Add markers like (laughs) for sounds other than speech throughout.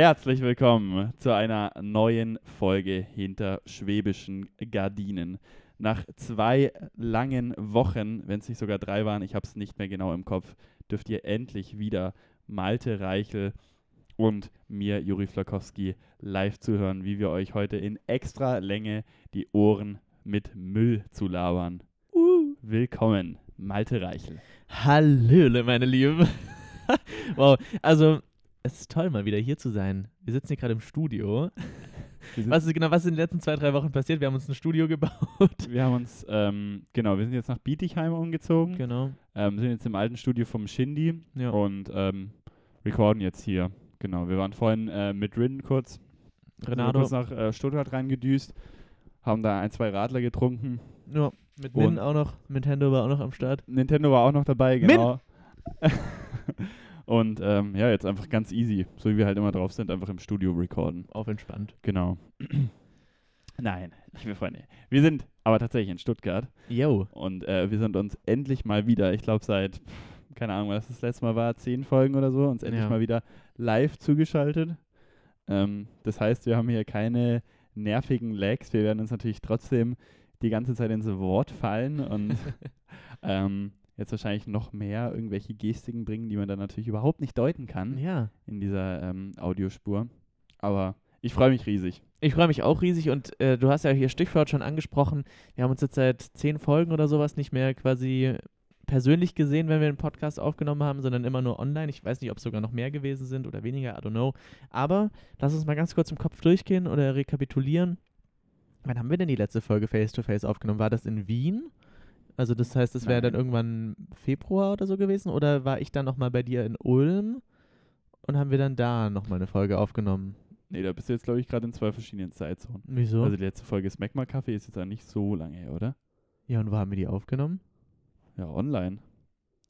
Herzlich willkommen zu einer neuen Folge hinter schwäbischen Gardinen. Nach zwei langen Wochen, wenn es nicht sogar drei waren, ich habe es nicht mehr genau im Kopf, dürft ihr endlich wieder Malte Reichel und mir, Juri Flakowski, live zuhören, wie wir euch heute in extra Länge die Ohren mit Müll zu labern. Uh. Willkommen, Malte Reichel. Hallöle, meine Lieben. (laughs) wow, also es ist toll, mal wieder hier zu sein. Wir sitzen hier gerade im Studio. (laughs) Was ist genau, was ist in den letzten zwei, drei Wochen passiert? Wir haben uns ein Studio gebaut. Wir haben uns, ähm, genau, wir sind jetzt nach Bietigheim umgezogen. Genau. Ähm, sind jetzt im alten Studio vom Shindy Ja. und ähm, recorden jetzt hier. Genau, wir waren vorhin äh, mit Rin kurz, Renato. kurz nach äh, Stuttgart reingedüst, haben da ein, zwei Radler getrunken. Ja, mit Min auch noch. Nintendo war auch noch am Start. Nintendo war auch noch dabei, Min! (laughs) und ähm, ja, jetzt einfach ganz easy, so wie wir halt immer drauf sind, einfach im Studio recorden. Auf entspannt. Genau. (clears throat) Nein, liebe Freunde. Wir sind aber tatsächlich in Stuttgart. Yo. Und äh, wir sind uns endlich mal wieder, ich glaube seit, keine Ahnung, was das letzte Mal war, zehn Folgen oder so, uns endlich Ja. mal wieder live zugeschaltet. Ähm, das heißt, wir haben hier keine nervigen Lags. Wir werden uns natürlich trotzdem die ganze Zeit ins Wort fallen und (laughs) ähm, jetzt wahrscheinlich noch mehr irgendwelche Gestiken bringen, die man dann natürlich überhaupt nicht deuten kann Ja. in dieser ähm, Audiospur. Aber ich freue mich riesig. Ich freue mich auch riesig und äh, du hast ja hier Stichwort schon angesprochen. Wir haben uns jetzt seit zehn Folgen oder sowas nicht mehr quasi persönlich gesehen, wenn wir einen Podcast aufgenommen haben, sondern immer nur online. Ich weiß nicht, ob es sogar noch mehr gewesen sind oder weniger, I don't know. Aber lass uns mal ganz kurz im Kopf durchgehen oder rekapitulieren. Wann haben wir denn die letzte Folge Face-to-Face aufgenommen? War das in Wien? Also das heißt, es wäre dann irgendwann Februar oder so gewesen? Oder war ich dann nochmal bei dir in Ulm und haben wir dann da nochmal eine Folge aufgenommen? Nee, da bist du jetzt, glaube ich, gerade in zwei verschiedenen Zeitzonen. Wieso? Also die letzte Folge Smegma Kaffee ist jetzt auch nicht so lange her, oder? ja, und wo haben wir die aufgenommen? Ja, online.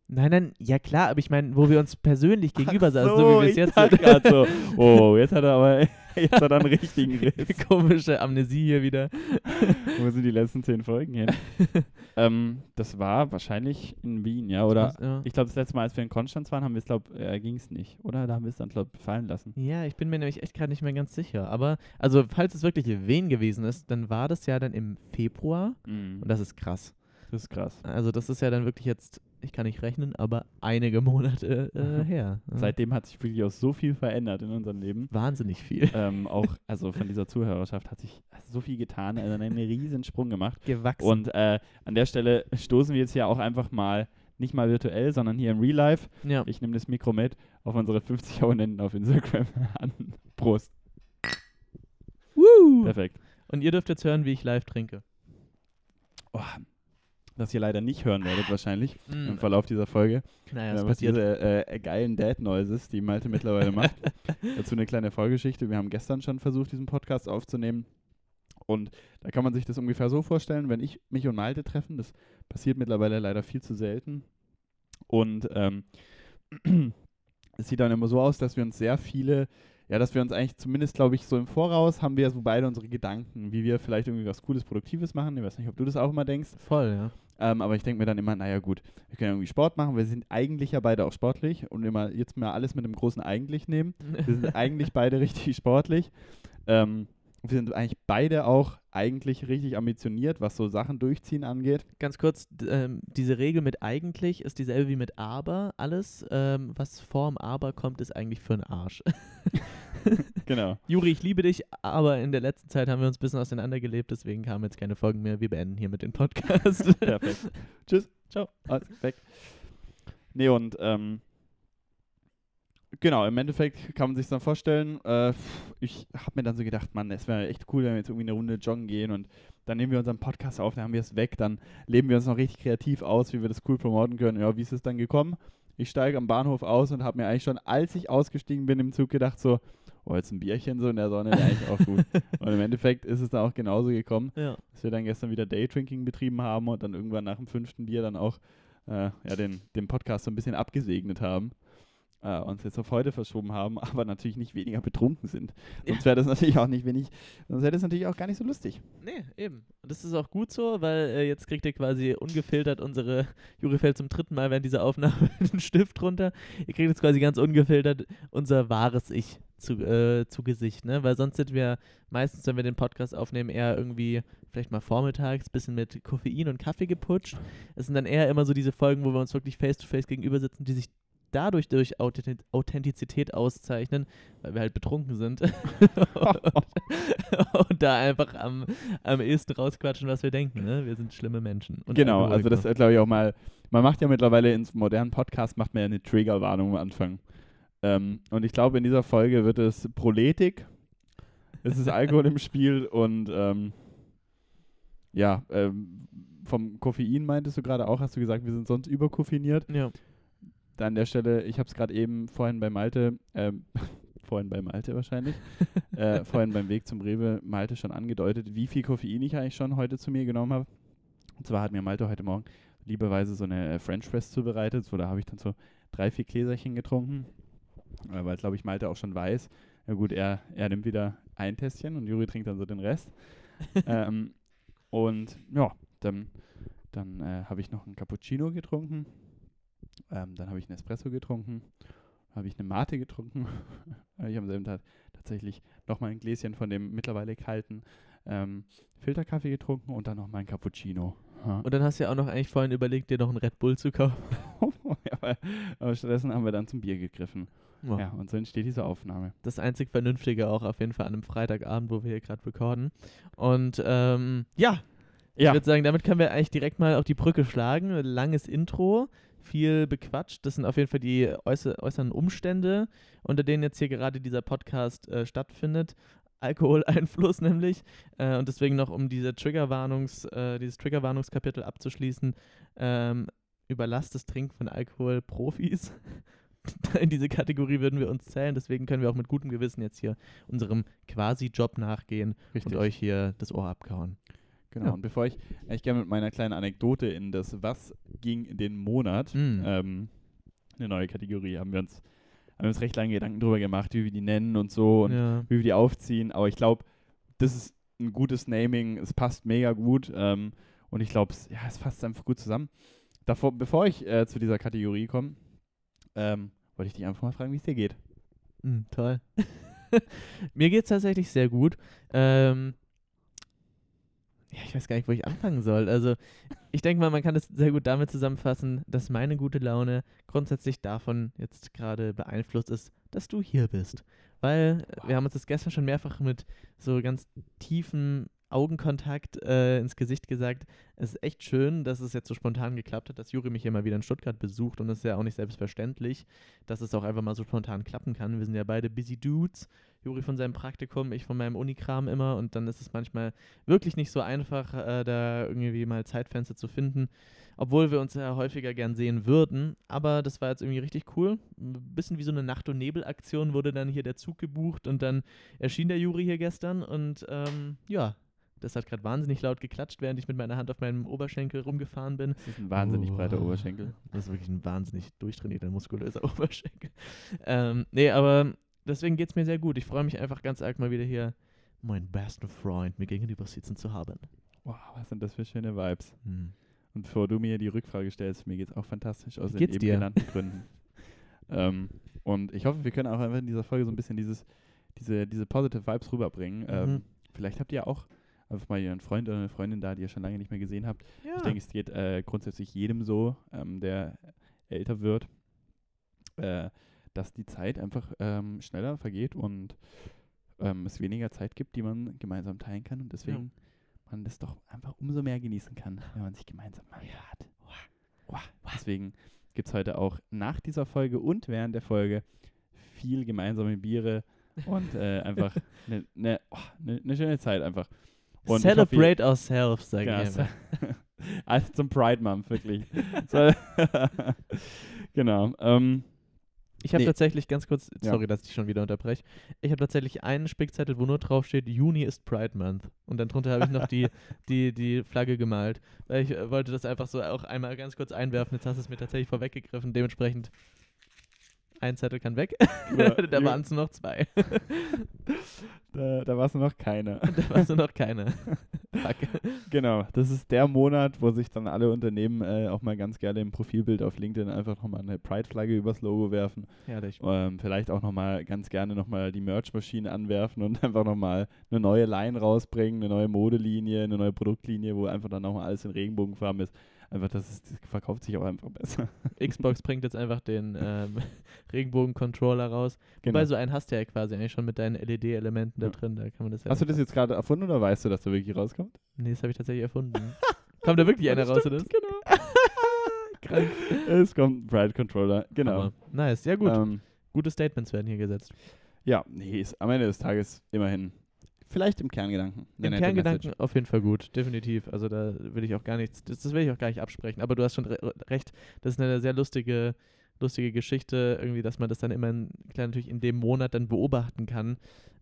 Nein, nein, ja klar, aber ich meine, wo wir uns persönlich gegenüber saßen, so, wie wir es jetzt sind. so, oh, jetzt hat er aber (laughs) jetzt hat er einen richtigen (laughs) Riss. Komische Amnesie hier wieder. Wo sind die letzten zehn Folgen hin? (laughs) ähm, das war wahrscheinlich in Wien, ja, oder? ja. Ich glaube, das letzte Mal, als wir in Konstanz waren, haben wir es, glaube äh, ging es nicht, oder? Da haben wir es dann, glaube fallen lassen. ja, ich bin mir nämlich echt gerade nicht mehr ganz sicher. Aber, also, falls es wirklich Wen gewesen ist, dann war das ja dann im Februar. Mhm. Und das ist krass. Das ist krass. Also, das ist ja dann wirklich jetzt, ich kann nicht rechnen, aber einige (laughs) Monate äh, her. Seitdem hat sich wirklich auch so viel verändert in unserem Leben. Wahnsinnig viel. ähm, (laughs) auch, also von dieser Zuhörerschaft hat sich so viel getan, also einen riesen Sprung gemacht. Gewachsen. Und äh, an der Stelle stoßen wir jetzt hier auch einfach mal, nicht mal virtuell, sondern hier im Real Life. ja. Ich nehme das Mikro mit auf unsere 50 Abonnenten auf Instagram (laughs) an. Prost. Woo! Perfekt. Und ihr dürft jetzt hören, wie ich live trinke. Oh, das ihr leider nicht hören werdet wahrscheinlich Mm, im Verlauf dieser Folge. naja, was passiert. diese äh, geilen Dad-Noises, die Malte mittlerweile macht. (laughs) Dazu eine kleine Vorgeschichte. Wir haben gestern schon versucht, diesen Podcast aufzunehmen. Und da kann man sich das ungefähr so vorstellen, wenn ich mich und Malte treffen, das passiert mittlerweile leider viel zu selten. Und ähm, (clears throat) es sieht dann immer so aus, dass wir uns sehr viele, ja, dass wir uns eigentlich zumindest, glaube ich, so im Voraus haben wir so beide unsere Gedanken, wie wir vielleicht irgendwie was Cooles, Produktives machen. Ich weiß nicht, ob du das auch immer denkst. Voll, ja. Ähm, aber ich denke mir dann immer, naja gut, wir können irgendwie Sport machen. Wir sind eigentlich ja beide auch sportlich und immer jetzt mal alles mit einem großen Eigentlich nehmen. Wir sind (laughs) eigentlich beide richtig sportlich. Ähm, wir sind eigentlich beide auch eigentlich richtig ambitioniert, was so Sachen durchziehen angeht. Ganz kurz, ähm, diese Regel mit eigentlich ist dieselbe wie mit aber. Alles, ähm, was vorm aber kommt, ist eigentlich für einen Arsch. (laughs) Genau. Juri, ich liebe dich, aber in der letzten Zeit haben wir uns ein bisschen auseinandergelebt, deswegen kamen jetzt keine Folgen mehr. Wir beenden hiermit den Podcast. (laughs) Perfekt. Tschüss. Ciao. Alles weg. Nee, und ähm, genau, im Endeffekt kann man sich dann vorstellen, äh, ich habe mir dann so gedacht, Mann, es wäre echt cool, wenn wir jetzt irgendwie eine Runde joggen gehen und dann nehmen wir unseren Podcast auf, dann haben wir es weg, dann leben wir uns noch richtig kreativ aus, wie wir das cool promoten können. Ja, wie ist es dann gekommen? Ich steige am Bahnhof aus und habe mir eigentlich schon, als ich ausgestiegen bin im Zug, gedacht so, oh, jetzt ein Bierchen so in der Sonne, wäre eigentlich auch gut. (laughs) und im Endeffekt ist es dann auch genauso gekommen ja. dass wir dann gestern wieder Daydrinking betrieben haben und dann irgendwann nach dem fünften Bier dann auch äh, ja, den, den Podcast so ein bisschen abgesegnet haben. Äh, uns jetzt auf heute verschoben haben, (laughs) aber natürlich nicht weniger betrunken sind. Sonst wäre das natürlich auch nicht wenig, sonst wäre das natürlich auch gar nicht so lustig. Nee, eben. Und das ist auch gut so, weil äh, jetzt kriegt ihr quasi ungefiltert unsere, (laughs) Juri fällt zum dritten Mal während dieser Aufnahme (laughs) den Stift runter. Ihr kriegt jetzt quasi ganz ungefiltert unser wahres Ich zu, äh, zu Gesicht, ne? Weil sonst sind wir meistens, wenn wir den Podcast aufnehmen, eher irgendwie vielleicht mal vormittags, bisschen mit Koffein und Kaffee geputscht. Es sind dann eher immer so diese Folgen, wo wir uns wirklich face-to-face gegenüber sitzen, die sich dadurch durch Authentiz Authentizität auszeichnen, weil wir halt betrunken sind und, (laughs) und, da einfach am, am ehesten rausquatschen, was wir denken. Ne? Wir sind schlimme Menschen. genau, also das glaube ich auch mal, man macht ja mittlerweile ins modernen Podcast, macht man ja eine Triggerwarnung am Anfang. Ähm, und ich glaube, in dieser Folge wird es Proletik, es ist Alkohol im (laughs) Spiel und ähm, ja, ähm, vom Koffein meintest du gerade auch, hast du gesagt, wir sind sonst überkoffiniert. Ja da an der Stelle, ich habe es gerade eben vorhin bei Malte, ähm, (laughs) vorhin bei Malte wahrscheinlich, (laughs) äh, vorhin beim Weg zum Rewe Malte schon angedeutet, wie viel Koffein ich eigentlich schon heute zu mir genommen habe. Und zwar hat mir Malte heute Morgen liebeweise so eine äh, French Press zubereitet, so da habe ich dann so drei, vier Gläserchen getrunken, äh, weil glaube ich Malte auch schon weiß, ja gut, er, er nimmt wieder ein Tässchen und Juri trinkt dann so den Rest. (laughs) ähm, und ja, dann, dann äh, habe ich noch einen Cappuccino getrunken ähm, dann habe ich einen Espresso getrunken, habe ich eine Mate getrunken. (laughs) ich habe am selben Tag tatsächlich nochmal ein Gläschen von dem mittlerweile kalten ähm, Filterkaffee getrunken und dann nochmal ein Cappuccino. Ja. Und dann hast du ja auch noch eigentlich vorhin überlegt, dir noch einen Red Bull zu kaufen. (laughs) ja, aber, aber, stattdessen haben wir dann zum Bier gegriffen. Oh. Ja, und so entsteht diese Aufnahme. Das einzig Vernünftige auch auf jeden Fall an einem Freitagabend, wo wir hier gerade recorden. Und ähm, ja, ja. ich würde sagen, damit können wir eigentlich direkt mal auf die Brücke schlagen. Langes Intro viel bequatscht. Das sind auf jeden Fall die äußer äußeren Umstände, unter denen jetzt hier gerade dieser Podcast äh, stattfindet. Alkoholeinfluss (laughs) nämlich. Äh, und deswegen noch, um diese Triggerwarnungs, äh, dieses Triggerwarnungskapitel abzuschließen, ähm, überlasst das Trinken von Alkohol Profis. (laughs) In diese Kategorie würden wir uns zählen, deswegen können wir auch mit gutem Gewissen jetzt hier unserem quasi Job nachgehen Richtig. und euch hier das Ohr abkauen. Genau, ja. und bevor ich eigentlich gerne mit meiner kleinen Anekdote in das Was ging in den Monat, mhm. ähm, eine neue Kategorie, haben wir uns haben wir uns recht lange Gedanken darüber gemacht, wie wir die nennen und so und ja. wie wir die aufziehen. Aber ich glaube, das ist ein gutes Naming, es passt mega gut ähm, und ich glaube, ja, es fasst einfach gut zusammen. Davor, bevor ich äh, zu dieser Kategorie komme, ähm, wollte ich dich einfach mal fragen, wie es dir geht. Mhm, toll. (laughs) Mir geht es tatsächlich sehr gut. Ähm, ja, ich weiß gar nicht, wo ich anfangen soll. Also, ich denke mal, man kann es sehr gut damit zusammenfassen, dass meine gute Laune grundsätzlich davon jetzt gerade beeinflusst ist, dass du hier bist. Weil wow. wir haben uns das gestern schon mehrfach mit so ganz tiefen Augenkontakt äh, ins Gesicht gesagt, es ist echt schön, dass es jetzt so spontan geklappt hat, dass Juri mich hier mal wieder in Stuttgart besucht und es ist ja auch nicht selbstverständlich, dass es auch einfach mal so spontan klappen kann. Wir sind ja beide busy Dudes. Juri von seinem Praktikum, ich von meinem Unikram immer und dann ist es manchmal wirklich nicht so einfach, äh, da irgendwie mal Zeitfenster zu finden, obwohl wir uns ja häufiger gern sehen würden. Aber das war jetzt irgendwie richtig cool. Ein bisschen wie so eine Nacht- und Nebel-Aktion wurde dann hier der Zug gebucht und dann erschien der Juri hier gestern und ähm, ja, das hat gerade wahnsinnig laut geklatscht, während ich mit meiner Hand auf meinem Oberschenkel rumgefahren bin. Das ist ein wahnsinnig oh, breiter Oberschenkel. Das ist wirklich ein wahnsinnig durchtrainierter, muskulöser (laughs) Oberschenkel. Ähm, nee, aber deswegen geht es mir sehr gut. Ich freue mich einfach ganz arg mal wieder hier meinen besten Freund mir gegenüber sitzen zu haben. Wow, was sind das für schöne Vibes. Hm. Und bevor du mir die Rückfrage stellst, mir geht es auch fantastisch aus den eben dir? genannten Gründen. (laughs) ähm, und ich hoffe, wir können auch einfach in dieser Folge so ein bisschen dieses, diese, diese positive Vibes rüberbringen. Mhm. Ähm, vielleicht habt ihr auch einfach mal ihren Freund oder eine Freundin da, die ihr schon lange nicht mehr gesehen habt. Ja. Ich denke, es geht äh, grundsätzlich jedem so, ähm, der älter wird, äh, dass die Zeit einfach ähm, schneller vergeht und ähm, es weniger Zeit gibt, die man gemeinsam teilen kann und deswegen ja. man das doch einfach umso mehr genießen kann, wenn man sich gemeinsam mal hat. Deswegen gibt es heute auch nach dieser Folge und während der Folge viel gemeinsame Biere und äh, einfach eine (laughs) ne, oh, ne, ne schöne Zeit einfach. Und Celebrate hoffe, ourselves, sage ja, ich immer. (laughs) also zum Pride Month, wirklich. so, (laughs) genau. Ähm, ich habe nee. tatsächlich ganz kurz, sorry, ja. dass ich dich schon wieder unterbreche. Ich habe tatsächlich einen Spickzettel, wo nur drauf steht, Juni ist Pride Month. Und dann drunter habe ich noch die, (laughs) die, die Flagge gemalt. Weil ich äh, wollte das einfach so auch einmal ganz kurz einwerfen. Jetzt hast du es mir tatsächlich vorweggegriffen. Dementsprechend ein Zettel kann weg. Ja, (laughs) da waren es nur noch zwei. (laughs) da da war es nur noch keine. (laughs) Da war es nur noch keine. genau, das ist der Monat, wo sich dann alle Unternehmen äh, auch mal ganz gerne im Profilbild auf LinkedIn einfach nochmal eine Pride-Flagge übers Logo werfen. Herrlich. Ähm, vielleicht auch nochmal ganz gerne nochmal die Merch-Maschine anwerfen und einfach nochmal eine neue Line rausbringen, eine neue Modelinie, eine neue Produktlinie, wo einfach dann nochmal alles in Regenbogenfarben ist. Einfach, das, ist, das verkauft sich auch einfach besser. (laughs) Xbox bringt jetzt einfach den ähm, (laughs) Regenbogen-Controller raus. Genau. Wobei so einen hast du ja quasi eigentlich schon mit deinen LED-Elementen Ja. da drin. Da kann man das ja Hast du das jetzt gerade erfunden oder weißt du, dass der wirklich rauskommt? Nee, das habe ich tatsächlich erfunden. (laughs) Kommt da wirklich einer raus, oder? Genau. Krank. es kommt ein Pride Controller, genau. Hammer. Nice, ja gut. Ähm, Gute Statements werden hier gesetzt. ja, nee, ist am Ende des Tages immerhin. Vielleicht im Kerngedanken. Im Kerngedanken Message. auf jeden Fall gut, definitiv. Also da will ich auch gar nichts, das, das will ich auch gar nicht absprechen. Aber du hast schon re recht, das ist eine sehr lustige, lustige Geschichte, irgendwie, dass man das dann immer in, klar, natürlich in dem Monat dann beobachten kann.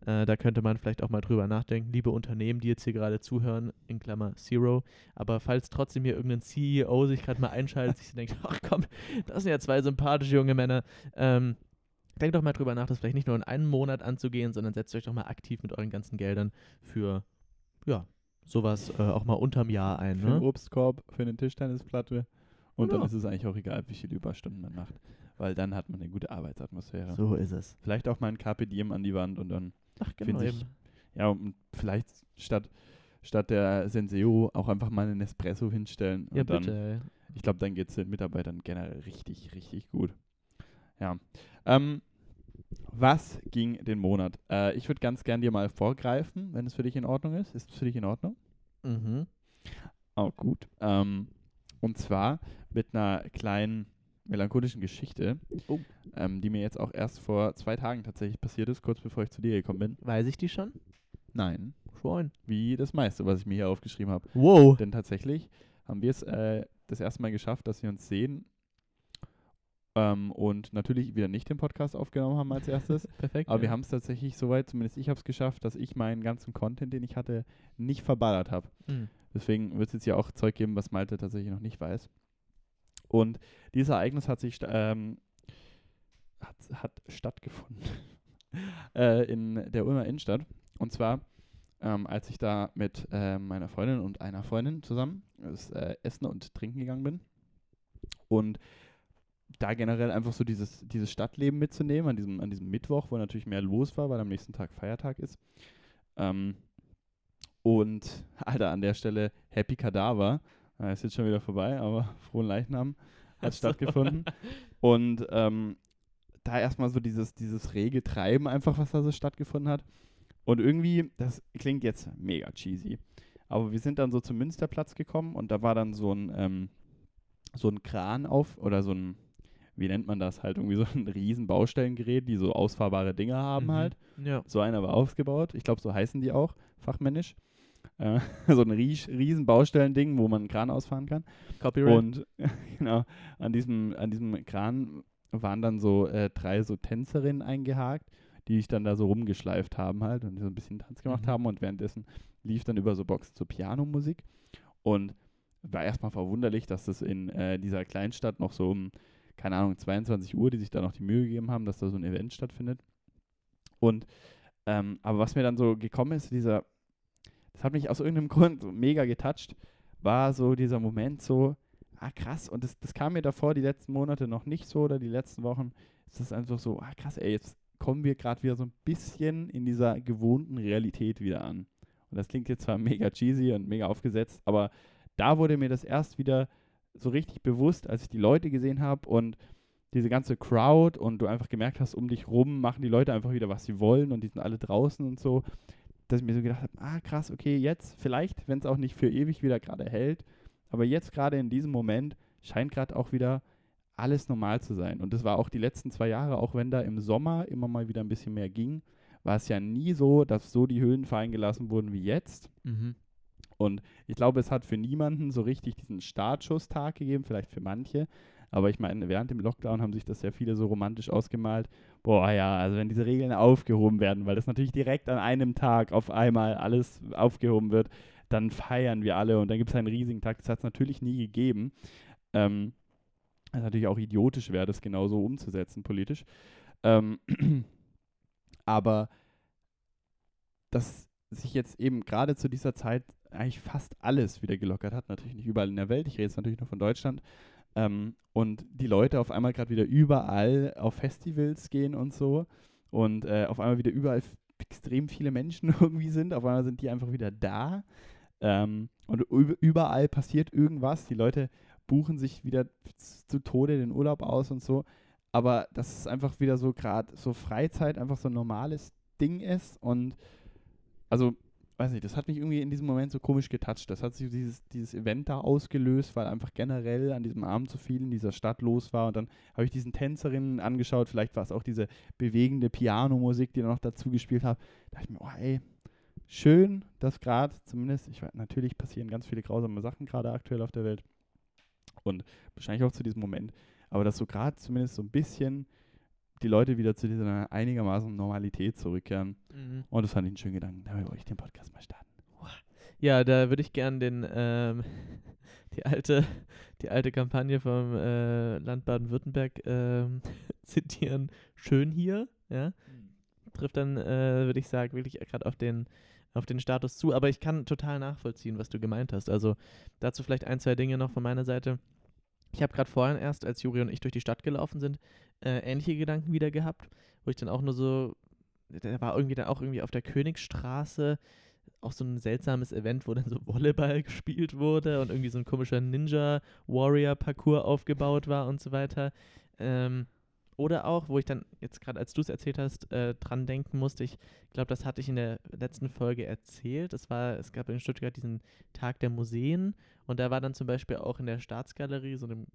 Äh, da könnte man vielleicht auch mal drüber nachdenken, liebe Unternehmen, die jetzt hier gerade zuhören, in Klammer Zero. Aber falls trotzdem hier irgendein CEO sich gerade mal einschaltet, sich denkt, (laughs) ach komm, das sind ja zwei sympathische junge Männer, ähm, Denkt doch mal drüber nach, das vielleicht nicht nur in einem Monat anzugehen, sondern setzt euch doch mal aktiv mit euren ganzen Geldern für, ja, sowas äh, auch mal unterm Jahr ein. Für einen Ne? Obstkorb, für eine Tischtennisplatte. Und dann Genau. ist es eigentlich auch egal, wie viele Überstunden man macht. Weil dann hat man eine gute Arbeitsatmosphäre. So ist es. Vielleicht auch mal ein Carpe Diem an die Wand und dann, Ach, genau ich ja, und vielleicht statt, statt der Senseo auch einfach mal einen Espresso hinstellen. Ja, und dann, bitte. Ich glaube, dann geht es den Mitarbeitern generell richtig, richtig gut. Ja. Ähm, was ging den Monat? Äh, ich würde ganz gern dir mal vorgreifen, wenn es für dich in Ordnung ist. Ist es für dich in Ordnung? Mhm. Oh, gut. Ähm, und zwar mit einer kleinen melancholischen Geschichte, Oh. ähm, die mir jetzt auch erst vor zwei Tagen tatsächlich passiert ist, kurz bevor ich zu dir gekommen bin. Weiß ich die schon? Nein, Schon. wie das meiste, was ich mir hier aufgeschrieben habe. Wow. Denn tatsächlich haben wir es äh, das erste Mal geschafft, dass wir uns sehen ähm, und natürlich wieder nicht den Podcast aufgenommen haben als erstes. (laughs) Perfekt. Aber wir ja. haben es tatsächlich soweit, zumindest ich habe es geschafft, dass ich meinen ganzen Content, den ich hatte, nicht verballert habe. Mhm. Deswegen wird es jetzt ja auch Zeug geben, was Malte tatsächlich noch nicht weiß. Und dieses Ereignis hat sich ähm, hat, hat stattgefunden (laughs) äh, in der Ulmer Innenstadt. Und zwar, ähm, als ich da mit äh, meiner Freundin und einer Freundin zusammen das, äh, essen und trinken gegangen bin. Und da generell einfach so dieses, dieses Stadtleben mitzunehmen an diesem, an diesem Mittwoch, wo natürlich mehr los war, weil am nächsten Tag Feiertag ist. Ähm, und, (laughs) Alter, an der Stelle Happy Kadaver. Äh, ist jetzt schon wieder vorbei, aber (laughs) frohen Leichnam hat so. stattgefunden. Und ähm, da erstmal so dieses, dieses rege Treiben einfach, was da so stattgefunden hat. Und irgendwie, das klingt jetzt mega cheesy. Aber wir sind dann so zum Münsterplatz gekommen und da war dann so ein, ähm, so ein Kran auf oder so ein, wie nennt man das halt, irgendwie so ein riesen Baustellengerät, die so ausfahrbare Dinge haben Mhm. halt. Ja. So einer war aufgebaut. Ich glaube, so heißen die auch, fachmännisch. Äh, (laughs) so ein ries riesen Baustellending, wo man einen Kran ausfahren kann. Copyright. Und (laughs) genau, an diesem, an diesem Kran waren dann so äh, drei so Tänzerinnen eingehakt, die sich dann da so rumgeschleift haben halt und so ein bisschen Tanz gemacht Mhm. haben und währenddessen lief dann über so Boxen so Pianomusik und war erstmal verwunderlich, dass das in äh, dieser Kleinstadt noch so um, keine Ahnung, 22 Uhr, die sich da noch die Mühe gegeben haben, dass da so ein Event stattfindet. Und ähm, aber was mir dann so gekommen ist, dieser, das hat mich aus irgendeinem (laughs) Grund so mega getoucht, war so dieser Moment so, ah krass, und das, das kam mir davor die letzten Monate noch nicht so oder die letzten Wochen, ist das einfach so, ah krass, ey, jetzt kommen wir gerade wieder so ein bisschen in dieser gewohnten Realität wieder an. Und das klingt jetzt zwar mega cheesy und mega aufgesetzt, aber da wurde mir das erst wieder so richtig bewusst, als ich die Leute gesehen habe und diese ganze Crowd und du einfach gemerkt hast, um dich rum machen die Leute einfach wieder, was sie wollen und die sind alle draußen und so, dass ich mir so gedacht habe, ah krass, okay, jetzt vielleicht, wenn es auch nicht für ewig wieder gerade hält, aber jetzt gerade in diesem Moment scheint gerade auch wieder alles normal zu sein. Und das war auch die letzten zwei Jahre, auch wenn da im Sommer immer mal wieder ein bisschen mehr ging, war es ja nie so, dass so die Hüllen fallen gelassen wurden wie jetzt. Mhm. Und ich glaube, es hat für niemanden so richtig diesen Startschusstag gegeben, vielleicht für manche. Aber ich meine, während dem Lockdown haben sich das ja viele so romantisch ausgemalt. Boah, ja, also wenn diese Regeln aufgehoben werden, weil das natürlich direkt an einem Tag auf einmal alles aufgehoben wird, dann feiern wir alle und dann gibt es einen riesigen Tag. Das hat es natürlich nie gegeben. Ähm, was natürlich auch idiotisch wäre, das genauso umzusetzen politisch. Ähm, (clears throat) aber dass sich jetzt eben gerade zu dieser Zeit eigentlich fast alles wieder gelockert hat. Natürlich nicht überall in der Welt. Ich rede jetzt natürlich nur von Deutschland. Ähm, und die Leute auf einmal gerade wieder überall auf Festivals gehen und so. Und äh, auf einmal wieder überall extrem viele Menschen (laughs) irgendwie sind. Auf einmal sind die einfach wieder da. Ähm, und überall passiert irgendwas. Die Leute buchen sich wieder zu Tode den Urlaub aus und so. Aber das ist einfach wieder so gerade so Freizeit, einfach so ein normales Ding ist. Und also weiß nicht, das hat mich irgendwie in diesem Moment so komisch getoucht. Das hat sich dieses, dieses Event da ausgelöst, weil einfach generell an diesem Abend so viel in dieser Stadt los war. Und dann habe ich diesen Tänzerinnen angeschaut, vielleicht war es auch diese bewegende Pianomusik, die noch dazu gespielt hat. Da dachte ich mir, oh ey, schön, dass gerade zumindest, ich weiß, natürlich passieren ganz viele grausame Sachen gerade aktuell auf der Welt. Und wahrscheinlich auch zu diesem Moment. Aber dass so gerade zumindest so ein bisschen die Leute wieder zu dieser einigermaßen Normalität zurückkehren. Mhm. Und das fand ich einen schönen Gedanken. Da wollte ich den Podcast mal starten. Ja, da würde ich gern den, ähm, (laughs) die alte, die alte Kampagne vom äh, Land Baden-Württemberg ähm, (laughs) zitieren. Schön hier, ja. Mhm. Trifft dann, äh, würde ich sagen, wirklich gerade auf den, auf den Status zu. Aber ich kann total nachvollziehen, was du gemeint hast. Also dazu vielleicht ein, zwei Dinge noch von meiner Seite. Ich habe gerade vorhin erst, als Juri und ich durch die Stadt gelaufen sind, äh, ähnliche Gedanken wieder gehabt, wo ich dann auch nur so, da war irgendwie dann auch irgendwie auf der Königsstraße auch so ein seltsames Event, wo dann so Volleyball (laughs) gespielt wurde und irgendwie so ein komischer Ninja-Warrior-Parcours aufgebaut war und so weiter. Ähm, oder auch, wo ich dann jetzt gerade, als du es erzählt hast, äh, dran denken musste, ich glaube, das hatte ich in der letzten Folge erzählt. Es war, es gab in Stuttgart diesen Tag der Museen und da war dann zum Beispiel auch in der Staatsgalerie, so einem,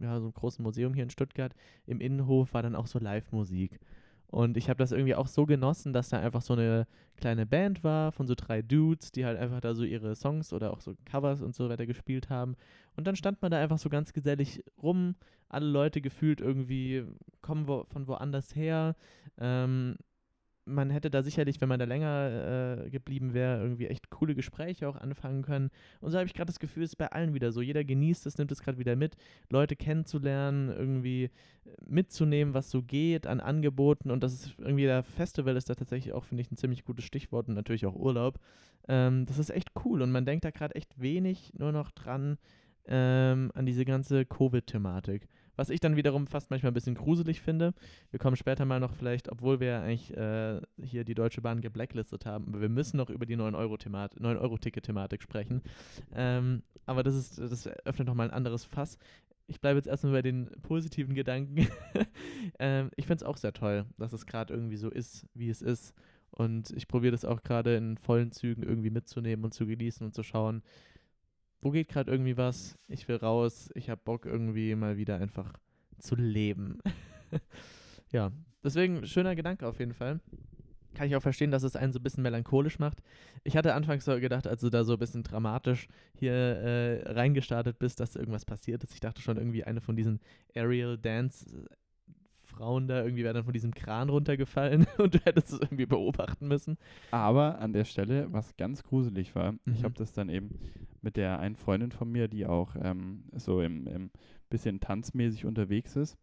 ja, so einem großen Museum hier in Stuttgart, im Innenhof war dann auch so Live-Musik. Und ich habe das irgendwie auch so genossen, dass da einfach so eine kleine Band war von so drei Dudes, die halt einfach da so ihre Songs oder auch so Covers und so weiter gespielt haben. Und dann stand man da einfach so ganz gesellig rum. Alle Leute gefühlt irgendwie kommen wo, von woanders her. Ähm, man hätte da sicherlich, wenn man da länger äh, geblieben wäre, irgendwie echt coole Gespräche auch anfangen können. Und so habe ich gerade das Gefühl, es ist bei allen wieder so. Jeder genießt es, nimmt es gerade wieder mit, Leute kennenzulernen, irgendwie äh, mitzunehmen, was so geht an Angeboten. Und das ist irgendwie, der Festival ist da tatsächlich auch, finde ich, ein ziemlich gutes Stichwort und natürlich auch Urlaub. Ähm, das ist echt cool und man denkt da gerade echt wenig nur noch dran ähm, an diese ganze Covid-Thematik. Was ich dann wiederum fast manchmal ein bisschen gruselig finde. Wir kommen später mal noch vielleicht, obwohl wir eigentlich äh, hier die Deutsche Bahn geblacklistet haben, aber wir müssen noch über die 9-Euro-Ticket-Thematik sprechen. Ähm, aber das, ist, das öffnet nochmal ein anderes Fass. Ich bleibe jetzt erstmal bei den positiven Gedanken. (laughs) ähm, ich finde es auch sehr toll, dass es gerade irgendwie so ist, wie es ist. Und ich probiere das auch gerade in vollen Zügen irgendwie mitzunehmen und zu genießen und zu schauen, wo geht gerade irgendwie was? Ich will raus. Ich habe Bock irgendwie mal wieder einfach zu leben. (laughs) ja, deswegen schöner Gedanke auf jeden Fall. Kann ich auch verstehen, dass es einen so ein bisschen melancholisch macht. Ich hatte anfangs so gedacht, als du da so ein bisschen dramatisch hier äh, reingestartet bist, dass irgendwas passiert ist. Ich dachte schon irgendwie eine von diesen Aerial Dance Frauen da irgendwie wäre dann von diesem Kran runtergefallen (laughs) und du hättest es irgendwie beobachten müssen. Aber an der Stelle, was ganz gruselig war, mhm. ich habe das dann eben mit der einen Freundin von mir, die auch ähm, so im, im bisschen tanzmäßig unterwegs ist.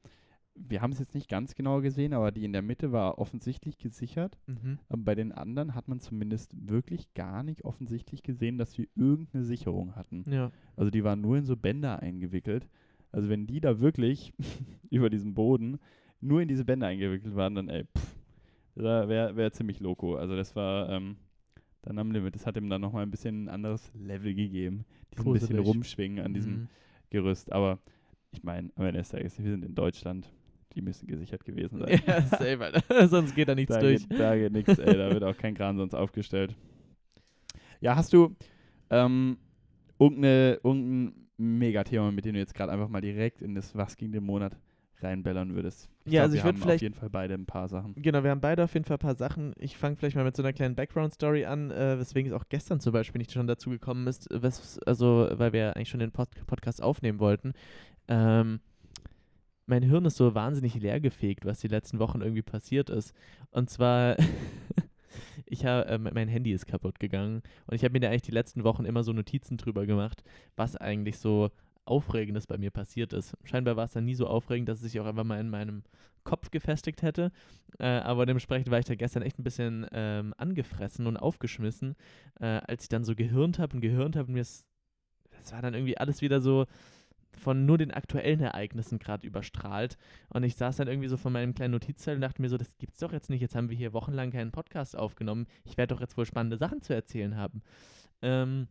Wir haben es jetzt nicht ganz genau gesehen, aber die in der Mitte war offensichtlich gesichert. Mhm. Aber bei den anderen hat man zumindest wirklich gar nicht offensichtlich gesehen, dass sie irgendeine Sicherung hatten. Ja. Also die waren nur in so Bänder eingewickelt. Also wenn die da wirklich (laughs) über diesem Boden nur in diese Bänder eingewickelt waren, dann, ey, pff, das wäre wär ziemlich loco. Also das war ähm, dann am Limit. Das hat ihm dann nochmal ein bisschen ein anderes Level gegeben. Ein bisschen rumschwingen an diesem mhm. Gerüst. Aber ich meine, am Ende des Tages, wir sind in Deutschland. Die müssen gesichert gewesen sein. (laughs) Ja, safe, Alter. (laughs) sonst geht da nichts da durch. Geht, da geht nichts, ey. Da wird auch kein Kran sonst aufgestellt. Ja, hast du ähm, irgendeine, irgendein Megathema, mit dem du jetzt gerade einfach mal direkt in das Was ging den Monat reinbellern würdest. Ich ja, glaub, also ich würde vielleicht auf jeden Fall beide ein paar Sachen. Genau, wir haben beide auf jeden Fall ein paar Sachen. Ich fange vielleicht mal mit so einer kleinen Background-Story an, äh, weswegen es auch gestern zum Beispiel nicht schon dazu gekommen ist, was, also weil wir eigentlich schon den Pod Podcast aufnehmen wollten. Ähm, mein Hirn ist so wahnsinnig leergefegt, was die letzten Wochen irgendwie passiert ist. Und zwar, (laughs) ich habe, äh, mein Handy ist kaputt gegangen und ich habe mir da eigentlich die letzten Wochen immer so Notizen drüber gemacht, was eigentlich so Aufregendes bei mir passiert ist. Scheinbar war es dann nie so aufregend, dass es sich auch einfach mal in meinem Kopf gefestigt hätte. Äh, aber dementsprechend war ich da gestern echt ein bisschen ähm, angefressen und aufgeschmissen, äh, als ich dann so gehirnt habe und gehirnt habe und mir das war dann irgendwie alles wieder so von nur den aktuellen Ereignissen gerade überstrahlt. Und ich saß dann irgendwie so von meinem kleinen Notizzettel und dachte mir so, das gibt's doch jetzt nicht. Jetzt haben wir hier wochenlang keinen Podcast aufgenommen. Ich werde doch jetzt wohl spannende Sachen zu erzählen haben. Ähm,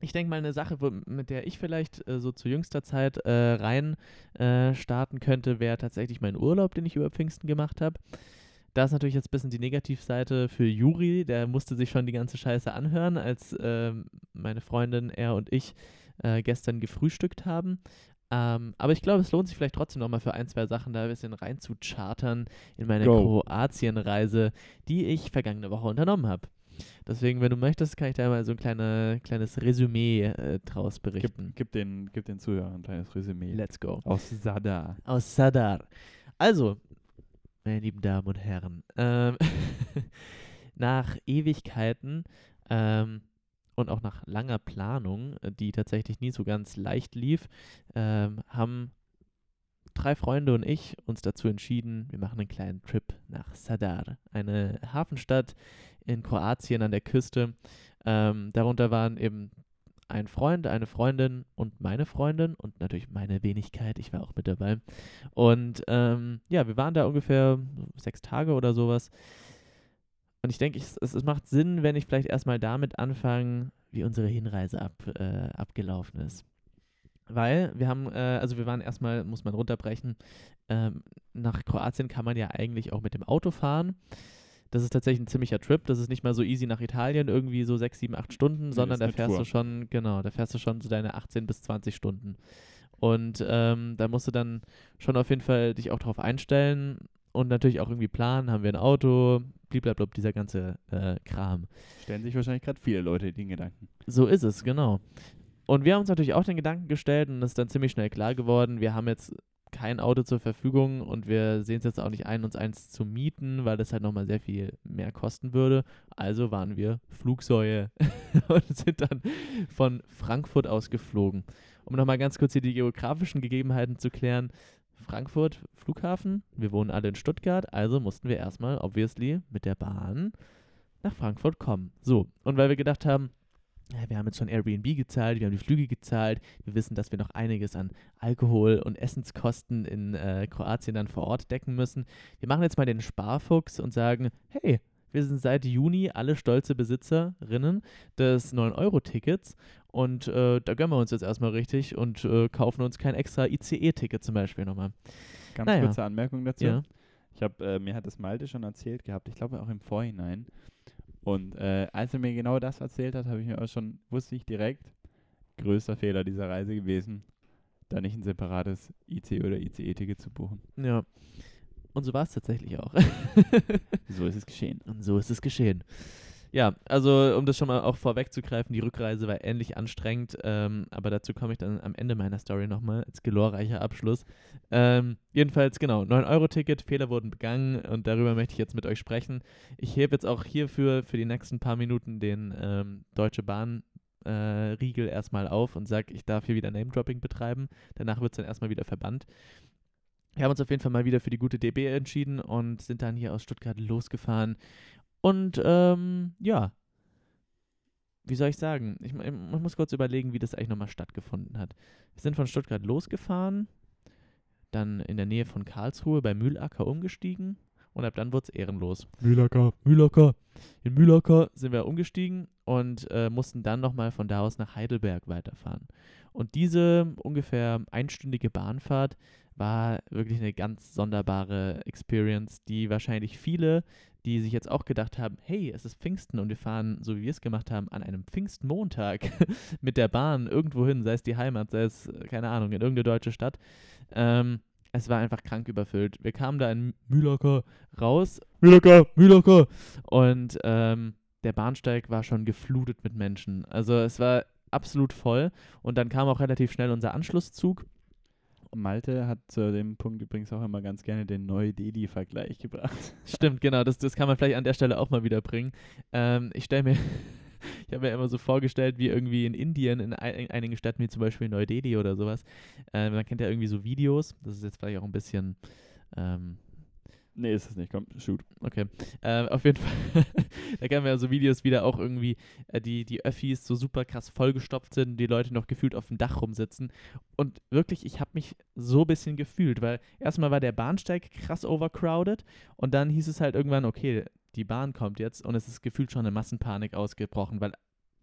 ich denke mal, eine Sache, wo, mit der ich vielleicht äh, so zu jüngster Zeit äh, rein äh, starten könnte, wäre tatsächlich mein Urlaub, den ich über Pfingsten gemacht habe. Da ist natürlich jetzt ein bisschen die Negativseite für Juri. Der musste sich schon die ganze Scheiße anhören, als ähm, meine Freundin, er und ich äh, gestern gefrühstückt haben. Ähm, aber ich glaube, es lohnt sich vielleicht trotzdem nochmal für ein, zwei Sachen da ein bisschen rein zu chartern in meine Kroatien-Reise, die ich vergangene Woche unternommen habe. Deswegen, wenn du möchtest, kann ich da mal so ein kleine, kleines Resümee äh, draus berichten. Gib, gib, den, gib den Zuhörern ein kleines Resümee. Let's go. Aus Sadar. Aus Sadar. Also, meine lieben Damen und Herren, ähm, (laughs) nach Ewigkeiten ähm, und auch nach langer Planung, die tatsächlich nie so ganz leicht lief, ähm, haben drei Freunde und ich uns dazu entschieden, wir machen einen kleinen Trip nach Sadar, eine Hafenstadt in Kroatien an der Küste. Ähm, darunter waren eben ein Freund, eine Freundin und meine Freundin und natürlich meine Wenigkeit. Ich war auch mit dabei. Und ähm, ja, wir waren da ungefähr sechs Tage oder sowas. Und ich denke, es, es macht Sinn, wenn ich vielleicht erstmal damit anfange, wie unsere Hinreise ab, äh, abgelaufen ist. Weil wir haben, äh, also wir waren erstmal, muss man runterbrechen, ähm, nach Kroatien kann man ja eigentlich auch mit dem Auto fahren. Das ist tatsächlich ein ziemlicher Trip. Das ist nicht mal so easy nach Italien, irgendwie so sechs, sieben, acht Stunden, sondern da fährst Tour. du schon, genau, da fährst du schon so deine 18 bis 20 Stunden. Und ähm, da musst du dann schon auf jeden Fall dich auch drauf einstellen und natürlich auch irgendwie planen, haben wir ein Auto, blablabla, dieser ganze äh, Kram. Stellen sich wahrscheinlich gerade viele Leute den Gedanken. So ist es, genau. Und wir haben uns natürlich auch den Gedanken gestellt und es ist dann ziemlich schnell klar geworden, wir haben jetzt kein Auto zur Verfügung und wir sehen es jetzt auch nicht ein, uns eins zu mieten, weil das halt nochmal sehr viel mehr kosten würde. Also waren wir Flugsäue (laughs) und sind dann von Frankfurt aus geflogen. Um nochmal ganz kurz hier die geografischen Gegebenheiten zu klären. Frankfurt, Flughafen, wir wohnen alle in Stuttgart, also mussten wir erstmal, obviously, mit der Bahn nach Frankfurt kommen. So, und weil wir gedacht haben, ja, wir haben jetzt schon Airbnb gezahlt, wir haben die Flüge gezahlt, wir wissen, dass wir noch einiges an Alkohol und Essenskosten in äh, Kroatien dann vor Ort decken müssen. Wir machen jetzt mal den Sparfuchs und sagen, hey, wir sind seit Juni alle stolze Besitzerinnen des 9-Euro-Tickets und äh, da gönnen wir uns jetzt erstmal richtig und äh, kaufen uns kein extra ICE-Ticket zum Beispiel nochmal. Ganz Naja. kurze Anmerkung dazu. Ja. Ich habe, äh, mir hat das Malte schon erzählt gehabt, ich glaube auch im Vorhinein. Und äh, als er mir genau das erzählt hat, habe ich mir auch schon, wusste ich direkt, größter Fehler dieser Reise gewesen, da nicht ein separates IC oder ICE-Ticket zu buchen. Ja. Und so war es tatsächlich auch. So ist es geschehen. Und so ist es geschehen. Ja, also um das schon mal auch vorwegzugreifen, die Rückreise war ähnlich anstrengend, ähm, aber dazu komme ich dann am Ende meiner Story nochmal als glorreicher Abschluss. Ähm, jedenfalls, genau, 9-Euro-Ticket, Fehler wurden begangen und darüber möchte ich jetzt mit euch sprechen. Ich hebe jetzt auch hierfür für die nächsten paar Minuten den ähm, Deutsche Bahn äh, Riegel erstmal auf und sage, ich darf hier wieder Name-Dropping betreiben. Danach wird es dann erstmal wieder verbannt. Wir haben uns auf jeden Fall mal wieder für die gute DB entschieden und sind dann hier aus Stuttgart losgefahren. Und ähm, ja, wie soll ich sagen? Ich, ich muss kurz überlegen, wie das eigentlich nochmal stattgefunden hat. Wir sind von Stuttgart losgefahren, dann in der Nähe von Karlsruhe bei Mühlacker umgestiegen und ab dann wurde es ehrenlos. Mühlacker, Mühlacker. In Mühlacker sind wir umgestiegen und äh, mussten dann nochmal von da aus nach Heidelberg weiterfahren. Und diese ungefähr einstündige Bahnfahrt war wirklich eine ganz sonderbare Experience, die wahrscheinlich viele, die sich jetzt auch gedacht haben, hey, es ist Pfingsten und wir fahren, so wie wir es gemacht haben, an einem Pfingstmontag (laughs) mit der Bahn irgendwo hin, sei es die Heimat, sei es, äh, keine Ahnung, in irgendeine deutsche Stadt. Ähm, es war einfach krank überfüllt. Wir kamen da in Mühlacker raus. Mühlacker, Mühlacker. Und ähm, der Bahnsteig war schon geflutet mit Menschen. Also es war absolut voll. Und dann kam auch relativ schnell unser Anschlusszug. Malte hat zu dem Punkt übrigens auch immer ganz gerne den Neu-Delhi-Vergleich gebracht. Stimmt, genau, das, das kann man vielleicht an der Stelle auch mal wieder bringen. Ähm, ich stelle mir, (laughs) ich habe mir immer so vorgestellt, wie irgendwie in Indien, in, ein, in einigen Städten, wie zum Beispiel Neu-Delhi oder sowas. Äh, man kennt ja irgendwie so Videos. Das ist jetzt vielleicht auch ein bisschen. Ähm, Nee, ist es nicht. Komm, shoot. Okay. Äh, auf jeden Fall. (laughs) da kennen wir ja so Videos wieder auch irgendwie, äh, die, die Öffis so super krass vollgestopft sind, die Leute noch gefühlt auf dem Dach rumsitzen. Und wirklich, ich habe mich so ein bisschen gefühlt, weil erstmal war der Bahnsteig krass overcrowded und dann hieß es halt irgendwann, okay, die Bahn kommt jetzt und es ist gefühlt schon eine Massenpanik ausgebrochen, weil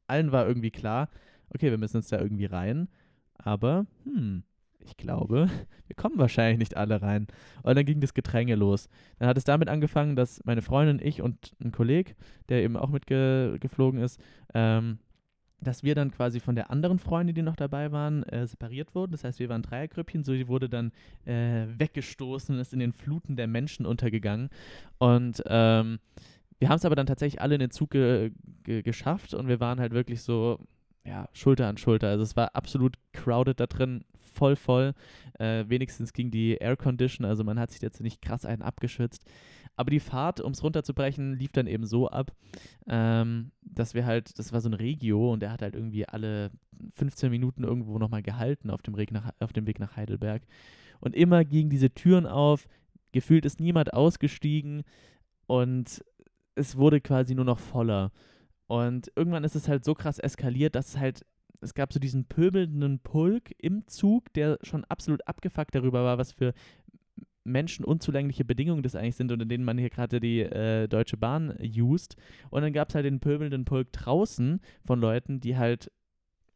allen war irgendwie klar, okay, wir müssen uns da irgendwie rein, aber hm, ich glaube, (laughs) wir kommen wahrscheinlich nicht alle rein. Und dann ging das Gedränge los. Dann hat es damit angefangen, dass meine Freundin, ich und ein Kollege, der eben auch mitgeflogen ist, ähm, dass wir dann quasi von der anderen Freundin, die noch dabei waren, äh, separiert wurden. Das heißt, wir waren Dreiergrüppchen, so die wurde dann äh, weggestoßen und ist in den Fluten der Menschen untergegangen. Und ähm, wir haben es aber dann tatsächlich alle in den Zug ge ge geschafft und wir waren halt wirklich so, ja, Schulter an Schulter. Also es war absolut crowded da drin, voll voll. Äh, wenigstens ging die Aircondition, also man hat sich jetzt nicht krass einen abgeschützt. Aber die Fahrt, um es runterzubrechen, lief dann eben so ab, ähm, dass wir halt, das war so ein Regio und der hat halt irgendwie alle 15 Minuten irgendwo nochmal gehalten auf dem, Weg nach, auf dem Weg nach Heidelberg. Und immer gingen diese Türen auf, gefühlt ist niemand ausgestiegen und es wurde quasi nur noch voller. Und irgendwann ist es halt so krass eskaliert, dass es halt es gab so diesen pöbelnden Pulk im Zug, der schon absolut abgefuckt darüber war, was für Menschen unzulängliche Bedingungen das eigentlich sind, unter denen man hier gerade die äh, Deutsche Bahn used. Und dann gab es halt den pöbelnden Pulk draußen von Leuten, die halt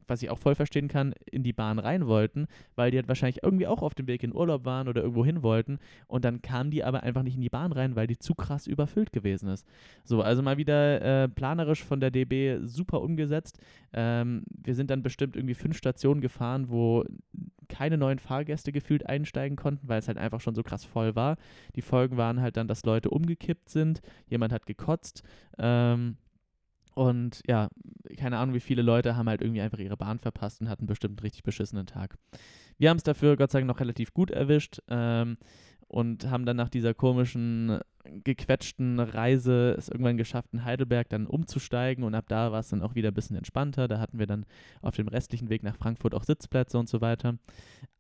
was ich auch voll verstehen kann, in die Bahn rein wollten, weil die halt wahrscheinlich irgendwie auch auf dem Weg in Urlaub waren oder irgendwo hin wollten und dann kamen die aber einfach nicht in die Bahn rein, weil die zu krass überfüllt gewesen ist. So, also mal wieder äh, planerisch von der DB super umgesetzt. Ähm, wir sind dann bestimmt irgendwie fünf Stationen gefahren, wo keine neuen Fahrgäste gefühlt einsteigen konnten, weil es halt einfach schon so krass voll war. Die Folgen waren halt dann, dass Leute umgekippt sind, jemand hat gekotzt. Ähm, und ja, keine Ahnung, wie viele Leute haben halt irgendwie einfach ihre Bahn verpasst und hatten bestimmt einen richtig beschissenen Tag. Wir haben es dafür Gott sei Dank noch relativ gut erwischt ähm, und haben dann nach dieser komischen gequetschten Reise es irgendwann geschafft, in Heidelberg dann umzusteigen und ab da war es dann auch wieder ein bisschen entspannter. Da hatten wir dann auf dem restlichen Weg nach Frankfurt auch Sitzplätze und so weiter.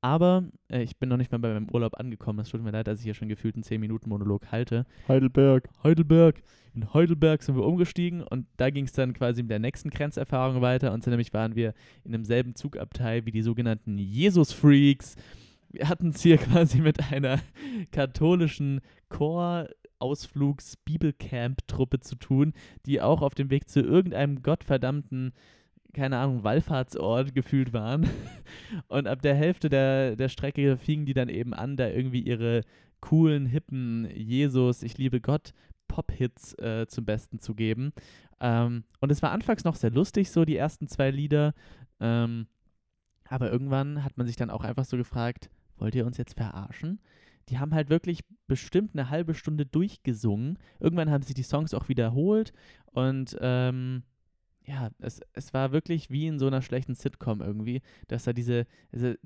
Aber äh, ich bin noch nicht mal bei meinem Urlaub angekommen. Es tut mir leid, dass ich hier schon gefühlt einen 10-Minuten-Monolog halte. Heidelberg. Heidelberg. In Heidelberg sind wir umgestiegen und da ging es dann quasi mit der nächsten Grenzerfahrung weiter. Und so nämlich waren wir in demselben Zugabteil wie die sogenannten Jesus-Freaks. Wir hatten es hier (laughs) quasi mit einer katholischen Chor Ausflugs-Bibelcamp-Truppe zu tun, die auch auf dem Weg zu irgendeinem gottverdammten, keine Ahnung, Wallfahrtsort gefühlt waren. (laughs) Und ab der Hälfte der, der Strecke fingen die dann eben an, da irgendwie ihre coolen, hippen Jesus, ich liebe Gott, Pop-Hits äh, zum Besten zu geben. Ähm, und es war anfangs noch sehr lustig, so die ersten zwei Lieder. Ähm, aber irgendwann hat man sich dann auch einfach so gefragt, wollt ihr uns jetzt verarschen? Die haben halt wirklich bestimmt eine halbe Stunde durchgesungen. Irgendwann haben sie die Songs auch wiederholt und ähm, ja, es, es war wirklich wie in so einer schlechten Sitcom irgendwie, dass da diese, diese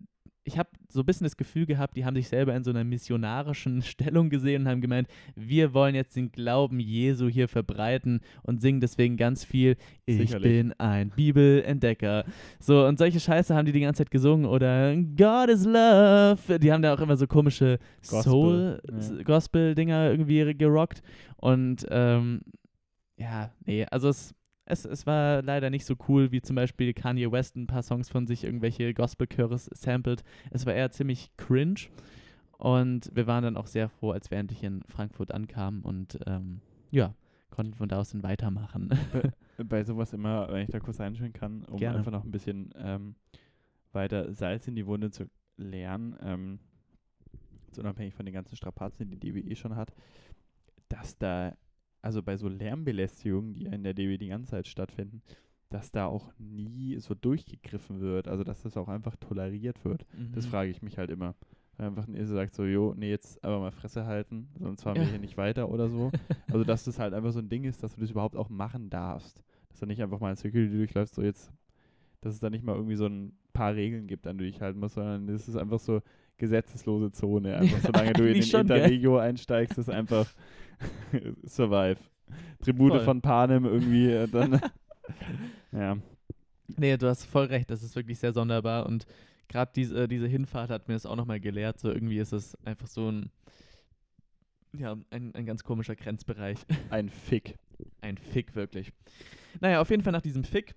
ich habe so ein bisschen das Gefühl gehabt, die haben sich selber in so einer missionarischen (laughs) Stellung gesehen und haben gemeint, wir wollen jetzt den Glauben Jesu hier verbreiten und singen deswegen ganz viel, ich Sicherlich. bin ein Bibelentdecker. So, und solche Scheiße haben die die ganze Zeit gesungen oder God is Love. Die haben da auch immer so komische Gospel, ja. Soul-Gospel-Dinger irgendwie gerockt und ähm, ja, nee, also es es, es war leider nicht so cool, wie zum Beispiel Kanye West ein paar Songs von sich irgendwelche Gospel-Chöres sampled. Es war eher ziemlich cringe. Und wir waren dann auch sehr froh, als wir endlich in Frankfurt ankamen und ähm, ja, konnten von da aus dann weitermachen. Bei, (laughs) bei sowas immer, wenn ich da kurz einstellen kann, um Gerne. einfach noch ein bisschen ähm, weiter Salz in die Wunde zu lernen, ähm, so unabhängig von den ganzen Strapazen, die die DWE schon hat, dass da also bei so Lärmbelästigungen, die ja in der DB die ganze Zeit stattfinden, dass da auch nie so durchgegriffen wird, also dass das auch einfach toleriert wird. Das Mhm. frage ich mich halt immer. Einfach ein Ilse sagt so, jo, nee, jetzt aber mal Fresse halten, sonst fahren wir Ja. hier nicht weiter oder so. (laughs) Also dass das halt einfach so ein Ding ist, dass du das überhaupt auch machen darfst. Dass du nicht einfach mal in Security durchläufst, so jetzt, dass es da nicht mal irgendwie so ein paar Regeln gibt, an die du dich halten musst, sondern es ist einfach so gesetzeslose Zone. (laughs) Einfach solange du in den schon, gell? Interregio einsteigst, ist einfach (laughs) Survive. Tribute Voll. von Panem irgendwie, äh, dann (laughs) Ja. Nee, du hast voll recht, das ist wirklich sehr sonderbar und gerade diese, diese Hinfahrt hat mir das auch nochmal gelehrt. So irgendwie ist es einfach so ein, ja, ein, ein ganz komischer Grenzbereich. Ein Fick. Ein Fick, wirklich. Naja, auf jeden Fall nach diesem Fick,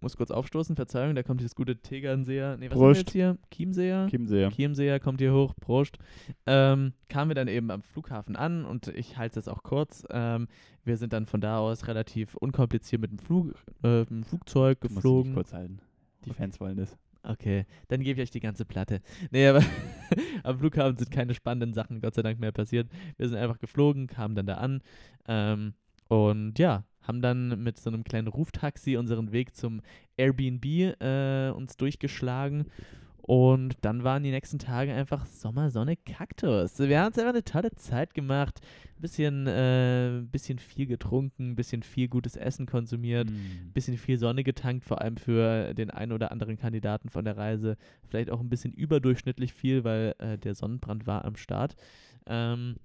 muss kurz aufstoßen, Verzeihung, da kommt dieses gute Tegernseher, nee, was Prost. jetzt hier? Chiemseer? Chiemseer. Chiemseer kommt hier hoch, Prost. Ähm, kamen wir dann eben am Flughafen an und ich halte es auch kurz. Ähm, wir sind dann von da aus relativ unkompliziert mit dem, Flug, äh, mit dem Flugzeug Du musst dich geflogen. kurz halten. Die Fans wollen das. Okay, dann gebe ich euch die ganze Platte. Nee, aber (laughs) am Flughafen sind keine spannenden Sachen, Gott sei Dank, mehr passiert. Wir sind einfach geflogen, kamen dann da an ähm, und ja, haben dann mit so einem kleinen Ruftaxi unseren Weg zum Airbnb äh, uns durchgeschlagen. Und dann waren die nächsten Tage einfach Sommer, Sonne, Kaktus. Wir haben uns einfach eine tolle Zeit gemacht. Ein bisschen, äh, bisschen viel getrunken, ein bisschen viel gutes Essen konsumiert Mm. bisschen viel Sonne getankt, vor allem für den einen oder anderen Kandidaten von der Reise. Vielleicht auch ein bisschen überdurchschnittlich viel, weil äh, der Sonnenbrand war am Start. Ähm,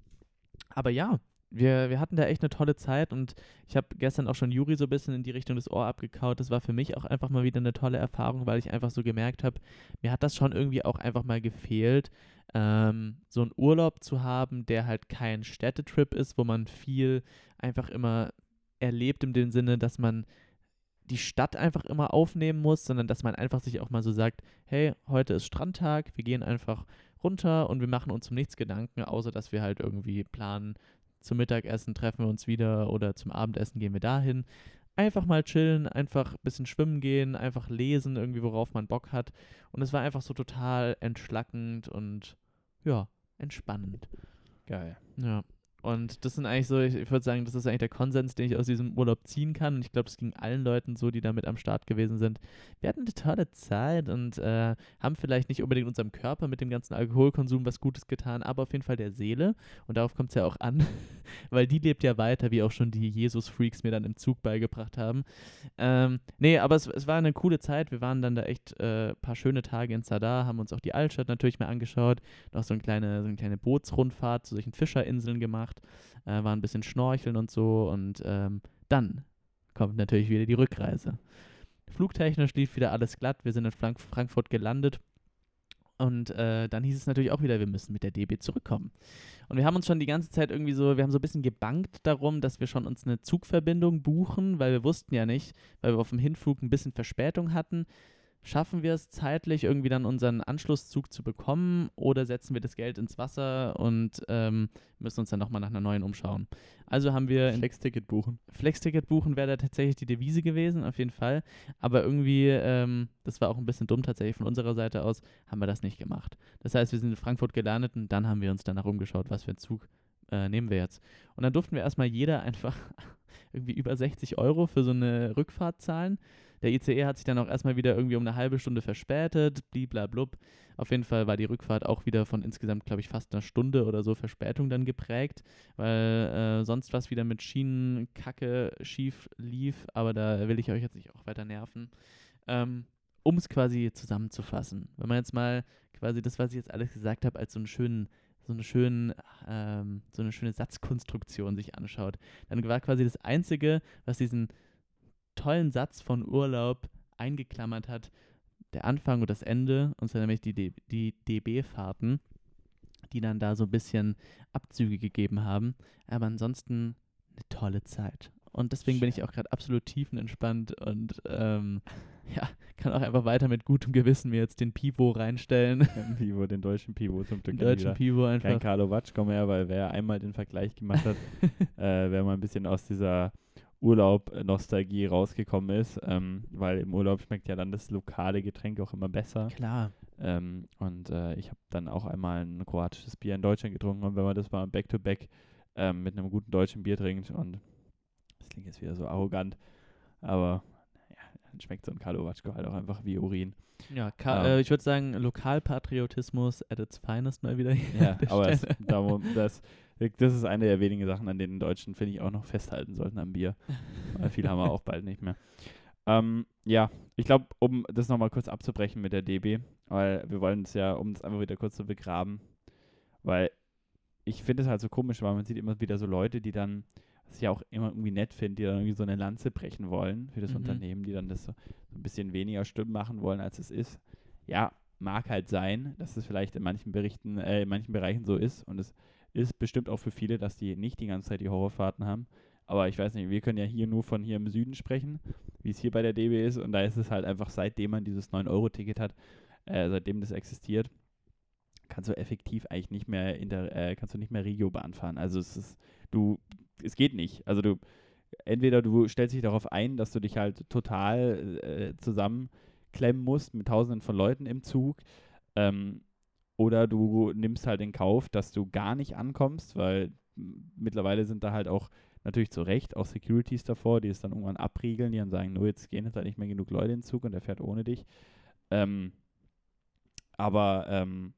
aber ja, wir, wir hatten da echt eine tolle Zeit und ich habe gestern auch schon Juri so ein bisschen in die Richtung des Ohr abgekaut. Das war für mich auch einfach mal wieder eine tolle Erfahrung, weil ich einfach so gemerkt habe, mir hat das schon irgendwie auch einfach mal gefehlt, ähm, so einen Urlaub zu haben, der halt kein Städtetrip ist, wo man viel einfach immer erlebt in dem Sinne, dass man die Stadt einfach immer aufnehmen muss, sondern dass man einfach sich auch mal so sagt, hey, heute ist Strandtag, wir gehen einfach runter und wir machen uns um nichts Gedanken, außer dass wir halt irgendwie planen, zum Mittagessen treffen wir uns wieder oder zum Abendessen gehen wir dahin. Einfach mal chillen, einfach ein bisschen schwimmen gehen, einfach lesen, irgendwie worauf man Bock hat. Und es war einfach so total entschlackend und ja, entspannend. Geil. Ja. Und das sind eigentlich so, ich, würde sagen, das ist eigentlich der Konsens, den ich aus diesem Urlaub ziehen kann. Und ich glaube, es ging allen Leuten so, die da mit am Start gewesen sind. Wir hatten eine tolle Zeit und äh, haben vielleicht nicht unbedingt unserem Körper mit dem ganzen Alkoholkonsum was Gutes getan, aber auf jeden Fall der Seele. Und darauf kommt es ja auch an, (laughs) weil die lebt ja weiter, wie auch schon die Jesus-Freaks mir dann im Zug beigebracht haben. Ähm, nee, aber es, es war eine coole Zeit. Wir waren dann da echt ein äh, paar schöne Tage in Zadar, haben uns auch die Altstadt natürlich mal angeschaut, noch so eine kleine, so eine kleine Bootsrundfahrt zu solchen Fischerinseln gemacht, äh, war ein bisschen schnorcheln und so und ähm, dann kommt natürlich wieder die Rückreise. Flugtechnisch lief wieder alles glatt, wir sind in Frank Frankfurt gelandet und äh, dann hieß es natürlich auch wieder, wir müssen mit der DB zurückkommen. Und wir haben uns schon die ganze Zeit irgendwie so, wir haben so ein bisschen gebankt darum, dass wir schon uns eine Zugverbindung buchen, weil wir wussten ja nicht, weil wir auf dem Hinflug ein bisschen Verspätung hatten, schaffen wir es zeitlich irgendwie dann unseren Anschlusszug zu bekommen oder setzen wir das Geld ins Wasser und ähm, müssen uns dann nochmal nach einer neuen umschauen. Also haben wir Flex-Ticket buchen. Flex-Ticket buchen wäre da tatsächlich die Devise gewesen, auf jeden Fall. Aber irgendwie, ähm, das war auch ein bisschen dumm tatsächlich von unserer Seite aus, haben wir das nicht gemacht. Das heißt, wir sind in Frankfurt gelandet und dann haben wir uns danach umgeschaut, was für einen Zug äh, nehmen wir jetzt. Und dann durften wir erstmal jeder einfach (laughs) irgendwie über 60 Euro für so eine Rückfahrt zahlen. Der ICE hat sich dann auch erstmal wieder irgendwie um eine halbe Stunde verspätet, bliblablub. Auf jeden Fall war die Rückfahrt auch wieder von insgesamt, glaube ich, fast einer Stunde oder so Verspätung dann geprägt, weil äh, sonst was wieder mit Schienenkacke schief lief, aber da will ich euch jetzt nicht auch weiter nerven. Ähm, um es quasi zusammenzufassen, wenn man jetzt mal quasi das, was ich jetzt alles gesagt habe, als so einen schönen so eine, schönen, ähm, so eine schöne Satzkonstruktion sich anschaut, dann war quasi das Einzige, was diesen tollen Satz von Urlaub eingeklammert hat, der Anfang und das Ende, und zwar nämlich die, D die DB-Fahrten, die dann da so ein bisschen Abzüge gegeben haben. Aber ansonsten eine tolle Zeit. Und deswegen bin ich auch gerade absolut tiefenentspannt und ähm, (laughs) ja, kann auch einfach weiter mit gutem Gewissen mir jetzt den Pivo reinstellen. (laughs) Pivo, den deutschen Pivo zum Den Glück. deutschen wieder. Pivo Kein einfach. Carlo Watschko mehr, weil wer einmal den Vergleich gemacht hat, (laughs) äh, wer mal ein bisschen aus dieser Urlaub-Nostalgie rausgekommen ist, ähm, weil im Urlaub schmeckt ja dann das lokale Getränk auch immer besser. Klar. Ähm, und äh, ich habe dann auch einmal ein kroatisches Bier in Deutschland getrunken und wenn man das mal back-to-back ähm, mit einem guten deutschen Bier trinkt und das klingt jetzt wieder so arrogant, aber ja, dann schmeckt so ein Carlo Watschko halt auch einfach wie Urin. Ja, Ka Ähm. äh, ich würde sagen, Lokalpatriotismus at its finest mal wieder. hier Ja, aber es, Stelle. da, mu- das, (laughs) das ist eine der wenigen Sachen, an denen Deutschen, finde ich, auch noch festhalten sollten am Bier. (laughs) Weil viel haben wir auch bald nicht mehr. Ähm, ja, ich glaube, um das nochmal kurz abzubrechen mit der DB, weil wir wollen es ja, um es einfach wieder kurz zu begraben, weil ich finde es halt so komisch, weil man sieht immer wieder so Leute, die dann was ich auch immer irgendwie nett finde, die dann irgendwie so eine Lanze brechen wollen für das Mhm. Unternehmen, die dann das so, so ein bisschen weniger Stimmen machen wollen, als es ist. Ja, mag halt sein, dass es vielleicht in manchen Berichten, äh, in manchen Bereichen so ist und es ist bestimmt auch für viele, dass die nicht die ganze Zeit die Horrorfahrten haben. Aber ich weiß nicht, wir können ja hier nur von hier im Süden sprechen, wie es hier bei der DB ist. Und da ist es halt einfach, seitdem man dieses 9-Euro-Ticket hat, äh, seitdem das existiert, kannst du effektiv eigentlich nicht mehr in der, äh, kannst du nicht mehr Regiobahn fahren. Also es ist, du, es geht nicht. Also du, entweder du stellst dich darauf ein, dass du dich halt total äh, zusammenklemmen musst mit tausenden von Leuten im Zug, ähm, oder du nimmst halt in Kauf, dass du gar nicht ankommst, weil mittlerweile sind da halt auch natürlich zu Recht auch Securities davor, die es dann irgendwann abriegeln, die dann sagen, nur jetzt gehen jetzt halt nicht mehr genug Leute in den Zug und der fährt ohne dich. Ähm, aber ähm,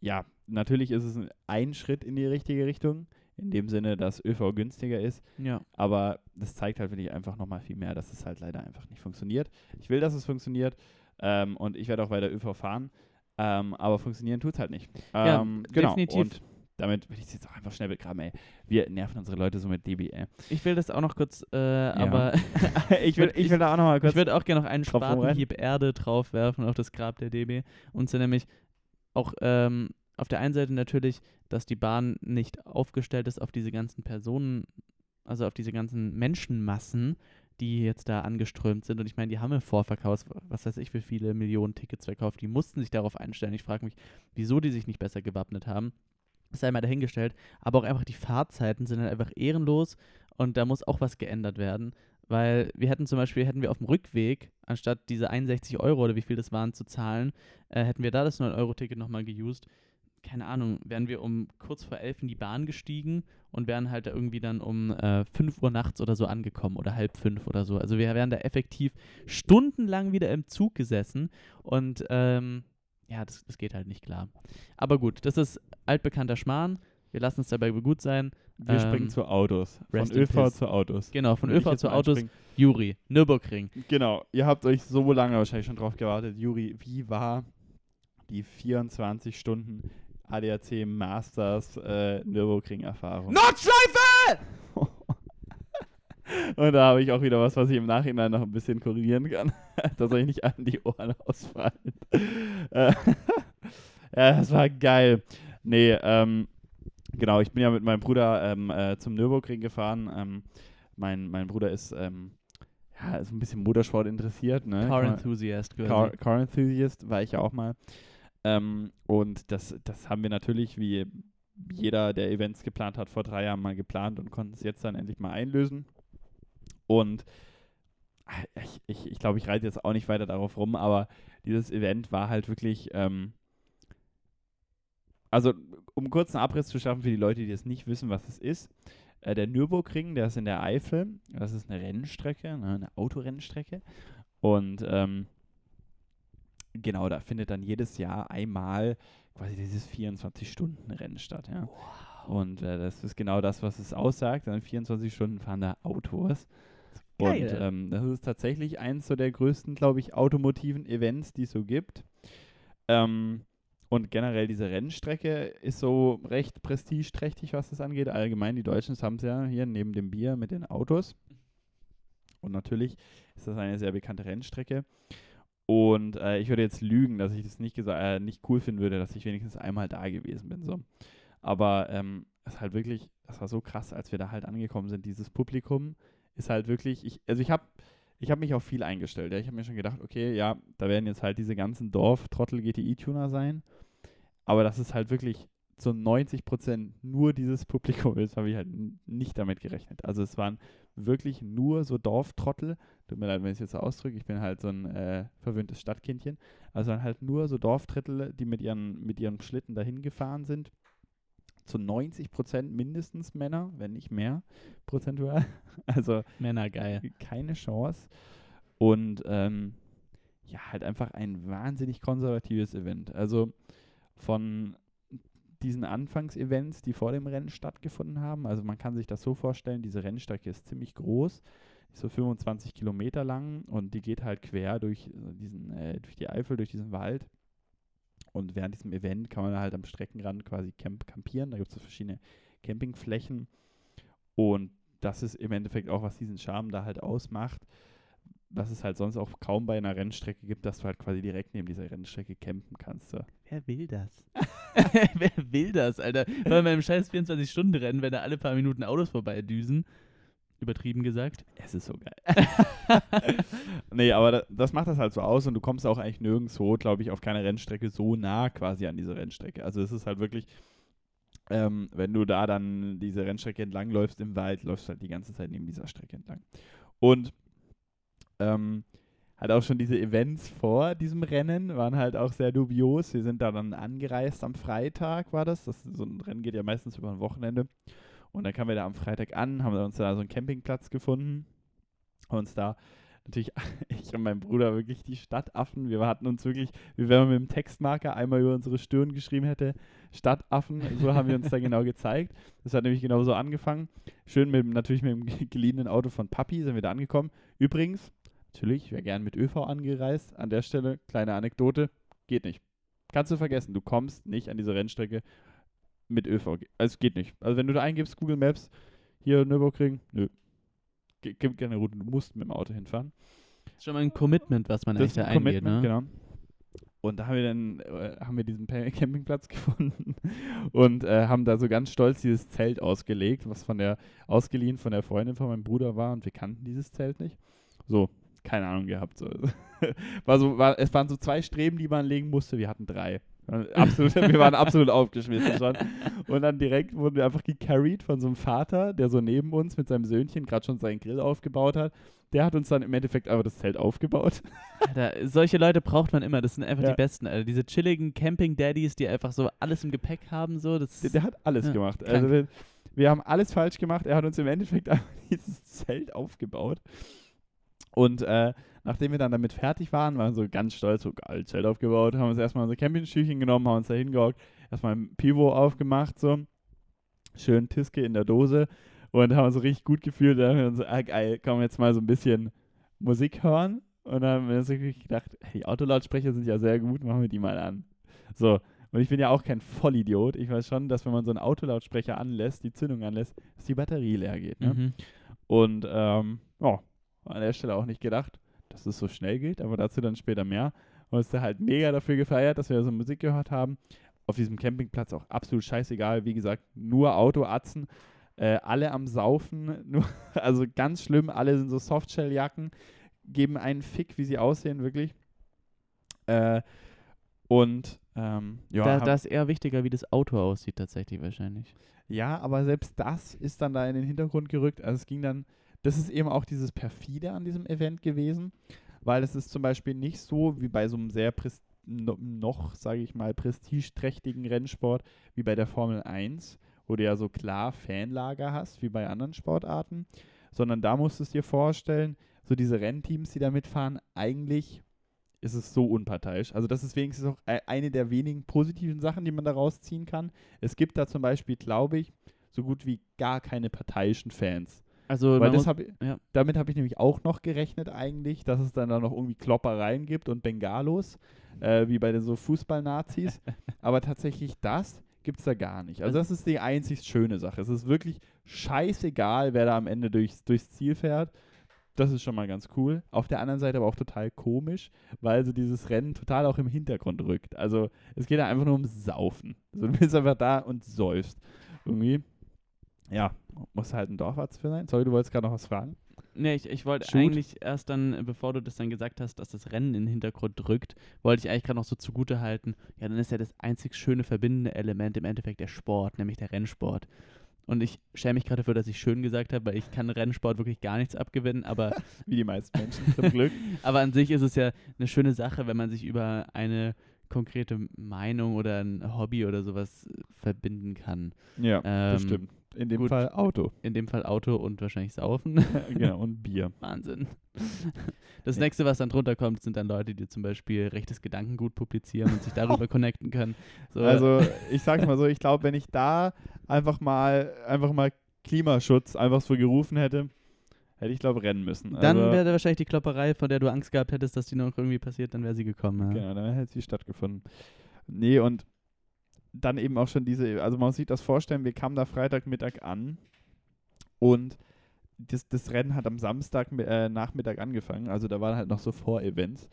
ja, natürlich ist es ein- ein Schritt in die richtige Richtung, in dem Sinne, dass ÖV günstiger ist, Ja. aber das zeigt halt wirklich einfach nochmal viel mehr, dass es halt leider einfach nicht funktioniert. Ich will, dass es funktioniert ähm, und ich werde auch weiter ÖV fahren, ähm, aber funktionieren tut es halt nicht. Ja, Ähm, genau. definitiv. Und damit will ich es jetzt auch einfach schnell begraben, ey. Wir nerven unsere Leute so mit DB, ey. Ich will das auch noch kurz, äh, aber (laughs) ich, will, ich will da auch nochmal kurz. ich würde auch gerne noch einen. Spatenhieb Erde draufwerfen auf das Grab der DB. Und zwar nämlich auch ähm, auf der einen Seite natürlich, dass die Bahn nicht aufgestellt ist auf diese ganzen Personen, also auf diese ganzen Menschenmassen, die jetzt da angeströmt sind. Und ich meine, die haben im Vorverkauf, was weiß ich, wie viele Millionen Tickets verkauft. Die mussten sich darauf einstellen. Ich frage mich, wieso die sich nicht besser gewappnet haben. Das sei mal dahingestellt. Aber auch einfach die Fahrzeiten sind halt einfach ehrenlos und da muss auch was geändert werden. Weil wir hätten zum Beispiel, hätten wir auf dem Rückweg, anstatt diese 61 Euro oder wie viel das waren zu zahlen, äh, hätten wir da das 9-Euro-Ticket nochmal geused. Keine Ahnung, wären wir um kurz vor elf in die Bahn gestiegen und wären halt da irgendwie dann um äh, 5 Uhr nachts oder so angekommen oder halb fünf oder so. Also wir wären da effektiv stundenlang wieder im Zug gesessen und ähm, ja, das, das geht halt nicht klar. Aber gut, das ist altbekannter Schmarrn. Wir lassen es dabei gut sein. wir ähm, springen zu Autos. Von ÖV zu Autos. Genau, von ÖV zu Autos. Juri, Nürburgring. Genau, ihr habt euch so lange wahrscheinlich schon drauf gewartet. Juri, wie war die 24 Stunden ADAC Masters äh, Nürburgring-Erfahrung? Nordschleife! (laughs) Und da habe ich auch wieder was, was ich im Nachhinein noch ein bisschen korrigieren kann, (laughs) dass euch nicht an die Ohren ausfallen. (laughs) Äh, ja, das war geil. Nee, ähm, genau, ich bin ja mit meinem Bruder ähm, äh, zum Nürburgring gefahren. Ähm, mein, mein Bruder ist, ähm, ja, ist ein bisschen Motorsport interessiert. Ne? Car Enthusiast. Car, Car Enthusiast war ich ja auch mal. Ähm, und das, das haben wir natürlich, wie jeder, der Events geplant hat, vor drei Jahren mal geplant und konnten es jetzt dann endlich mal einlösen. Und äh, ich, ich, ich glaube, ich reite jetzt auch nicht weiter darauf rum, aber dieses Event war halt wirklich, ähm, also um kurz einen Abriss zu schaffen für die Leute, die jetzt nicht wissen, was es ist. Äh, der Nürburgring, der ist in der Eifel. Das ist eine Rennstrecke, ne, eine Autorennstrecke. Und ähm, genau, da findet dann jedes Jahr einmal quasi dieses 24-Stunden-Rennen statt. Ja. Und äh, das ist genau das, was es aussagt. Dann 24 Stunden fahren da Autos. Geil. Und ähm, das ist tatsächlich eins so der größten, glaube ich, automotiven Events, die es so gibt. Ähm, und generell diese Rennstrecke ist so recht prestigeträchtig, was das angeht. Allgemein, die Deutschen haben es ja hier neben dem Bier mit den Autos. Und natürlich ist das eine sehr bekannte Rennstrecke. Und äh, ich würde jetzt lügen, dass ich das nicht, äh, nicht cool finden würde, dass ich wenigstens einmal da gewesen bin. So. Aber ähm, es ist halt wirklich, das war so krass, als wir da halt angekommen sind. Dieses Publikum ist halt wirklich, ich, also ich habe ich hab mich auf viel eingestellt. Ja. Ich habe mir schon gedacht, okay, ja, da werden jetzt halt diese ganzen Dorf-Trottel-GTI-Tuner sein. Aber das ist halt wirklich zu 90 Prozent nur dieses Publikum (laughs) ist, habe ich halt nicht damit gerechnet. Also es waren wirklich nur so Dorftrottel. Tut mir leid, wenn ich es jetzt so ausdrücke. Ich bin halt so ein äh, verwöhntes Stadtkindchen. Also waren halt nur so Dorftrottel, die mit ihren, mit ihren Schlitten dahin gefahren sind. Zu 90 Prozent mindestens Männer, wenn nicht mehr prozentual. (laughs) Also Männer geil. keine Chance. Und ähm, ja, halt einfach ein wahnsinnig konservatives Event. Also von diesen Anfangsevents, die vor dem Rennen stattgefunden haben, also man kann sich das so vorstellen, diese Rennstrecke ist ziemlich groß, ist so 25 Kilometer lang und die geht halt quer durch äh, diesen, äh, durch die Eifel, durch diesen Wald. Und während diesem Event kann man halt am Streckenrand quasi camp campieren. Da gibt es so verschiedene Campingflächen. Und das ist im Endeffekt auch, was diesen Charme da halt ausmacht, was es halt sonst auch kaum bei einer Rennstrecke gibt, dass du halt quasi direkt neben dieser Rennstrecke campen kannst. Wer will das? (laughs) (laughs) Wer will das, Alter? Bei meinem scheiß 24-Stunden-Rennen, wenn da alle paar Minuten Autos vorbeidüsen. Übertrieben gesagt. Es ist so geil. (laughs) nee, aber da, das macht das halt so aus und du kommst auch eigentlich nirgendwo, glaube ich, auf keine Rennstrecke so nah quasi an diese Rennstrecke. Also es ist halt wirklich, ähm, wenn du da dann diese Rennstrecke entlang läufst im Wald, läufst du halt die ganze Zeit neben dieser Strecke entlang. Und ähm, halt auch schon diese Events vor diesem Rennen waren halt auch sehr dubios. Wir sind da dann angereist am Freitag, war das. das so ein Rennen geht ja meistens über ein Wochenende. Und dann kamen wir da am Freitag an, haben uns da so einen Campingplatz gefunden, haben uns da natürlich, (laughs) ich und mein Bruder, wirklich die Stadtaffen. Wir hatten uns wirklich, wie wenn man mit dem Textmarker einmal über unsere Stirn geschrieben hätte, Stadtaffen, so haben wir uns da genau gezeigt. Das hat nämlich genau so angefangen. Schön mit, natürlich mit dem (laughs) geliehenen Auto von Papi sind wir da angekommen. Übrigens, natürlich, ich wäre gern mit ÖV angereist. An der Stelle, kleine Anekdote, geht nicht. Kannst du vergessen, du kommst nicht an diese Rennstrecke mit ÖV. Also es geht nicht. Also wenn du da eingibst, Google Maps, hier Nürburgring, nö. Gibt keine Route, du musst mit dem Auto hinfahren. Das ist schon mal ein Commitment, was man Das ist da ein eingeht, Commitment, ne? genau. Und da haben wir dann äh, haben wir diesen (laughs) Campingplatz gefunden und äh, haben da so ganz stolz dieses Zelt ausgelegt, was von der ausgeliehen von der Freundin von meinem Bruder war und wir kannten dieses Zelt nicht. So, keine Ahnung gehabt. So. (laughs) war so, war, es waren so zwei Streben, die man legen musste. Wir hatten drei. Absolut, (laughs) wir waren absolut aufgeschmissen schon. Und dann direkt wurden wir einfach gecarried von so einem Vater, der so neben uns mit seinem Söhnchen gerade schon seinen Grill aufgebaut hat. Der hat uns dann im Endeffekt einfach das Zelt aufgebaut. Alter, solche Leute braucht man immer. Das sind einfach Ja. die Besten, Alter. Diese chilligen Camping-Daddies, die einfach so alles im Gepäck haben, so. Das Der, der hat alles Ja, gemacht. krank. Also wir, wir haben alles falsch gemacht. Er hat uns im Endeffekt (laughs) einfach dieses Zelt aufgebaut. Und äh, nachdem wir dann damit fertig waren, waren wir so ganz stolz, so geil, Zelt aufgebaut, haben uns erstmal unser Campingstühlchen genommen, haben uns da hingehockt, erstmal ein Pivo aufgemacht, so. Schön Tiske in der Dose und haben uns so richtig gut gefühlt. Da haben wir uns so, ah geil, komm jetzt mal so ein bisschen Musik hören. Und dann haben wir uns wirklich gedacht, hey, die Autolautsprecher sind ja sehr gut, machen wir die mal an. So, und ich bin ja auch kein Vollidiot. Ich weiß schon, dass wenn man so einen Autolautsprecher anlässt, die Zündung anlässt, dass die Batterie leer geht. Ne? Mhm. Und ähm, ja, an der Stelle auch nicht gedacht, dass es so schnell geht, aber dazu dann später mehr. Und es ist halt mega dafür gefeiert, dass wir so Musik gehört haben. Auf diesem Campingplatz auch absolut scheißegal. Wie gesagt, nur Autoatzen. Äh, alle am Saufen. (laughs) Nur, also ganz schlimm. Alle sind so Softshell-Jacken. Geben einen Fick, wie sie aussehen, wirklich. Äh, und ähm, ja, da, da ist eher wichtiger, wie das Auto aussieht, tatsächlich wahrscheinlich. Ja, aber selbst das ist dann da in den Hintergrund gerückt. Also es ging dann, das ist eben auch dieses Perfide an diesem Event gewesen, weil es ist zum Beispiel nicht so wie bei so einem sehr noch, sage ich mal, prestigeträchtigen Rennsport wie bei der Formel 1, wo du ja so klar Fanlager hast, wie bei anderen Sportarten, sondern da musst du es dir vorstellen, so diese Rennteams, die da mitfahren, eigentlich ist es so unparteiisch. Also das ist wenigstens auch e- eine der wenigen positiven Sachen, die man da rausziehen kann. Es gibt da zum Beispiel, glaube ich, so gut wie gar keine parteiischen Fans. Also, Weil das hab, ja. damit habe ich nämlich auch noch gerechnet eigentlich, dass es dann da noch irgendwie Kloppereien gibt und Bengalos, äh, wie bei den so Fußballnazis. (laughs) Aber tatsächlich das gibt es da gar nicht. Also das ist die einzig schöne Sache. Es ist wirklich scheißegal, wer da am Ende durchs, durchs Ziel fährt. Das ist schon mal ganz cool. Auf der anderen Seite aber auch total komisch, weil so dieses Rennen total auch im Hintergrund rückt. Also es geht da einfach nur ums Saufen. Also du bist einfach da und säufst. Irgendwie. Ja, muss halt ein Dorfarzt für sein. Sorry, du wolltest gerade noch was fragen. Nee, ich, ich wollte eigentlich erst dann, bevor du das dann gesagt hast, dass das Rennen in den Hintergrund drückt, wollte ich eigentlich gerade noch so zugute halten, ja, dann ist ja das einzig schöne verbindende Element im Endeffekt der Sport, nämlich der Rennsport. Und ich schäme mich gerade dafür, dass ich schön gesagt habe, weil ich kann Rennsport wirklich gar nichts abgewinnen, aber, (laughs) Wie die meisten Menschen zum (laughs) Glück. aber an sich ist es ja eine schöne Sache, wenn man sich über eine konkrete Meinung oder ein Hobby oder sowas verbinden kann. Ja, das Ähm, stimmt. In dem gut. Fall Auto. In dem Fall Auto und wahrscheinlich Saufen. (laughs) genau, und Bier. (laughs) Wahnsinn. Das Ja. nächste, was dann drunter kommt, sind dann Leute, die zum Beispiel rechtes Gedankengut publizieren und sich darüber (laughs) connecten können. So, Also, ich sag's mal so, ich glaube, wenn ich da einfach mal, einfach mal Klimaschutz einfach so gerufen hätte, hätte ich, glaube rennen müssen. dann also, wäre wahrscheinlich die Klopperei, von der du Angst gehabt hättest, dass die noch irgendwie passiert, dann wäre sie gekommen. Ja. Genau, dann hätte sie stattgefunden. Nee, und dann eben auch schon diese, also man muss sich das vorstellen, wir kamen da Freitagmittag an und das, das Rennen hat am Samstag äh, Nachmittag angefangen, also da waren halt noch so Vor-Events.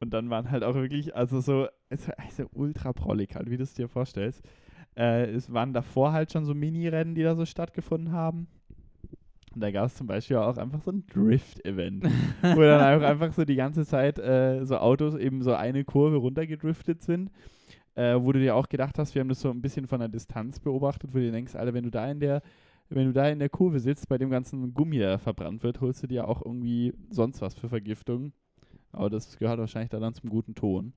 Und dann waren halt auch wirklich, also so, es war also ultra prollig halt, wie du es dir vorstellst. Äh, es waren davor halt schon so Mini-Rennen, die da so stattgefunden haben. Und da gab es zum Beispiel auch einfach so ein Drift-Event, wo dann (laughs) auch einfach so die ganze Zeit äh, so Autos eben so eine Kurve runtergedriftet sind. Äh, wo du dir auch gedacht hast, wir haben das so ein bisschen von der Distanz beobachtet, wo du denkst, Alter, wenn du da in der, wenn du da in der Kurve sitzt, bei dem ganzen Gummi, der verbrannt wird, holst du dir auch irgendwie sonst was für Vergiftung. Aber das gehört wahrscheinlich dann zum guten Ton.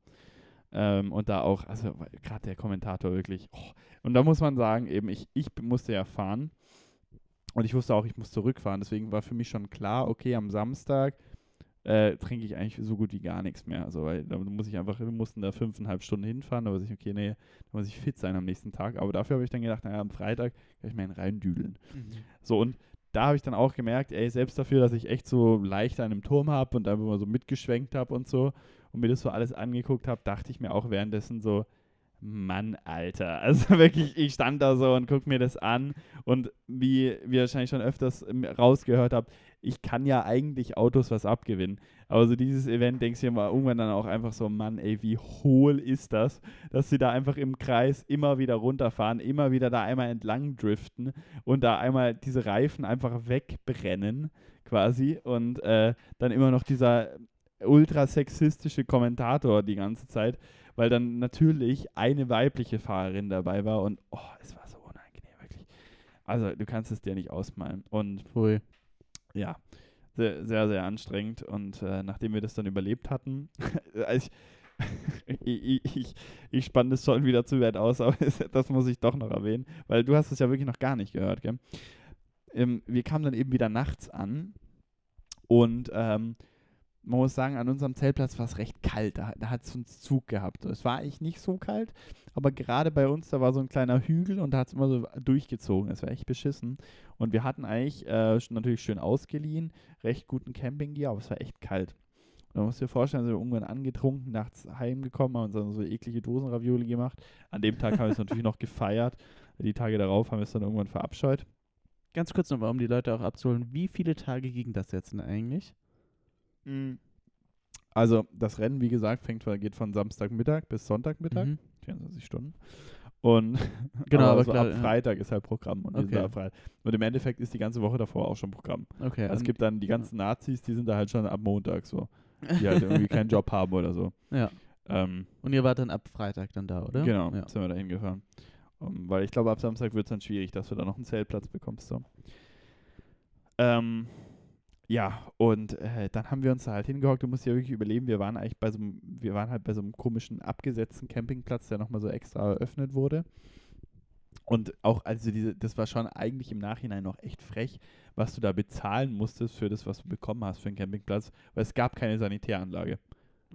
Ähm, und da auch, also gerade der Kommentator wirklich. Oh. Und da muss man sagen, eben, ich, ich musste ja fahren. Und ich wusste auch, ich muss zurückfahren. Deswegen war für mich schon klar, okay, am Samstag äh, trinke ich eigentlich so gut wie gar nichts mehr. Also, weil da muss ich einfach, wir mussten da fünfeinhalb Stunden hinfahren, da weiß ich, okay, nee, da muss ich fit sein am nächsten Tag. Aber dafür habe ich dann gedacht, naja, am Freitag kann ich mir einen reindüdeln. Mhm. So, und da habe ich dann auch gemerkt, ey, selbst dafür, dass ich echt so leicht an einem Turm habe und einfach mal so mitgeschwenkt habe und so und mir das so alles angeguckt habe, dachte ich mir auch währenddessen so, Mann, Alter. (laughs) Also wirklich, ich stand da so und guck mir das an und wie, wie ihr wahrscheinlich schon öfters rausgehört habt, ich kann ja eigentlich Autos was abgewinnen. Aber so dieses Event denkst du dir mal irgendwann dann auch einfach so, Mann, ey, wie hohl ist das, dass sie da einfach im Kreis immer wieder runterfahren, immer wieder da einmal entlang driften und da einmal diese Reifen einfach wegbrennen quasi und äh, dann immer noch dieser ultra sexistische Kommentator die ganze Zeit, weil dann natürlich eine weibliche Fahrerin dabei war und oh, es war so unangenehm, wirklich. Also, du kannst es dir nicht ausmalen. Und Pfui ja, sehr, sehr, sehr anstrengend. Und äh, nachdem wir das dann überlebt hatten, (laughs) also ich, (laughs) ich, ich, ich spann das schon wieder zu weit aus, (laughs) aber das muss ich doch noch erwähnen, weil du hast es ja wirklich noch gar nicht gehört, gell? Ähm, wir kamen dann eben wieder nachts an und ähm, man muss sagen, an unserem Zeltplatz war es recht kalt. Da, da hat es uns Zug gehabt. Es war eigentlich nicht so kalt, aber gerade bei uns, da war so ein kleiner Hügel und da hat es immer so durchgezogen. Es war echt beschissen. Und wir hatten eigentlich äh, natürlich schön ausgeliehen, recht guten Campinggear, aber es war echt kalt. Und musst du dir vorstellen, sind wir irgendwann angetrunken, nachts heimgekommen, haben uns dann so eklige Dosenravioli gemacht. An dem Tag haben wir es (laughs) natürlich noch gefeiert. Die Tage darauf haben wir es dann irgendwann verabscheut. Ganz kurz nochmal, um die Leute auch abzuholen. Wie viele Tage ging das jetzt denn eigentlich? Mhm. Also das Rennen, wie gesagt, fängt geht von Samstagmittag bis Sonntagmittag, mhm. 24 Stunden. Und (laughs) genau, aber, aber so klar, ab Freitag ja. ist halt Programm und, okay. frei. und im Endeffekt ist die ganze Woche davor auch schon Programm. Okay. Also es gibt dann die ganzen ja. Nazis, die sind da halt schon ab Montag so, die halt (laughs) irgendwie keinen Job haben oder so. Ja. Ähm, und ihr wart dann ab Freitag dann da, oder? Genau, ja. sind wir da hingefahren. Um, weil ich glaube, ab Samstag wird es dann schwierig, dass du da noch einen Zeltplatz bekommst. So. Ähm, ja, und äh, dann haben wir uns da halt hingehockt. Du musst ja wirklich überleben. Wir waren eigentlich bei so einem, wir waren halt bei so einem komischen abgesetzten Campingplatz, der nochmal so extra eröffnet wurde. Und auch, also diese, das war schon eigentlich im Nachhinein noch echt frech, was du da bezahlen musstest für das, was du bekommen hast für einen Campingplatz, weil es gab keine Sanitäranlage.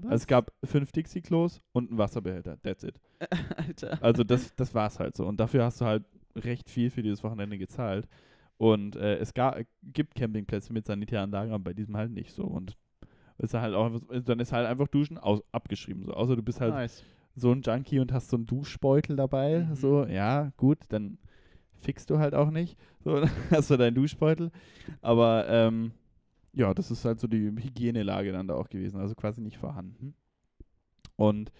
Also es gab fünf Dixie-Klos und einen Wasserbehälter. That's it. (laughs) Alter. Also das, das war's halt so. Und dafür hast du halt recht viel für dieses Wochenende gezahlt. Und äh, es gab, gibt Campingplätze mit Sanitäranlagen, aber bei diesem halt nicht so. Und ist halt auch, dann ist halt einfach Duschen aus, abgeschrieben. So. Außer du bist halt nice. so ein Junkie und hast so einen Duschbeutel dabei. Mhm. So, ja, gut, dann fixst du halt auch nicht. So, (laughs) dann hast du deinen Duschbeutel. Aber ähm, ja, das ist halt so die Hygienelage dann da auch gewesen. Also quasi nicht vorhanden. Und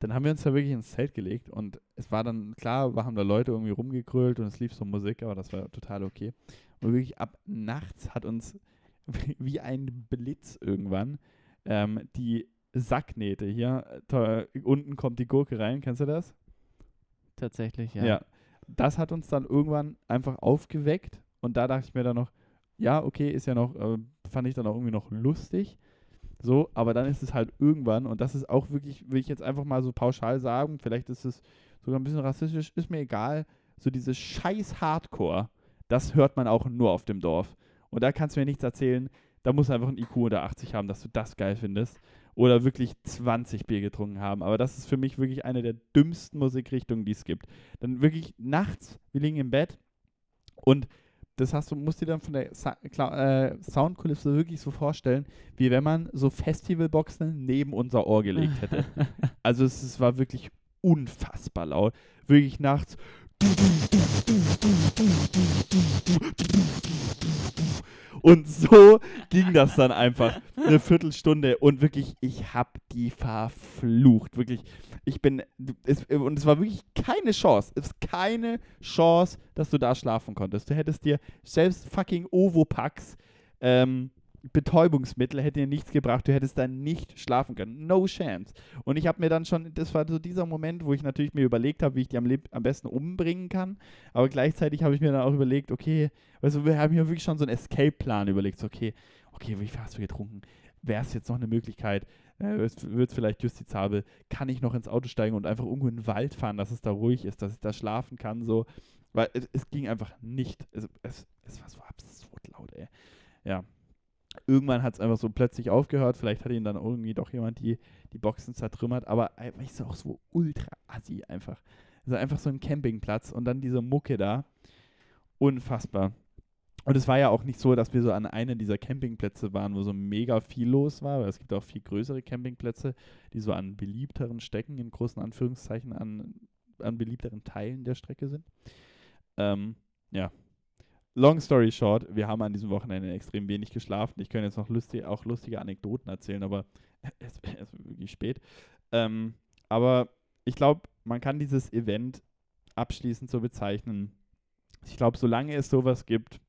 dann haben wir uns da wirklich ins Zelt gelegt und es war dann, klar, wir haben da Leute irgendwie rumgegrölt und es lief so Musik, aber das war total okay. Und wirklich ab nachts hat uns (laughs) wie ein Blitz irgendwann ähm, die Sacknähte hier, toll, unten kommt die Gurke rein, kennst du das? Tatsächlich, ja. Ja, das hat uns dann irgendwann einfach aufgeweckt und da dachte ich mir dann noch, ja, okay, ist ja noch, äh, fand ich dann auch irgendwie noch lustig. So, aber dann ist es halt irgendwann, und das ist auch wirklich, will ich jetzt einfach mal so pauschal sagen, vielleicht ist es sogar ein bisschen rassistisch, ist mir egal, so dieses scheiß Hardcore, das hört man auch nur auf dem Dorf. Und da kannst du mir nichts erzählen, da muss einfach ein IQ unter 80 haben, dass du das geil findest. Oder wirklich 20 Bier getrunken haben. Aber das ist für mich wirklich eine der dümmsten Musikrichtungen, die es gibt. Dann wirklich nachts, wir liegen im Bett und das hast du, musst dir dann von der Sa äh, Soundkulisse wirklich so vorstellen, wie wenn man so Festivalboxen neben unser Ohr gelegt hätte. (laughs) also es, es war wirklich unfassbar laut. Wirklich nachts. Und so ging das dann einfach. Eine Viertelstunde. Und wirklich, ich hab die verflucht. Wirklich. Ich bin. Es, und es war wirklich keine Chance. Es ist keine Chance, dass du da schlafen konntest. Du hättest dir selbst fucking Ovopax ähm, Betäubungsmittel hätte dir nichts gebracht, du hättest dann nicht schlafen können. No chance. Und ich habe mir dann schon, das war so dieser Moment, wo ich natürlich mir überlegt habe, wie ich die am, am besten umbringen kann. Aber gleichzeitig habe ich mir dann auch überlegt, okay, also wir haben mir wirklich schon so einen Escape-Plan überlegt. So, okay, okay, wie viel hast du getrunken? Wäre es jetzt noch eine Möglichkeit? Äh, wird es vielleicht justizabel? Kann ich noch ins Auto steigen und einfach irgendwo in den Wald fahren, dass es da ruhig ist, dass ich da schlafen kann? So. Weil es, es ging einfach nicht. Es, es, es war so absurd laut, ey. Ja, irgendwann hat es einfach so plötzlich aufgehört. Vielleicht hat ihn dann irgendwie doch jemand die, die Boxen zertrümmert. Aber einfach ist auch so ultra assi einfach. Also einfach so ein Campingplatz und dann diese Mucke da. Unfassbar. Und es war ja auch nicht so, dass wir so an einem dieser Campingplätze waren, wo so mega viel los war, weil es gibt auch viel größere Campingplätze, die so an beliebteren Stecken, in großen Anführungszeichen, an, an beliebteren Teilen der Strecke sind. Ähm, ja, long story short, wir haben an diesem Wochenende extrem wenig geschlafen. Ich könnte jetzt noch lustig, auch lustige Anekdoten erzählen, aber (laughs) es, ist wirklich spät. Ähm, aber ich glaube, man kann dieses Event abschließend so bezeichnen. Ich glaube, solange es sowas gibt,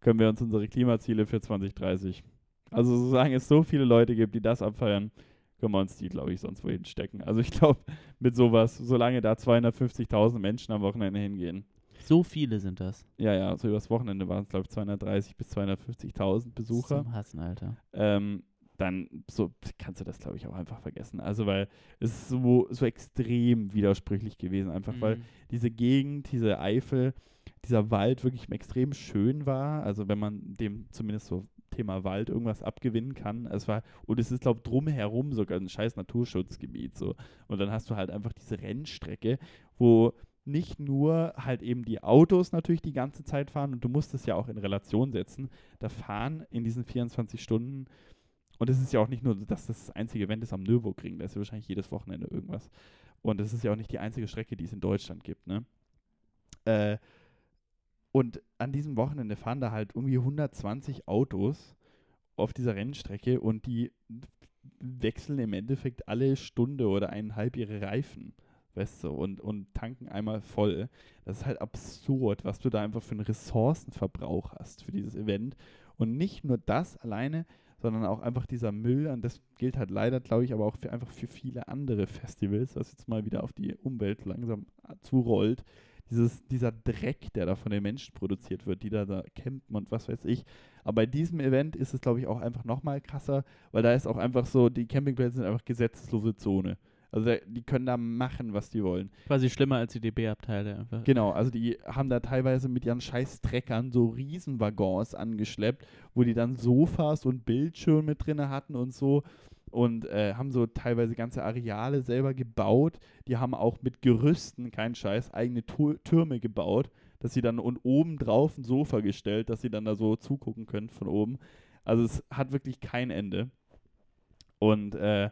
können wir uns unsere Klimaziele für 2030. Also solange es so viele Leute gibt, die das abfeiern, können wir uns die, glaube ich, sonst wohin stecken. Also ich glaube, mit sowas, solange da 250.000 Menschen am Wochenende hingehen, so viele sind das. Ja, ja, so übers Wochenende waren es, glaube ich, 230 bis 250.000 Besucher. Zum Hassen, Alter. Ähm, dann so kannst du das, glaube ich, auch einfach vergessen. Also, weil es ist so, so extrem widersprüchlich gewesen, einfach mhm. weil diese Gegend, diese Eifel, dieser Wald wirklich extrem schön war. Also, wenn man dem zumindest so Thema Wald irgendwas abgewinnen kann. Es war, und es ist, glaube ich, drumherum sogar ein scheiß Naturschutzgebiet. So. Und dann hast du halt einfach diese Rennstrecke, wo nicht nur halt eben die Autos natürlich die ganze Zeit fahren und du musst es ja auch in Relation setzen. Da fahren in diesen 24 Stunden und es ist ja auch nicht nur, dass das, einzige Event ist am Nürburgring, da ist ja wahrscheinlich jedes Wochenende irgendwas. Und es ist ja auch nicht die einzige Strecke, die es in Deutschland gibt, ne? Äh, und an diesem Wochenende fahren da halt irgendwie 120 Autos auf dieser Rennstrecke und die wechseln im Endeffekt alle Stunde oder eineinhalb ihre Reifen weißt du, und, und tanken einmal voll. Das ist halt absurd, was du da einfach für einen Ressourcenverbrauch hast für dieses Event. Und nicht nur das alleine, sondern auch einfach dieser Müll, und das gilt halt leider, glaube ich, aber auch für, einfach für viele andere Festivals, was jetzt mal wieder auf die Umwelt langsam zurollt. Dieses, dieser Dreck, der da von den Menschen produziert wird, die da, da campen und was weiß ich. Aber bei diesem Event ist es, glaube ich, auch einfach nochmal krasser, weil da ist auch einfach so, die Campingplätze sind einfach gesetzeslose Zone. Also die können da machen, was die wollen. Quasi schlimmer als die DB-Abteile einfach. Genau, also die haben da teilweise mit ihren scheiß Treckern so Riesenwaggons angeschleppt, wo die dann Sofas und Bildschirme mit drin hatten und so und äh, haben so teilweise ganze Areale selber gebaut. Die haben auch mit Gerüsten, kein Scheiß, eigene Tur Türme gebaut, dass sie dann und oben drauf ein Sofa gestellt, dass sie dann da so zugucken können von oben. Also es hat wirklich kein Ende. Und äh,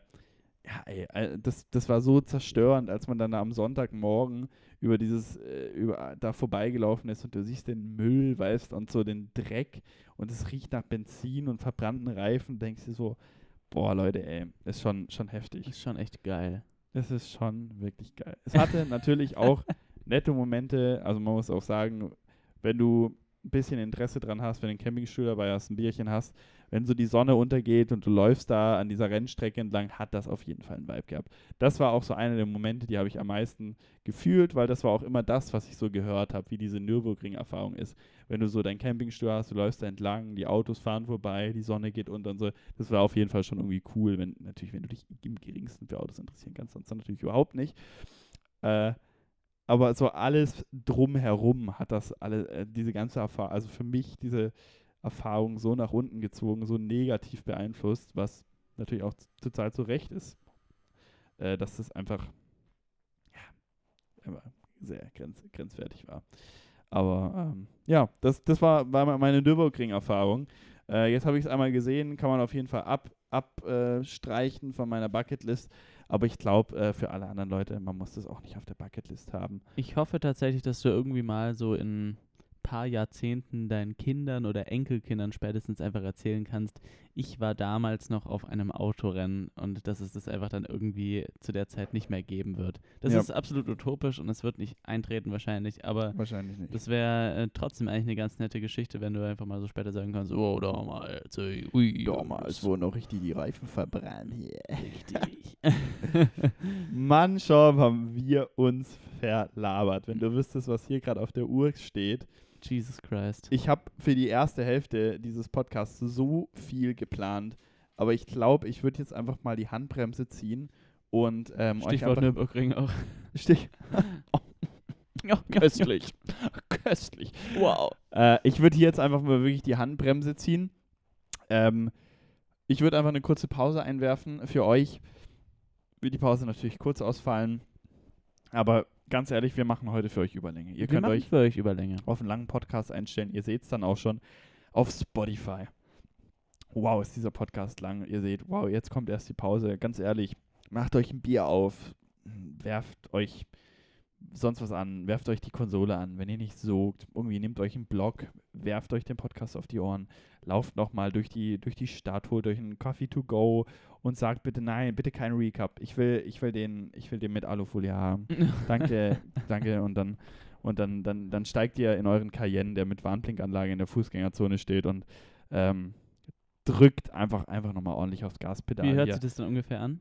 ja, ey, das, das war so zerstörend, als man dann am Sonntagmorgen über dieses, äh, über, da vorbeigelaufen ist und du siehst den Müll, weißt, und so den Dreck und es riecht nach Benzin und verbrannten Reifen, denkst du so, boah, Leute, ey, ist schon, schon heftig. Ist schon echt geil. Es ist schon wirklich geil. Es hatte (laughs) natürlich auch nette Momente, also man muss auch sagen, wenn du ein bisschen Interesse dran hast, wenn du einen Campingstuhl dabei hast, ein Bierchen hast, wenn so die Sonne untergeht und du läufst da an dieser Rennstrecke entlang, hat das auf jeden Fall einen Vibe gehabt. Das war auch so einer der Momente, die habe ich am meisten gefühlt, weil das war auch immer das, was ich so gehört habe, wie diese Nürburgring-Erfahrung ist. Wenn du so deinen Campingstuhl hast, du läufst da entlang, die Autos fahren vorbei, die Sonne geht unter und so. Das war auf jeden Fall schon irgendwie cool, wenn natürlich, wenn du dich im geringsten für Autos interessieren kannst, sonst natürlich überhaupt nicht. Äh, aber so alles drumherum hat das alle, äh, diese ganze Erfahrung, also für mich diese Erfahrung so nach unten gezogen, so negativ beeinflusst, was natürlich auch total zu Recht ist, äh, dass das einfach ja, sehr grenz, grenzwertig war. Aber ähm, ja, das, das war, war meine Nürburgring-Erfahrung. Äh, jetzt habe ich es einmal gesehen, kann man auf jeden Fall ab, abstreichen von meiner Bucketlist. Aber ich glaube, äh, für alle anderen Leute, man muss das auch nicht auf der Bucketlist haben. Ich hoffe tatsächlich, dass du irgendwie mal so in paar Jahrzehnten deinen Kindern oder Enkelkindern spätestens einfach erzählen kannst, ich war damals noch auf einem Autorennen und dass es das einfach dann irgendwie zu der Zeit nicht mehr geben wird. Das Ja. ist absolut utopisch und es wird nicht eintreten wahrscheinlich, aber Wahrscheinlich nicht. das wäre äh, trotzdem eigentlich eine ganz nette Geschichte, wenn du einfach mal so später sagen kannst, oh, damals, ey, ui, wo noch richtig die Reifen verbrannt hier. richtig. (laughs) Mann, Schaum, haben wir uns verlabert. Wenn du wüsstest, was hier gerade auf der Uhr steht. Jesus Christ. Ich habe für die erste Hälfte dieses Podcasts so viel geplant, aber ich glaube, ich würde jetzt einfach mal die Handbremse ziehen und ähm, Stichwort Nürburgring auch. (laughs) Stich (laughs) (laughs) Ja, köstlich, köstlich. Wow. Äh, ich würde hier jetzt einfach mal wirklich die Handbremse ziehen. Ähm, ich würde einfach eine kurze Pause einwerfen für euch. Wird die Pause natürlich kurz ausfallen. Aber ganz ehrlich, wir machen heute für euch Überlänge. Ihr Wir könnt euch für euch Überlänge. auf einen langen Podcast einstellen. Ihr seht es dann auch schon auf Spotify. Wow, ist dieser Podcast lang. Ihr seht, wow, jetzt kommt erst die Pause. Ganz ehrlich, macht euch ein Bier auf, werft euch sonst was an, werft euch die Konsole an, wenn ihr nicht sogt, irgendwie nehmt euch einen Blog, werft euch den Podcast auf die Ohren, lauft nochmal durch die, durch die Stadt, holt euch einen Coffee to go und sagt bitte nein, bitte kein Recap. Ich will, ich will den, ich will den mit Alufolie haben. (laughs) Danke, danke. Und dann, und dann, dann, dann steigt ihr in euren Cayenne, der mit Warnblinkanlage in der Fußgängerzone steht und ähm, drückt einfach, einfach nochmal ordentlich aufs Gaspedal. Wie hört sich das dann ungefähr an?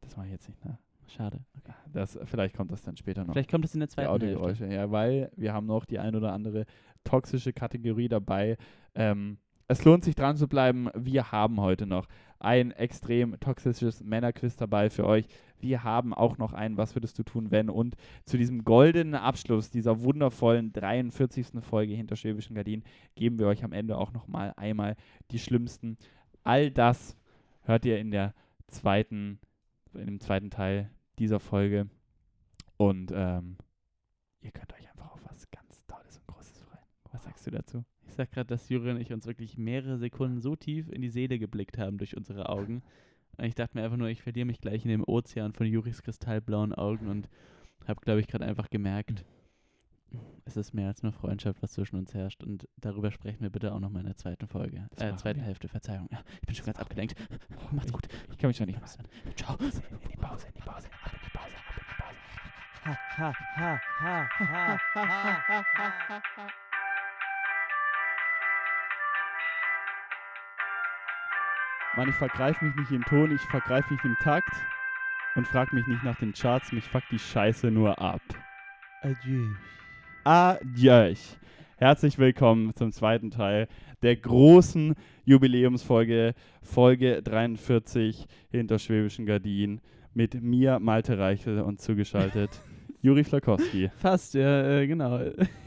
Das mache ich jetzt nicht, ne? Schade. Okay. Das, vielleicht kommt das dann später noch. Vielleicht kommt es in der die zweiten Hälfte. Audiogeräusche. Ja, weil wir haben noch die ein oder andere toxische Kategorie dabei. Ähm, es lohnt sich dran zu bleiben. Wir haben heute noch ein extrem toxisches Männerquiz dabei für euch. Wir haben auch noch ein Was würdest du tun, wenn? Und zu diesem goldenen Abschluss dieser wundervollen 43. Folge hinter Schwäbischen Gardinen geben wir euch am Ende auch noch mal einmal die schlimmsten. All das hört ihr in der zweiten, in dem zweiten Teil dieser Folge. Und ähm, ihr könnt euch einfach auf was ganz Tolles und Großes freuen. Was sagst du dazu? Ich sag gerade, dass Juri und ich uns wirklich mehrere Sekunden so tief in die Seele geblickt haben durch unsere Augen. Ich dachte mir einfach nur, ich verliere mich gleich in dem Ozean von Juris kristallblauen Augen und habe, glaube ich, gerade einfach gemerkt, es ist mehr als nur Freundschaft, was zwischen uns herrscht. Und darüber sprechen wir bitte auch noch mal in der zweiten Folge. Das Äh, zweiten wir. Hälfte, Verzeihung. Ja, ich bin schon ganz abgelenkt. Macht's ich, gut. Ich kann mich schon nicht mehr. Ciao. In die Pause, in die Pause, ab in die Pause, ab in die Pause. Ha, ha, ha, ha, ha, ha, ha. Mann, ich vergreife mich nicht im Ton, ich vergreife mich im Takt und frag mich nicht nach den Charts, mich fuckt die Scheiße nur ab. Adieu. Adieu. Herzlich willkommen zum zweiten Teil der großen Jubiläumsfolge, Folge 43 hinter Schwäbischen Gardinen mit mir, Malte Reichel und zugeschaltet (laughs) Juri Flakowski. Fast, ja, äh, genau.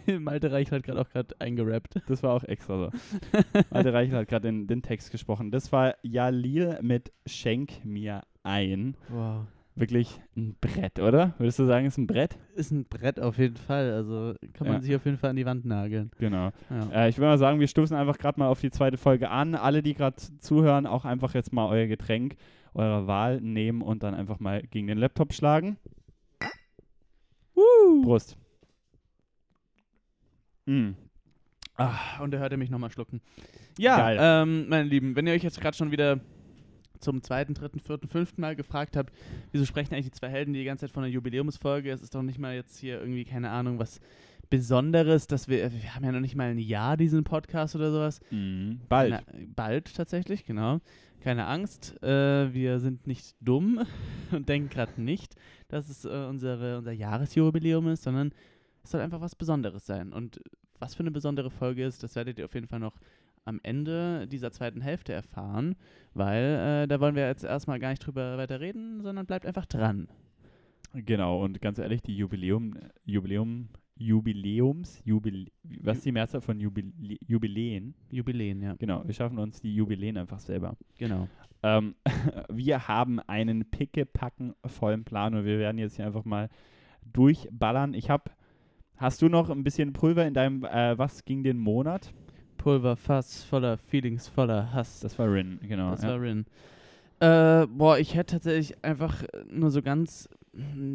(laughs) Malte Reich hat gerade auch gerade eingerappt. Das war auch extra so. (laughs) Malte Reichel hat gerade den, den Text gesprochen. Das war Jalil mit Schenk mir ein. Wow. Wirklich ein Brett, oder? Würdest du sagen, es ist ein Brett? Ist ein Brett auf jeden Fall. Also kann man Ja. sich auf jeden Fall an die Wand nageln. Genau. Ja. Äh, ich würde mal sagen, wir stoßen einfach gerade mal auf die zweite Folge an. Alle, die gerade zuhören, auch einfach jetzt mal euer Getränk eurer Wahl nehmen und dann einfach mal gegen den Laptop schlagen. Prost. Mm. Ah, und er hörte mich nochmal schlucken. Ja, ähm, meine Lieben, wenn ihr euch jetzt gerade schon wieder zum zweiten, dritten, vierten, fünften Mal gefragt habt, wieso sprechen eigentlich die zwei Helden die ganze Zeit von einer Jubiläumsfolge? Es ist doch nicht mal jetzt hier irgendwie, keine Ahnung, was Besonderes, dass wir, wir haben ja noch nicht mal ein Jahr diesen Podcast oder sowas. Mm. Bald. Keine, bald tatsächlich, genau. Keine Angst, äh, wir sind nicht dumm (laughs) und denken gerade nicht, dass es äh, unsere, unser Jahresjubiläum ist, sondern es soll einfach was Besonderes sein. Und was für eine besondere Folge ist, das werdet ihr auf jeden Fall noch am Ende dieser zweiten Hälfte erfahren, weil äh, da wollen wir jetzt erstmal gar nicht drüber weiter reden, sondern bleibt einfach dran. Genau, und ganz ehrlich, die Jubiläum, Jubiläum, Jubiläums, Jubil, was ist die Mehrzahl von Jubil, Jubiläen? Jubiläen, ja. Genau, wir schaffen uns die Jubiläen einfach selber. Genau. Ähm, (laughs) wir haben einen pickepacken vollen Plan und wir werden jetzt hier einfach mal durchballern. Ich habe, hast du noch ein bisschen Pulver in deinem, äh, was ging den Monat? Pulverfass voller Feelings, voller Hass. Das war Rin, genau. Das ja. war Rin. Äh, boah, ich hätte tatsächlich einfach nur so ganz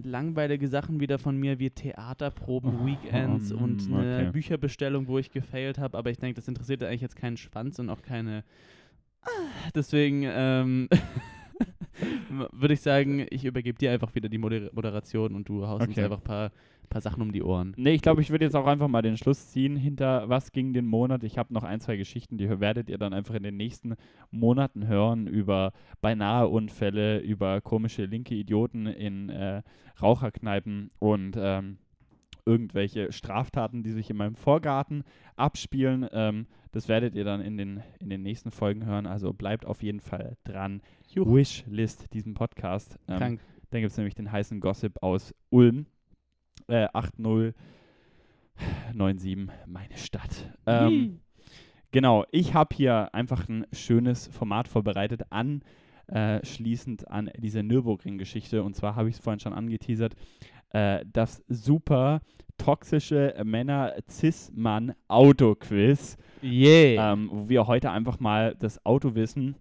langweilige Sachen wieder von mir wie Theaterproben, Weekends mm, und eine okay. Bücherbestellung, wo ich gefailt habe. Aber ich denke, das interessiert eigentlich jetzt keinen Schwanz und auch keine. Ah, Deswegen ähm, (laughs) (laughs) würde ich sagen, ich übergebe dir einfach wieder die Moder Moderation und du haust uns Okay. einfach ein paar, paar Sachen um die Ohren. Nee, ich glaube, ich würde jetzt auch einfach mal den Schluss ziehen hinter was ging den Monat. Ich habe noch ein, zwei Geschichten, die werdet ihr dann einfach in den nächsten Monaten hören über beinahe Unfälle, über komische linke Idioten in äh, Raucherkneipen und ähm, irgendwelche Straftaten, die sich in meinem Vorgarten abspielen. Ähm, das werdet ihr dann in den, in den nächsten Folgen hören. Also bleibt auf jeden Fall dran. Juhu. Wishlist, diesen Podcast. Ähm, Krank. dann gibt es nämlich den heißen Gossip aus Ulm. Äh, 8097, meine Stadt. Ähm, genau, ich habe hier einfach ein schönes Format vorbereitet, anschließend an diese Nürburgring-Geschichte. Und zwar habe ich es vorhin schon angeteasert. Äh, das super toxische Männer-Cis-Mann-Auto-Quiz Yeah. ähm, wo wir heute einfach mal das Autowissen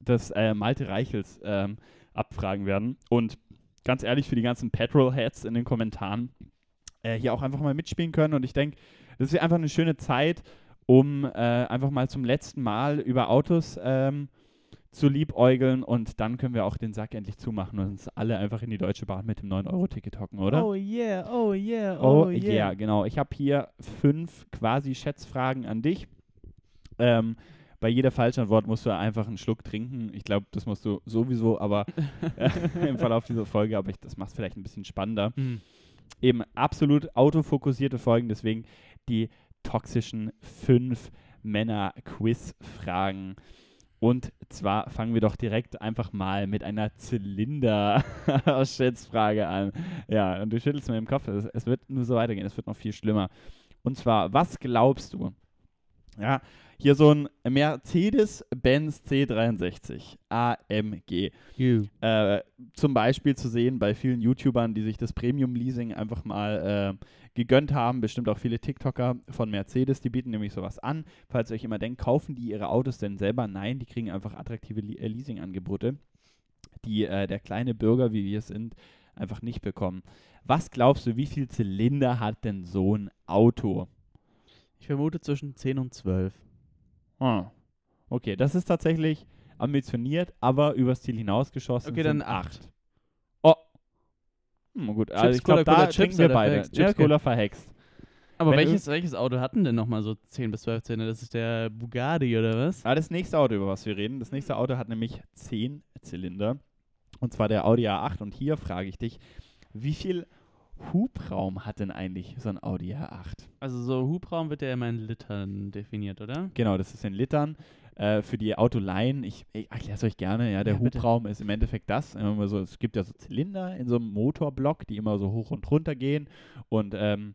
des äh, Malte Reichels ähm, abfragen werden. Und ganz ehrlich, für die ganzen Petrol-Heads in den Kommentaren äh, hier auch einfach mal mitspielen können. Und ich denke, das ist einfach eine schöne Zeit, um äh, einfach mal zum letzten Mal über Autos ähm, zu liebäugeln. Und dann können wir auch den Sack endlich zumachen und uns alle einfach in die Deutsche Bahn mit dem 9-Euro-Ticket hocken, oder? Oh yeah, oh yeah, Oh, yeah. genau. Ich habe hier fünf quasi Schätzfragen an dich. Ähm, bei jeder falschen Antwort musst du einfach einen Schluck trinken. Ich glaube, das musst du sowieso, aber (laughs) äh, (laughs) im Verlauf dieser Folge, aber ich, das macht es vielleicht ein bisschen spannender. Hm. Eben absolut autofokussierte Folgen, deswegen die toxischen fünf Männer-Quiz-Fragen. Und zwar fangen wir doch direkt einfach mal mit einer Zylinder-Schätzfrage (laughs) an. Ja, und du schüttelst mir im Kopf. Es, es wird nur so weitergehen. Es wird noch viel schlimmer. Und zwar, was glaubst du? Ja, hier so ein Mercedes-Benz C63 AMG. Äh, zum Beispiel zu sehen bei vielen YouTubern, die sich das Premium-Leasing einfach mal äh, gegönnt haben. Bestimmt auch viele TikToker von Mercedes, die bieten nämlich sowas an. Falls ihr euch immer denkt, kaufen die ihre Autos denn selber? Nein, die kriegen einfach attraktive Le äh, Leasingangebote, die äh, der kleine Bürger, wie wir es sind, einfach nicht bekommen. Was glaubst du, wie viel Zylinder hat denn so ein Auto? Ich vermute zwischen 10 und 12. Ah. Okay, das ist tatsächlich ambitioniert, aber übers Ziel hinausgeschossen. Okay, dann 8. Hm, gut, also Chips, ich glaube, da trinken Chips wir beide. verhext? Chips. Cola verhext. Aber Wenn welches, welches Auto hatten denn nochmal so 10 bis 12 Zylinder? Das ist der Bugatti oder was? Ah, das nächste Auto, über was wir reden. Das nächste Auto hat nämlich 10 Zylinder. Und zwar der Audi A8. Und hier frage ich dich, wie viel Hubraum hat denn eigentlich so ein Audi A8? Also so Hubraum wird ja immer in Litern definiert, oder? Genau, das ist in Litern. Äh, für die Autoleihen, ich, ich erkläre es euch gerne, ja, der Ja. Hubraum ist im Endeffekt das. Immer so, es gibt ja so Zylinder in so einem Motorblock, die immer so hoch und runter gehen. Und ähm,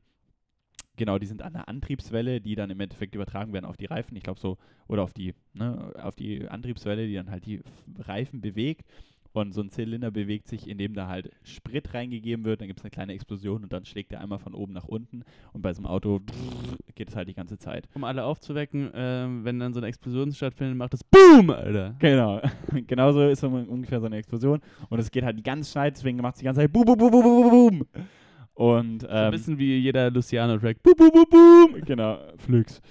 genau, die sind an der Antriebswelle, die dann im Endeffekt übertragen werden auf die Reifen. Ich glaube so, oder auf die, ne, auf die Antriebswelle, die dann halt die Reifen bewegt. Und so ein Zylinder bewegt sich, indem da halt Sprit reingegeben wird, dann gibt es eine kleine Explosion und dann schlägt er einmal von oben nach unten. Und bei so einem Auto geht es halt die ganze Zeit. Um alle aufzuwecken, ähm, wenn dann so eine Explosion stattfindet, macht das BOOM, Alter. Genau, (laughs) genauso ist so ungefähr so eine Explosion. Und es geht halt die ganze Zeit, deswegen macht es die ganze Zeit boom, boom, boom, boom, boom, boom. Und So ein ähm, bisschen wie jeder Luciano-Track. Boom, boom, boom, boom. genau, Flux.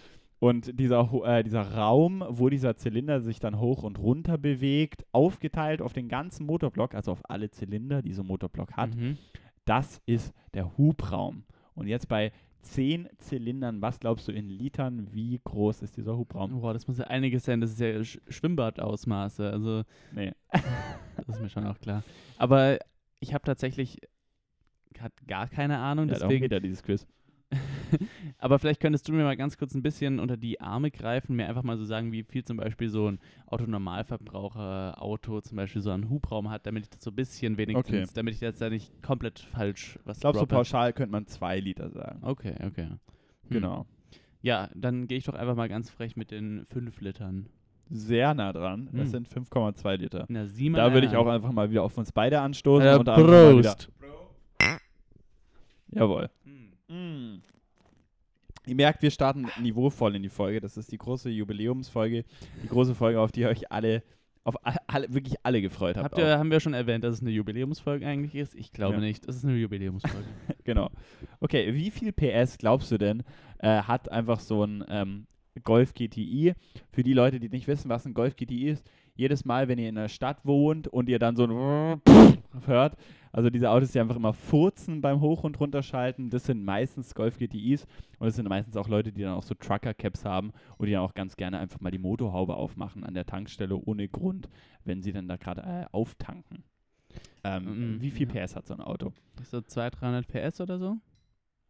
Und dieser, äh, dieser Raum, wo dieser Zylinder sich dann hoch und runter bewegt, aufgeteilt auf den ganzen Motorblock, also auf alle Zylinder, die so ein Motorblock hat, Mhm. das ist der Hubraum. Und jetzt bei 10 Zylindern, was glaubst du in Litern, wie groß ist dieser Hubraum? Boah, das muss ja einiges sein. Das ist ja Sch Schwimmbadausmaße. Also, Nee. (laughs) das ist mir schon auch klar. Aber ich habe tatsächlich hat gar keine Ahnung, Ja, deswegen. geht ja dieses Quiz. (laughs) Aber vielleicht könntest du mir mal ganz kurz ein bisschen unter die Arme greifen, mir einfach mal so sagen, wie viel zum Beispiel so ein Autonormalverbraucher-Auto zum Beispiel so einen Hubraum hat, damit ich das so ein bisschen wenigstens, Okay. damit ich jetzt da nicht komplett falsch was Glaubst du, droppe. pauschal könnte man 2 Liter sagen? Okay, okay. Hm. Genau. Ja, dann gehe ich doch einfach mal ganz frech mit den 5 Litern. Sehr nah dran. Das Hm. sind 5,2 Liter. Na, sieh mal Da würde ich auch einfach mal wieder auf uns beide anstoßen. Äh, und mal wieder, Prost. jawohl. Hm. Mm. Ihr merkt, wir starten niveauvoll in die Folge. Das ist die große Jubiläumsfolge. Die große Folge, auf die ihr euch alle auf alle, wirklich alle gefreut habt. Habt ihr, haben wir schon erwähnt, dass es eine Jubiläumsfolge eigentlich ist? Ich glaube Ja. nicht. Es ist eine Jubiläumsfolge. (laughs) Genau. Okay, wie viel PS glaubst du denn, äh, hat einfach so ein ähm, Golf GTI? Für die Leute, die nicht wissen, was ein Golf GTI ist, jedes Mal, wenn ihr in der Stadt wohnt und ihr dann so ein (laughs) hört, also diese Autos, die einfach immer furzen beim Hoch- und Runterschalten, das sind meistens Golf GTIs und das sind meistens auch Leute, die dann auch so Trucker-Caps haben und die dann auch ganz gerne einfach mal die Motorhaube aufmachen an der Tankstelle ohne Grund, wenn sie dann da gerade äh, auftanken. Ähm, Mhm, wie viel ja. PS hat so ein Auto? so 200, 300 PS oder so?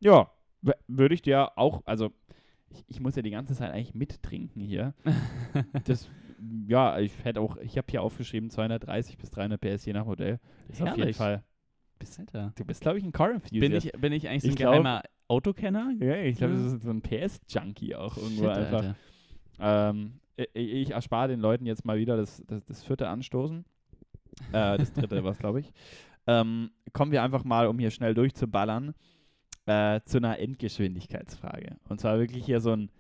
Ja, würde ich dir auch, also ich, ich muss ja die ganze Zeit eigentlich mittrinken hier. (laughs) Das, ja, ich hätte auch, ich habe hier aufgeschrieben 230 bis 300 PS je nach Modell. Ist auf jeden Herrlich. Fall. Alter. Du bist, glaube ich, ein Car Enthusiast. Bin ich, bin ich eigentlich so ein Ich geheimer Autokenner? Ja, ich glaube, Ja. das ist so ein PS-Junkie auch irgendwo Shit, einfach. Ähm, ich, ich erspare den Leuten jetzt mal wieder das, das, das vierte Anstoßen. Äh, das dritte war es, glaube ich. (laughs) Ähm, kommen wir einfach mal, um hier schnell durchzuballern, äh, zu einer Endgeschwindigkeitsfrage. Und zwar wirklich hier so ein,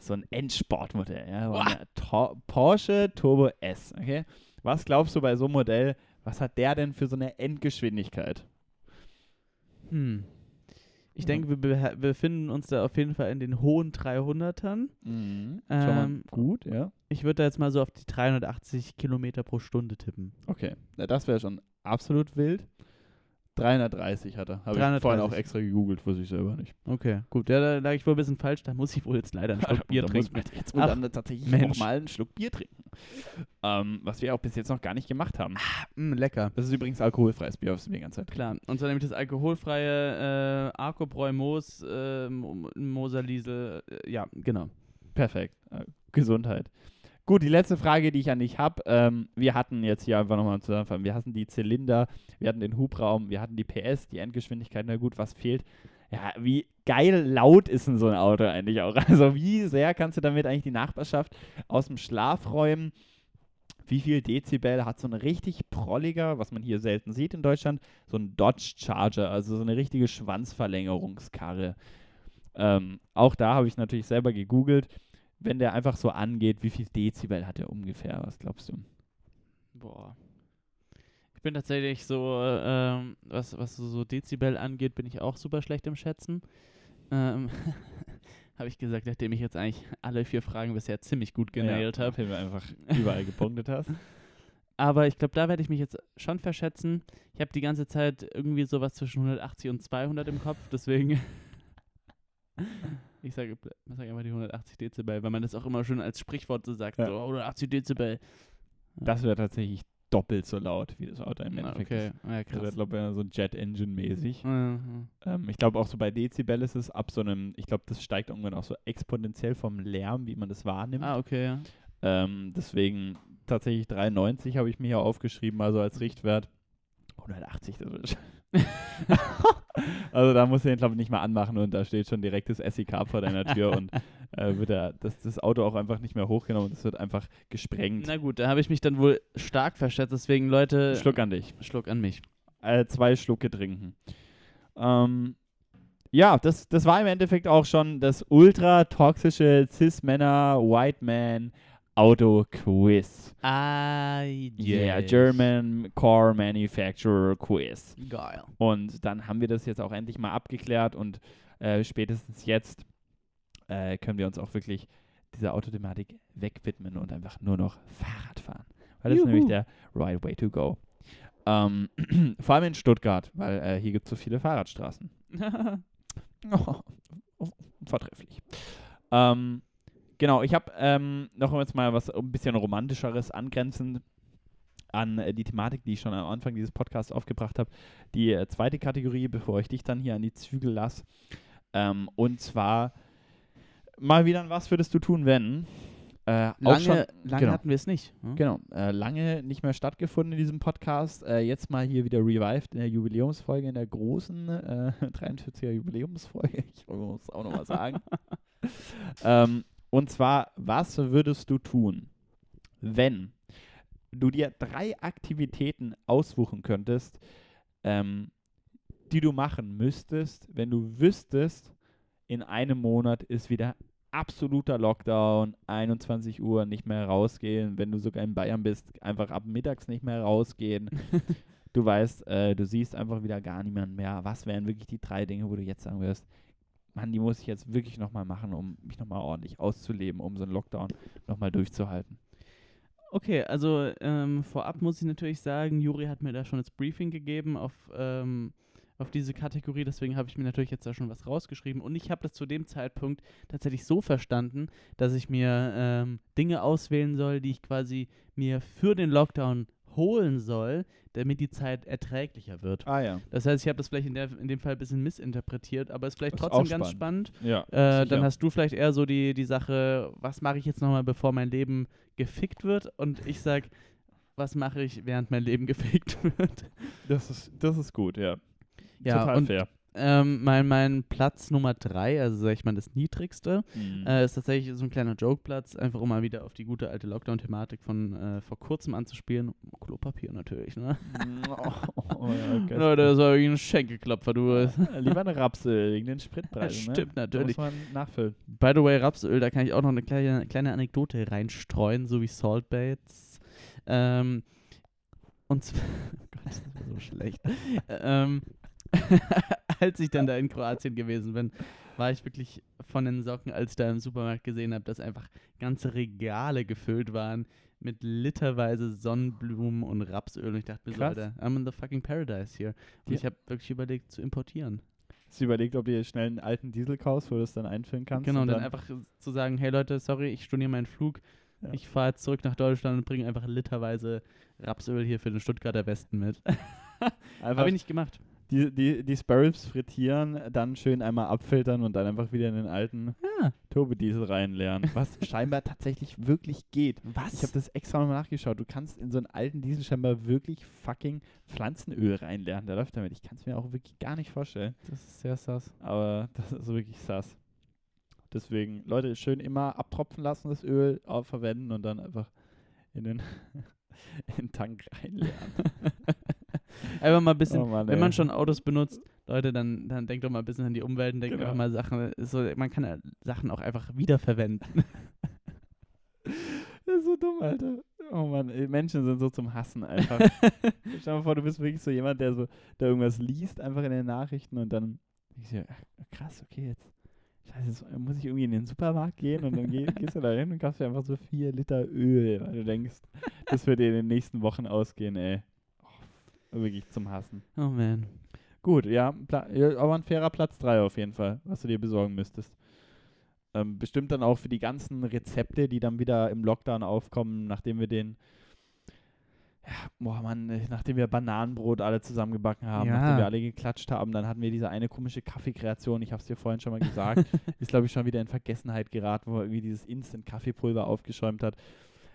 so ein Endsportmodell. Ja? Tor Porsche Turbo S. Okay? Was glaubst du bei so einem Modell, was hat der denn für so eine Endgeschwindigkeit? Hm. Ich denke, wir befinden uns da auf jeden Fall in den hohen 300ern. Mhm. Ähm, gut, ja. Ich würde da jetzt mal so auf die 380 Kilometer pro Stunde tippen. Okay, na, das wäre schon absolut wild. 330 hat er. Habe ich 330. vorhin auch extra gegoogelt, wusste ich selber nicht. Okay, gut. Ja, da lag ich wohl ein bisschen falsch. Da muss ich wohl jetzt leider einen (laughs) Schluck Bier trinken. jetzt wohl dann tatsächlich Mensch. mal einen Schluck Bier trinken. Ähm, was wir auch bis jetzt noch gar nicht gemacht haben. Mm, lecker. Das ist übrigens alkoholfreies Bier, was wir die ganze Zeit Klar. Und zwar nämlich das alkoholfreie äh, Arkobräu Moos, äh, Mo- Moser Liesel. Äh, ja, genau. Perfekt. Äh, Gesundheit. Gut, die letzte Frage, die ich an dich habe. Ähm, wir hatten jetzt hier einfach nochmal zusammenfassen. Wir hatten die Zylinder, wir hatten den Hubraum, wir hatten die PS, die Endgeschwindigkeit. Na gut, was fehlt? Ja, wie geil laut ist denn so ein Auto eigentlich auch? (laughs) Also, wie sehr kannst du damit eigentlich die Nachbarschaft aus dem Schlaf räumen? Wie viel Dezibel hat so ein richtig prolliger, was man hier selten sieht in Deutschland, so ein Dodge Charger, also so eine richtige Schwanzverlängerungskarre? Ähm, auch da habe ich natürlich selber gegoogelt wenn der einfach so angeht, wie viel Dezibel hat er ungefähr? Was glaubst du? Boah. Ich bin tatsächlich so, ähm, was, was so Dezibel angeht, bin ich auch super schlecht im Schätzen. Ähm, (laughs) habe ich gesagt, nachdem ich jetzt eigentlich alle vier Fragen bisher ziemlich gut genailt habe. Nachdem du einfach überall gepunktet hast. (laughs) Aber ich glaube, da werde ich mich jetzt schon verschätzen. Ich habe die ganze Zeit irgendwie sowas zwischen 180 und 200 im Kopf, deswegen. (laughs) ich sage ich sag einfach die 180 Dezibel, weil man das auch immer schon als Sprichwort so sagt. Ja. So, 180 Dezibel. Das wäre tatsächlich doppelt so laut, wie das Auto im Ah, Endeffekt okay, ist. ja, Das wäre, krass. glaube ich, so Jet Engine-mäßig. Mhm. Ähm, ich glaube auch so bei Dezibel ist es ab so einem, ich glaube, das steigt irgendwann auch so exponentiell vom Lärm, wie man das wahrnimmt. Ah, okay, ja. Ähm, deswegen tatsächlich 93 habe ich mir hier aufgeschrieben, also als Richtwert. 180, das wird (laughs) (laughs) (laughs) Also da musst du den, glaube ich, nicht mal anmachen und da steht schon direkt das SEK vor deiner Tür und (laughs) äh, wird der, das, das Auto auch einfach nicht mehr hochgenommen und es wird einfach gesprengt. Na gut, da habe ich mich dann wohl stark verschätzt, deswegen Leute, Schluck an dich. Schluck an mich. Äh, zwei Schlucke trinken. Ähm, ja, das, das war im Endeffekt auch schon das ultra toxische Cis-Männer, White Man Auto Quiz. Ah, Yeah, German Car Manufacturer Quiz. Geil. Und dann haben wir das jetzt auch endlich mal abgeklärt und äh, spätestens jetzt äh, können wir uns auch wirklich dieser Autothematik wegwidmen und einfach nur noch Fahrrad fahren. Weil das ist nämlich Juhu. der right way to go. Ähm, (clears throat) vor allem in Stuttgart, weil äh, hier gibt es so viele Fahrradstraßen. (laughs) Oh, vortrefflich. Ähm, genau, ich habe ähm, noch jetzt mal was ein bisschen romantischeres angrenzend an äh, die Thematik, die ich schon am Anfang dieses Podcasts aufgebracht habe. Die äh, zweite Kategorie, bevor ich dich dann hier an die Zügel lasse. Ähm, und zwar mal wieder, was würdest du tun, wenn? Äh, lange schon, lange genau. hatten wir es nicht. hm? Genau, äh, lange nicht mehr stattgefunden in diesem Podcast. Äh, jetzt mal hier wieder revived in der Jubiläumsfolge, in der großen äh, (laughs) 43er Jubiläumsfolge. (laughs) Ich muss es auch nochmal sagen. (laughs) ähm, und zwar, was würdest du tun, wenn du dir drei Aktivitäten aussuchen könntest, ähm, die du machen müsstest, wenn du wüsstest, in einem Monat ist wieder absoluter Lockdown, 21 Uhr nicht mehr rausgehen, wenn du sogar in Bayern bist, einfach ab mittags nicht mehr rausgehen. (laughs) du weißt, äh, du siehst einfach wieder gar niemanden mehr. Was wären wirklich die drei Dinge, wo du jetzt sagen wirst, Mann, die muss ich jetzt wirklich nochmal machen, um mich nochmal ordentlich auszuleben, um so einen Lockdown nochmal durchzuhalten. Okay, also ähm, vorab muss ich natürlich sagen, Juri hat mir da schon das Briefing gegeben auf, ähm, auf diese Kategorie, deswegen habe ich mir natürlich jetzt da schon was rausgeschrieben und ich habe das zu dem Zeitpunkt tatsächlich so verstanden, dass ich mir ähm, Dinge auswählen soll, die ich quasi mir für den Lockdown holen soll, damit die Zeit erträglicher wird. Ah ja. Das heißt, ich habe das vielleicht in, der, in dem Fall ein bisschen missinterpretiert, aber ist vielleicht Das ist trotzdem auch ganz spannend. Ja. Äh, dann hast du vielleicht eher so die, die Sache, was mache ich jetzt nochmal, bevor mein Leben gefickt wird? Und ich sag, was mache ich, während mein Leben (laughs) gefickt wird? das ist, das ist gut, ja. Ja, Total und fair. Ähm, mein, mein Platz Nummer drei, also sag ich mal das niedrigste, Mhm. äh, ist tatsächlich so ein kleiner Joke-Platz, einfach um mal wieder auf die gute alte Lockdown-Thematik von äh, vor kurzem anzuspielen. Klopapier natürlich, ne? oh, oh, ja. (laughs) Leute, das war irgendwie ein Schenkelklopfer, du. Ja, Lieber eine Rapsel wegen den Spritpreisen. (laughs) ne? Stimmt, Da natürlich. muss man nachfüllen. By the way, Rapsöl, da kann ich auch noch eine kleine, kleine Anekdote reinstreuen, so wie Saltbaits. Ähm, und zwar, oh (laughs) Gott, das ist so schlecht. ähm, (laughs) als ich dann da in Kroatien gewesen bin, war ich wirklich von den Socken, als ich da im Supermarkt gesehen habe, dass einfach ganze Regale gefüllt waren mit literweise Sonnenblumen und Rapsöl. Und ich dachte mir so, Krass. Alter, I'm in the fucking paradise here. Und Ja. ich habe wirklich überlegt zu importieren. Hast du überlegt, ob du dir schnell einen alten Diesel kaufst, wo du es dann einfüllen kannst? Genau, und dann, einfach zu sagen, hey Leute, sorry, ich storniere meinen Flug, Ja. ich fahre jetzt zurück nach Deutschland und bringe einfach literweise Rapsöl hier für den Stuttgarter Westen mit. (laughs) Habe ich nicht gemacht. Die, die, die Sparrows frittieren, dann schön einmal abfiltern und dann einfach wieder in den alten Ja. Turbodiesel reinleeren. Was scheinbar tatsächlich wirklich geht. Was? Ich habe das extra nochmal nachgeschaut. Du kannst in so einen alten Diesel scheinbar wirklich fucking Pflanzenöl reinleeren. Der läuft damit. Ich kann es mir auch wirklich gar nicht vorstellen. das ist sehr sass. Aber das ist wirklich sass. Deswegen, Leute, schön immer abtropfen lassen, das Öl verwenden und dann einfach in den, (laughs) in den Tank reinleeren. (laughs) Einfach mal ein bisschen, Oh Mann, wenn man schon Autos benutzt, Leute, dann, dann denkt doch mal ein bisschen an die Umwelt und denkt Genau. einfach mal Sachen, so, man kann ja Sachen auch einfach wiederverwenden. (laughs) Das ist so dumm, Alter. Oh Mann, Menschen sind so zum Hassen einfach. (laughs) Stell dir mal vor, du bist wirklich so jemand, der so da irgendwas liest, einfach in den Nachrichten und dann denkst du dir, ach, krass, okay, jetzt, scheiße, jetzt muss ich irgendwie in den Supermarkt gehen und dann geh, (laughs) gehst du da hin und kaufst dir einfach so vier Liter Öl, weil du denkst, das wird dir in den nächsten Wochen ausgehen, ey. (laughs) Wirklich zum Hassen. oh man. Gut, ja, aber ein fairer Platz 3 auf jeden Fall, was du dir besorgen müsstest. Ähm, bestimmt dann auch für die ganzen Rezepte, die dann wieder im Lockdown aufkommen, nachdem wir den, ja, boah Mann, nachdem wir Bananenbrot alle zusammengebacken haben, Ja. nachdem wir alle geklatscht haben, dann hatten wir diese eine komische Kaffeekreation, ich habe es dir vorhin schon mal gesagt, (laughs) ist glaube ich schon wieder in Vergessenheit geraten, wo er irgendwie dieses Instant-Kaffeepulver aufgeschäumt hat.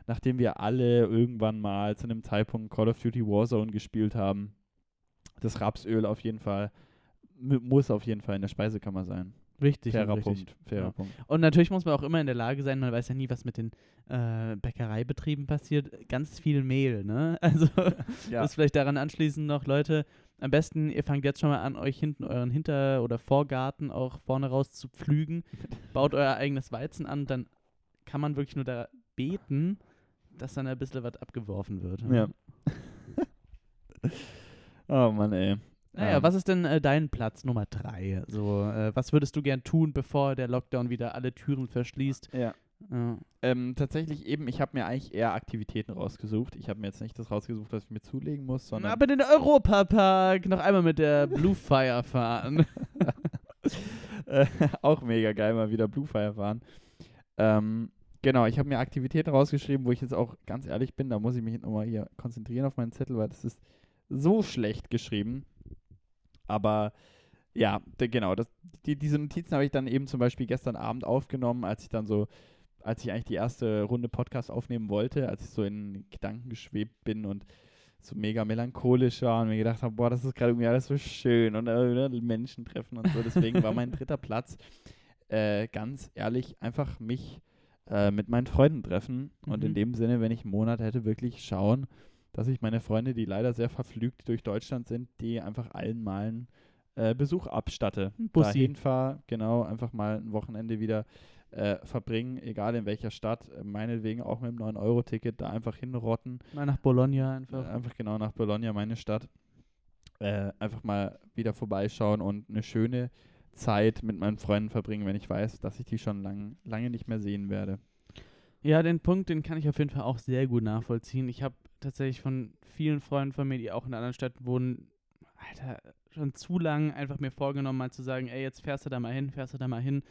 Nachdem wir alle irgendwann mal zu einem Zeitpunkt Call of Duty Warzone gespielt haben, das Rapsöl auf jeden Fall, mu- muss auf jeden Fall in der Speisekammer sein. Wichtig. und Fairer richtig. Punkt. Fairer Ja. Punkt. Und natürlich muss man auch immer in der Lage sein, man weiß ja nie, was mit den äh, Bäckereibetrieben passiert. Ganz viel Mehl, ne? (laughs) Also (laughs) Ja. das vielleicht daran anschließend noch, Leute, am besten, ihr fangt jetzt schon mal an, euch hinten euren Hinter- oder Vorgarten auch vorne raus zu pflügen. (laughs) Baut euer eigenes Weizen an, dann kann man wirklich nur da beten, dass dann ein bisschen was abgeworfen wird. Ja. (laughs) oh Mann, ey. Naja, Ähm, was ist denn äh, dein Platz Nummer drei? So, äh, was würdest du gern tun, bevor der Lockdown wieder alle Türen verschließt? Ja. Ja. Ähm, tatsächlich eben, ich habe mir eigentlich eher Aktivitäten rausgesucht. Ich habe mir jetzt nicht das rausgesucht, was ich mir zulegen muss, sondern Aber den Europapark noch einmal mit der (laughs) Blue Fire fahren. (laughs) äh, auch mega geil, mal wieder Bluefire fahren. Ähm, genau, ich habe mir Aktivitäten rausgeschrieben, wo ich jetzt auch ganz ehrlich bin, da muss ich mich nochmal hier konzentrieren auf meinen Zettel, weil das ist so schlecht geschrieben. Aber ja, genau, das, die, diese Notizen habe ich dann eben zum Beispiel gestern Abend aufgenommen, als ich dann so, als ich eigentlich die erste Runde Podcast aufnehmen wollte, als ich so in Gedanken geschwebt bin und so mega melancholisch war und mir gedacht habe, boah, das ist gerade irgendwie alles so schön und äh, Menschen treffen und so. Deswegen war mein (laughs) dritter Platz äh, ganz ehrlich einfach mich äh, mit meinen Freunden treffen und in Mhm. dem Sinne, wenn ich einen Monat hätte, wirklich schauen, dass ich meine Freunde, die leider sehr verflügt durch Deutschland sind, die einfach allen mal einen äh, Besuch abstatte. Bussi. Dahin fahre, genau, einfach mal ein Wochenende wieder äh, verbringen, egal in welcher Stadt, meinetwegen auch mit dem 9-Euro-Ticket da einfach hinrotten. Mal nach Bologna einfach. Äh, einfach genau nach Bologna, meine Stadt. Äh, einfach mal wieder vorbeischauen und eine schöne Zeit mit meinen Freunden verbringen, wenn ich weiß, dass ich die schon lang, lange nicht mehr sehen werde. Ja, den Punkt, den kann ich auf jeden Fall auch sehr gut nachvollziehen. Ich habe tatsächlich von vielen Freunden von mir, die auch in anderen Städten wohnen, Alter, schon zu lang einfach mir vorgenommen, mal zu sagen, ey, jetzt fährst du da mal hin, fährst du da mal hin.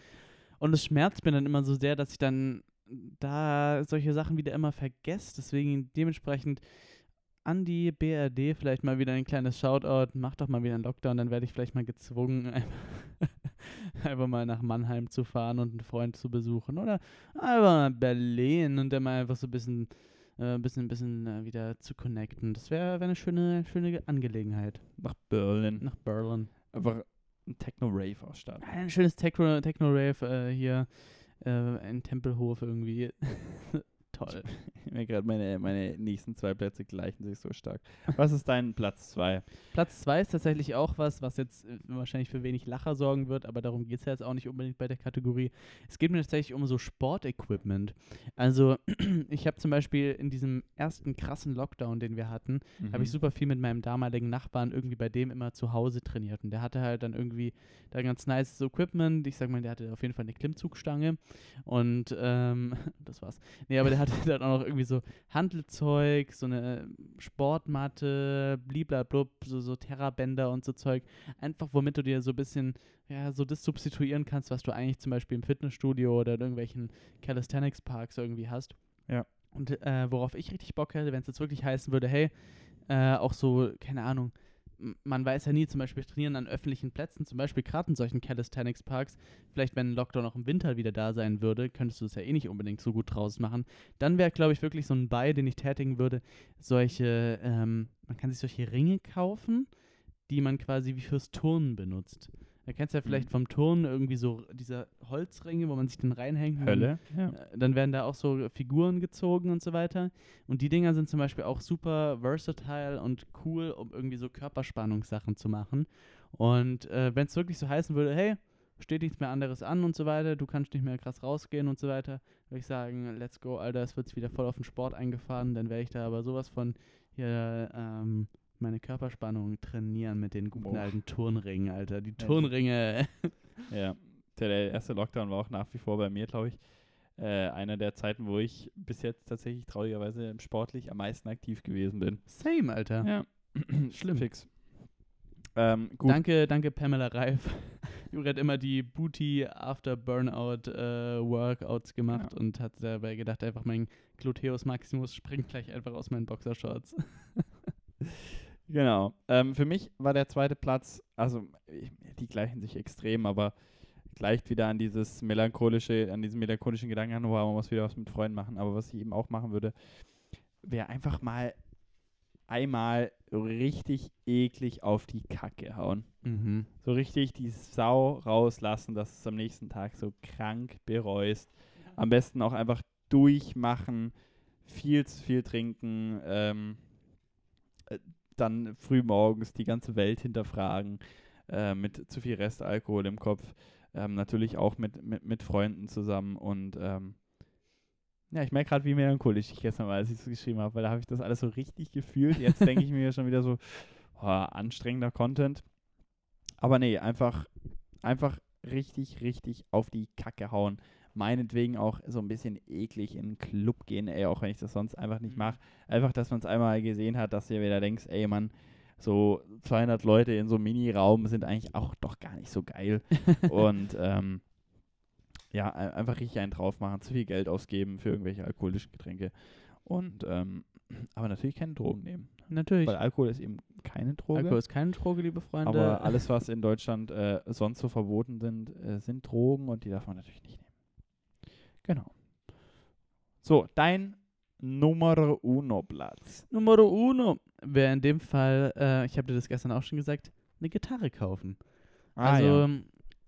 Und es schmerzt mir dann immer so sehr, dass ich dann da solche Sachen wieder immer vergesse. Deswegen dementsprechend an die BRD vielleicht mal wieder ein kleines Shoutout. Mach doch mal wieder einen Lockdown, dann werde ich vielleicht mal gezwungen, (laughs) einfach, mal nach Mannheim zu fahren und einen Freund zu besuchen. Oder einfach nach Berlin und dann mal einfach so ein bisschen, äh, bisschen, bisschen äh, wieder zu connecten. Das wäre wär eine schöne, schöne Angelegenheit. Nach Berlin. Nach Berlin. Einfach ein Techno-Rave ausstarten. Ein schönes Techno- Techno-Rave äh, hier äh, in Tempelhof irgendwie. (laughs) Toll. Mir gerade meine, meine nächsten zwei Plätze gleichen sich so stark. Was ist dein Platz zwei? Platz zwei ist tatsächlich auch was, was jetzt äh, wahrscheinlich für wenig Lacher sorgen wird, aber darum geht es ja jetzt auch nicht unbedingt bei der Kategorie. Es geht mir tatsächlich um so Sportequipment. Also (clears throat) ich habe zum Beispiel in diesem ersten krassen Lockdown, den wir hatten, Mhm. habe ich super viel mit meinem damaligen Nachbarn irgendwie bei dem immer zu Hause trainiert. Und der hatte halt dann irgendwie da ganz nice Equipment. Ich sag mal, der hatte auf jeden Fall eine Klimmzugstange. Und ähm, (laughs) das war's. Nee, aber der hatte dann auch noch irgendwie so Handelzeug, so eine Sportmatte, bliblablub, so, so Terrabänder und so Zeug. Einfach, womit du dir so ein bisschen, ja, so das substituieren kannst, was du eigentlich zum Beispiel im Fitnessstudio oder in irgendwelchen Calisthenics-Parks irgendwie hast. Ja. Und äh, worauf ich richtig Bock hätte, wenn es jetzt wirklich heißen würde, hey, äh, auch so, keine Ahnung, man weiß ja nie, zum Beispiel trainieren an öffentlichen Plätzen, zum Beispiel gerade in solchen Calisthenics-Parks, vielleicht wenn ein Lockdown auch im Winter wieder da sein würde, könntest du es ja eh nicht unbedingt so gut draus machen. Dann wäre, glaube ich, wirklich so ein Buy, den ich tätigen würde, solche, ähm, man kann sich solche Ringe kaufen, die man quasi wie fürs Turnen benutzt. Da kennst du ja vielleicht Mhm. vom Turnen irgendwie so diese Holzringe, wo man sich den reinhängt. und dann Hölle? Ja. äh, dann werden da auch so Figuren gezogen und so weiter. Und die Dinger sind zum Beispiel auch super versatile und cool, um irgendwie so Körperspannungssachen zu machen. Und äh, wenn es wirklich so heißen würde, hey, steht nichts mehr anderes an und so weiter, du kannst nicht mehr krass rausgehen und so weiter, würde ich sagen, let's go, Alter, es wird wieder voll auf den Sport eingefahren, dann wäre ich da aber sowas von hier ähm, meine Körperspannung trainieren mit den guten Boah. alten Turnringen, Alter. Die. Turnringe. (laughs) Ja, der, erste Lockdown war auch nach wie vor bei mir, glaube ich, äh, einer der Zeiten, wo ich bis jetzt tatsächlich traurigerweise sportlich am meisten aktiv gewesen bin. Same, Alter. Ja, (clears throat) Schlimm. Fix. Ähm, Danke, danke Pamela Reif. (laughs) Juri hat immer die Booty After Burnout äh, Workouts gemacht Ja. und hat dabei gedacht, einfach mein Gluteus Maximus springt gleich einfach aus meinen Boxershorts. (laughs) genau. Ähm, für mich war der zweite Platz, also die gleichen sich extrem, aber gleicht wieder an dieses melancholische, an diesen melancholischen Gedanken an, wow, man muss wieder was mit Freunden machen. Aber was ich eben auch machen würde, wäre einfach mal einmal richtig eklig auf die Kacke hauen. Mhm. So richtig die Sau rauslassen, dass es am nächsten Tag so krank bereust. Am besten auch einfach durchmachen, viel zu viel trinken, ähm, äh, dann früh morgens die ganze Welt hinterfragen, äh, mit zu viel Restalkohol im Kopf. Ähm, natürlich auch mit, mit, mit Freunden zusammen und ähm, ja, ich merke gerade, wie melancholisch ich gestern war, als ich es geschrieben habe, weil da habe ich das alles so richtig gefühlt. Jetzt denke ich mir schon wieder so, (laughs) oh, anstrengender Content. Aber nee, einfach, einfach richtig, richtig auf die Kacke hauen. Meinetwegen auch so ein bisschen eklig in den Club gehen, ey, auch wenn ich das sonst einfach nicht Mhm. mache. Einfach, dass man es einmal gesehen hat, dass ihr wieder denkst, ey, Mann, so 200 Leute in so einem Mini-Raum sind eigentlich auch doch gar nicht so geil. (laughs) Und ähm, ja, ein- einfach richtig einen drauf machen, zu viel Geld ausgeben für irgendwelche alkoholischen Getränke. Und ähm, aber natürlich keine Drogen nehmen. Natürlich. Weil Alkohol ist eben keine Droge. Alkohol ist keine Droge, liebe Freunde. Aber (laughs) alles, was in Deutschland äh, sonst so verboten sind, äh, sind Drogen und die darf man natürlich nicht nehmen. Genau. So, dein Nummer uno Platz. Numero uno wäre in dem Fall, äh, ich habe dir das gestern auch schon gesagt, eine Gitarre kaufen. also ja.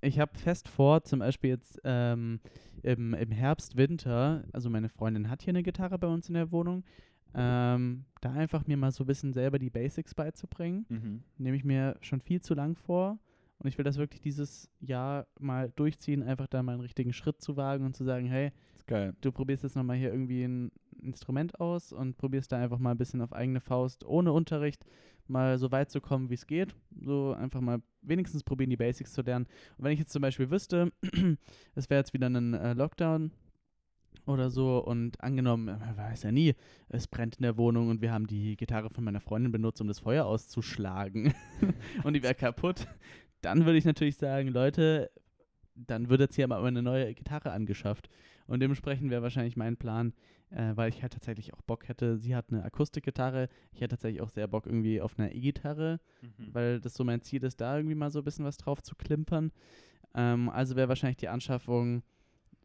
ich habe fest vor, zum Beispiel jetzt ähm, im, im Herbst, Winter, also meine Freundin hat hier eine Gitarre bei uns in der Wohnung, ähm, da einfach mir mal so ein bisschen selber die Basics beizubringen. Mhm. Nehme ich mir schon viel zu lang vor. Und ich will das wirklich dieses Jahr mal durchziehen, einfach da mal einen richtigen Schritt zu wagen und zu sagen, hey, du probierst jetzt nochmal hier irgendwie ein Instrument aus und probierst da einfach mal ein bisschen auf eigene Faust, ohne Unterricht, mal so weit zu kommen, wie es geht. So einfach mal wenigstens probieren, die Basics zu lernen. Und wenn ich jetzt zum Beispiel wüsste, (clears throat) es wäre jetzt wieder ein äh, Lockdown oder so und angenommen, äh, man weiß ja nie, es brennt in der Wohnung und wir haben die Gitarre von meiner Freundin benutzt, um das Feuer auszuschlagen (laughs) und die wäre kaputt, dann würde ich natürlich sagen, Leute, dann wird jetzt hier mal eine neue Gitarre angeschafft. Und dementsprechend wäre wahrscheinlich mein Plan, äh, weil ich halt tatsächlich auch Bock hätte. Sie hat eine Akustikgitarre. Ich hätte tatsächlich auch sehr Bock irgendwie auf eine E-Gitarre, Mhm. weil das so mein Ziel ist, da irgendwie mal so ein bisschen was drauf zu klimpern. Ähm, also wäre wahrscheinlich die Anschaffung,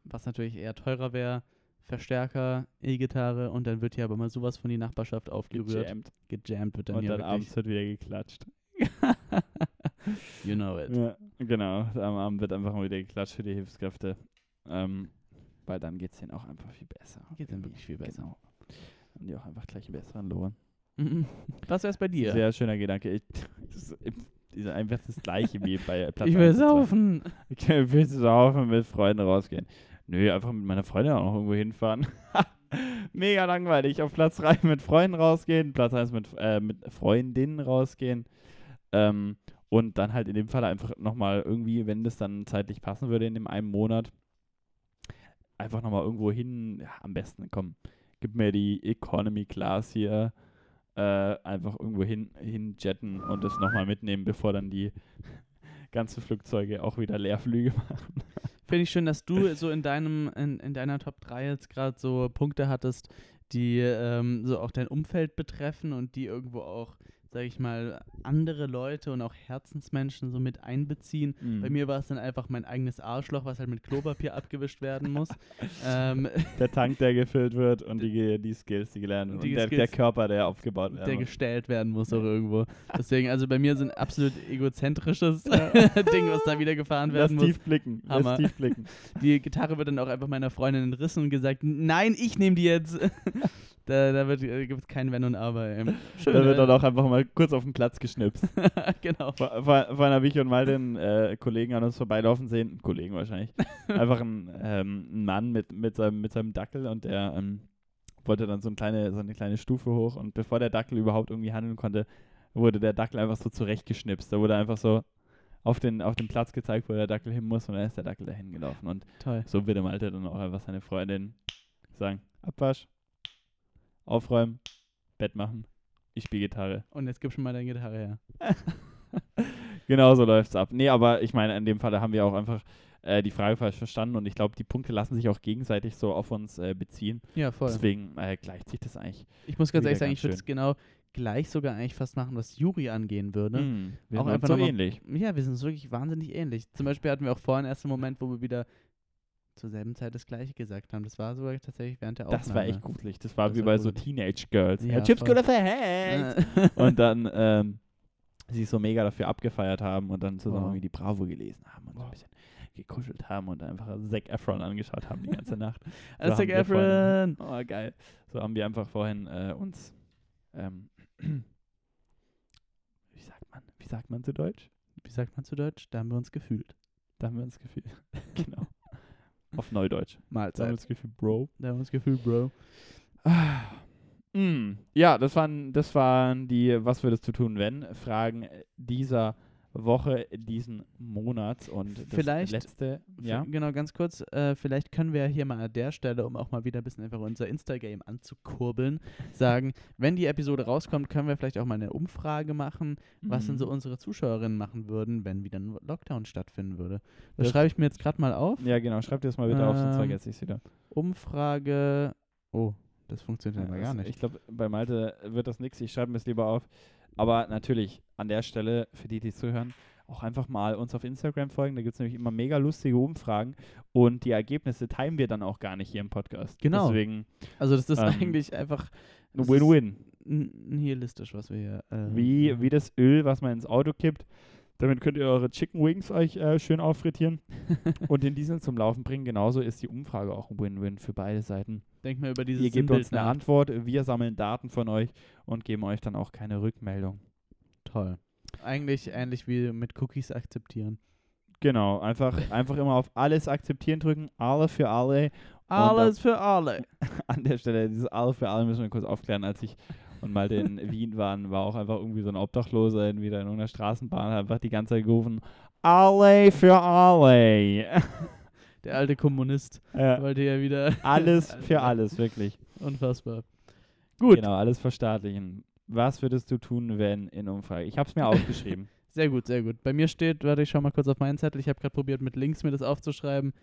was natürlich eher teurer wäre, Verstärker, E-Gitarre und dann wird hier aber mal sowas von die Nachbarschaft aufgerührt. Gejammt. Gejammt wird dann Und hier dann wirklich. abends wird wieder geklatscht. (laughs) you know it. Ja, genau. Am Abend wird einfach mal wieder geklatscht für die Hilfskräfte. Ähm, weil dann geht es denen auch einfach viel besser. Geht denen wirklich viel besser. Genau. Haben die auch einfach gleich einen besseren Lohn. Mhm. Was wär's bei dir? Sehr schöner Gedanke. Ich, das ist einfach das gleiche wie bei (laughs) Platz ich will 1 und 2. saufen. Ich will saufen, mit Freunden rausgehen. Nö, einfach mit meiner Freundin auch noch irgendwo hinfahren. (laughs) Mega langweilig. Auf Platz 3 mit Freunden rausgehen, Platz 1 mit, äh, mit Freundinnen rausgehen. Ähm, und dann halt in dem Fall einfach nochmal irgendwie, wenn das dann zeitlich passen würde in dem einen Monat, einfach nochmal irgendwo hin. Ja, am besten, komm, gib mir die Economy Class hier. Äh, einfach irgendwo hin, hin jetten und das nochmal mitnehmen, bevor dann die (laughs) ganzen Flugzeuge auch wieder Leerflüge (laughs) machen. Finde ich schön, dass du (laughs) so in deinem, in, in deiner Top 3 jetzt gerade so Punkte hattest, die ähm, so auch dein Umfeld betreffen und die irgendwo auch, sag ich mal, andere Leute und auch Herzensmenschen so mit einbeziehen. Mhm. Bei mir war es dann einfach mein eigenes Arschloch, was halt mit Klopapier (laughs) abgewischt werden muss. (laughs) ähm, der Tank, der gefüllt wird und die, die Skills, die gelernt werden. Und der, Skills, der Körper, der aufgebaut werden der muss. gestellt werden muss auch irgendwo. Deswegen, also bei mir sind absolut egozentrisches (laughs) Ding, was da wieder gefahren Lass werden muss. tief blicken. Lass Hammer. tief blicken. Die Gitarre wird dann auch einfach meiner Freundin entrissen und gesagt, nein, ich nehme die jetzt. Da da wird, äh, gibt es kein Wenn und Aber. Ey. (laughs) Schön, Da wird dann auch einfach mal kurz auf den Platz geschnipst. (laughs) genau. Vor- vor- Vorhin habe ich und mal den äh, Kollegen an uns vorbeilaufen sehen, Kollegen wahrscheinlich, (laughs) einfach ein, ähm, ein Mann mit, mit, seinem, mit seinem Dackel und der ähm, wollte dann so, eine kleine, so eine kleine Stufe hoch und bevor der Dackel überhaupt irgendwie handeln konnte, wurde der Dackel einfach so zurechtgeschnipst. Da wurde einfach so auf den, auf den Platz gezeigt, wo der Dackel hin muss und dann ist der Dackel dahin gelaufen. Und Toll. so wird im Alter dann auch einfach seine Freundin sagen, Abwasch, aufräumen, Bett machen, ich spiele Gitarre. Und jetzt gib schon mal deine Gitarre her. (laughs) Genau so läuft's ab. Nee, aber ich meine, in dem Fall haben wir auch einfach äh, die Frage falsch verstanden und ich glaube, die Punkte lassen sich auch gegenseitig so auf uns äh, beziehen. Ja, voll. Deswegen äh, gleicht sich das eigentlich. Ich muss ganz ehrlich sagen, ganz ich würde es genau gleich sogar eigentlich fast machen, was Juri angehen würde. Mm, wir Auch sind einfach so ähnlich. Ja, wir sind uns wirklich wahnsinnig ähnlich. Zum Beispiel hatten wir auch vorhin erst einen Moment, wo wir wieder zur selben Zeit das Gleiche gesagt haben. Das war sogar tatsächlich während der Aufnahme. Das war echt gruselig. Das war Das wie war bei so gruselig. Teenage Girls. Ja, Chips gonna verhängt. (laughs) Und dann ähm, sich so mega dafür abgefeiert haben und dann zusammen Wow. irgendwie die Bravo gelesen haben und so ein bisschen gekuschelt haben und einfach Zac Efron angeschaut haben die ganze Nacht. (laughs) So Zac vorhin- Efron. Oh, geil. So haben wir einfach vorhin äh, uns, ähm, (clears throat) wie sagt man, wie sagt man zu Deutsch? Wie sagt man zu Deutsch? Da haben wir uns gefühlt. Da haben wir uns gefühlt. (laughs) genau. Auf Neudeutsch. Da haben wir Mahlzeit. uns gefühlt, Bro. Da haben wir uns gefühlt, Bro. Mm, ja, das waren, das waren die Was würdest du tun, wenn? Fragen dieser Woche, diesen Monats und das Vielleicht- letzte, ja. Genau, ganz kurz. Äh, vielleicht können wir hier mal an der Stelle, um auch mal wieder ein bisschen einfach unser Insta-Game anzukurbeln, (laughs) sagen, wenn die Episode rauskommt, können wir vielleicht auch mal eine Umfrage machen, was denn so Mhm. unsere Zuschauerinnen machen würden, wenn wieder ein Lockdown stattfinden würde. Das, Das- schreibe ich mir jetzt gerade mal auf. Ja, genau. Schreib dir das mal bitte auf, sonst Ähm, vergesse ich es wieder. Umfrage. Oh, das funktioniert ja, Ja, gar das- nicht. Ich glaube, bei Malte wird das nichts. Ich schreibe mir es lieber auf. Aber natürlich, an der Stelle, für die, die zuhören, auch einfach mal uns auf Instagram folgen. Da gibt es nämlich immer mega lustige Umfragen. Und die Ergebnisse teilen wir dann auch gar nicht hier im Podcast. Genau. Deswegen Also, das ist ähm, eigentlich einfach Win-Win. nihilistisch, was wir hier. Äh, Wie, wie das Öl, was man ins Auto kippt. Damit könnt ihr eure Chicken Wings euch äh, schön auffrittieren (laughs) und den Diesel zum Laufen bringen. Genauso ist die Umfrage auch ein Win-Win für beide Seiten. Denk mal über dieses Ihr gebt uns eine nach. Antwort, wir sammeln Daten von euch und geben euch dann auch keine Rückmeldung. Toll. Eigentlich ähnlich wie mit Cookies akzeptieren. Genau, einfach, (laughs) einfach immer auf alles akzeptieren drücken, alle für alle. Alles für alle. (laughs) An der Stelle, dieses alle für alle müssen wir kurz aufklären. Als ich und Malte in (laughs) Wien waren, war auch einfach irgendwie so ein Obdachloser in, wieder in irgendeiner Straßenbahn, hat einfach die ganze Zeit gerufen, alle für alle. (laughs) Der alte Kommunist Ja. wollte ja wieder. (laughs) Alles für alles, wirklich. Unfassbar. Gut. Genau, alles verstaatlichen. Was würdest du tun, wenn in Umfrage? Ich habe es mir aufgeschrieben. Sehr gut, sehr gut. Bei mir steht, warte, ich schau mal kurz auf meinen Zettel. Ich habe gerade probiert, mit Links mir das aufzuschreiben.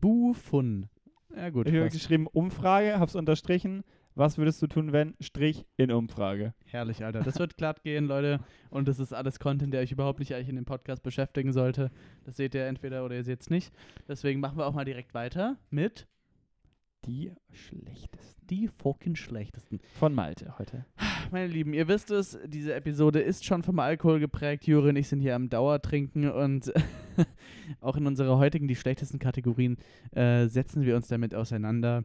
Bufun. Ja, gut. Ich habe geschrieben Umfrage, hab's unterstrichen. Was würdest du tun, wenn Strich in Umfrage? Herrlich, Alter. Das wird glatt gehen, Leute. Und das ist alles Content, der euch überhaupt nicht eigentlich in dem Podcast beschäftigen sollte. Das seht ihr entweder oder ihr seht es nicht. Deswegen machen wir auch mal direkt weiter mit Die schlechtesten. die fucking schlechtesten. Von Malte heute. Meine Lieben, ihr wisst es, diese Episode ist schon vom Alkohol geprägt. Juri und ich sind hier am Dauertrinken und (laughs) auch in unserer heutigen, die schlechtesten Kategorien, äh, setzen wir uns damit auseinander.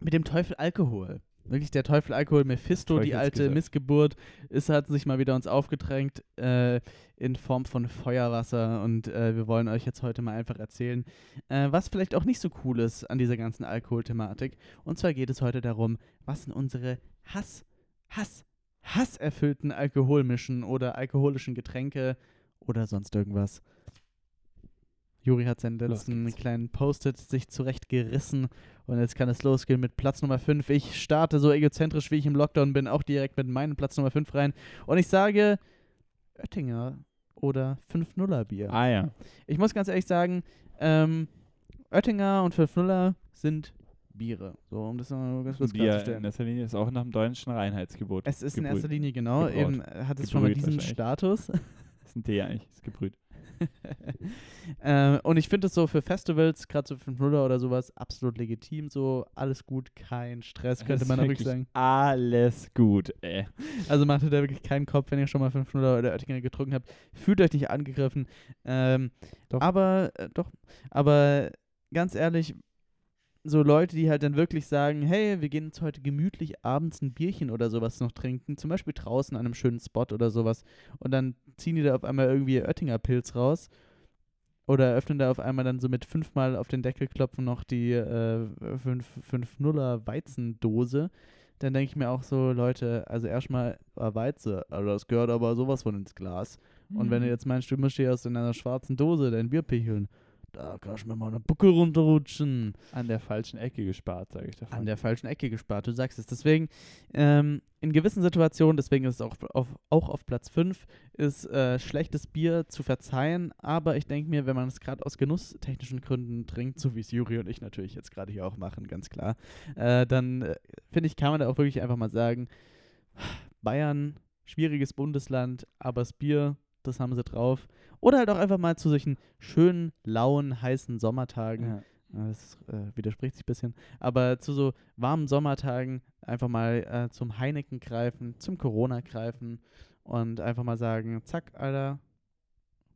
Mit dem Teufel Alkohol. Wirklich der Teufel Alkohol, Mephisto, die alte Teufelsgesell. Missgeburt, ist, hat sich mal wieder uns aufgedrängt äh, in Form von Feuerwasser und äh, wir wollen euch jetzt heute mal einfach erzählen, äh, was vielleicht auch nicht so cool ist an dieser ganzen Alkoholthematik. Und zwar geht es heute darum, was sind unsere Hass, Hass, hasserfüllten Alkoholmischen oder alkoholischen Getränke oder sonst irgendwas. Juri hat seinen letzten kleinen Post-it sich zurechtgerissen und jetzt kann es losgehen mit Platz Nummer 5. Ich starte so egozentrisch, wie ich im Lockdown bin, auch direkt mit meinem Platz Nummer 5 rein und ich sage Oettinger oder 5-0er Bier. Ah ja. Ich muss ganz ehrlich sagen, ähm, Oettinger und 5-0er sind Biere. So, um das mal ganz kurz Bier in klarzustellen. erster Linie ist auch nach dem deutschen Reinheitsgebot. Es ist in gebrüht. erster Linie genau, Gebraut. eben hat es schon mal diesen. Status. Das ist ein Tee eigentlich, ist gebrüht. (laughs) äh, und ich finde es so für Festivals, gerade so 5-0er oder sowas, absolut legitim. So, alles gut, kein Stress, könnte Das man wirklich sagen. Alles gut, ey. Also macht ihr da wirklich keinen Kopf, wenn ihr schon mal 5-0er oder Oettinger getrunken habt. Fühlt euch nicht angegriffen. Ähm, Doch. Aber, äh, doch, aber ganz ehrlich, so Leute, die halt dann wirklich sagen, hey, wir gehen jetzt heute gemütlich abends ein Bierchen oder sowas noch trinken, zum Beispiel draußen an einem schönen Spot oder sowas, und dann ziehen die da auf einmal irgendwie ihr Oettinger Pilz raus oder öffnen da auf einmal dann so mit fünfmal auf den Deckel klopfen noch die äh, 5-0er Weizendose, dann denke ich mir auch so, Leute, also erstmal äh, Weize, also das gehört aber sowas von ins Glas. Und Mhm. wenn du jetzt meinst, du musst dir aus in einer schwarzen Dose dein Bier picheln, da kannst du mir mal eine Buckel runterrutschen. An der falschen Ecke gespart, sage ich davon. An der falschen Ecke gespart, du sagst es. Deswegen, ähm, in gewissen Situationen, deswegen ist es auch auf, auch auf Platz 5, ist äh, schlechtes Bier zu verzeihen. Aber ich denke mir, wenn man es gerade aus genusstechnischen Gründen trinkt, so wie es Juri und ich natürlich jetzt gerade hier auch machen, ganz klar, äh, dann äh, finde ich, kann man da auch wirklich einfach mal sagen, Bayern, schwieriges Bundesland, aber das Bier, das haben sie drauf. Oder halt auch einfach mal zu solchen schönen, lauen, heißen Sommertagen. Ja. Das äh, widerspricht sich ein bisschen. Aber zu so warmen Sommertagen einfach mal äh, zum Heineken greifen, zum Corona greifen und einfach mal sagen, zack, Alter,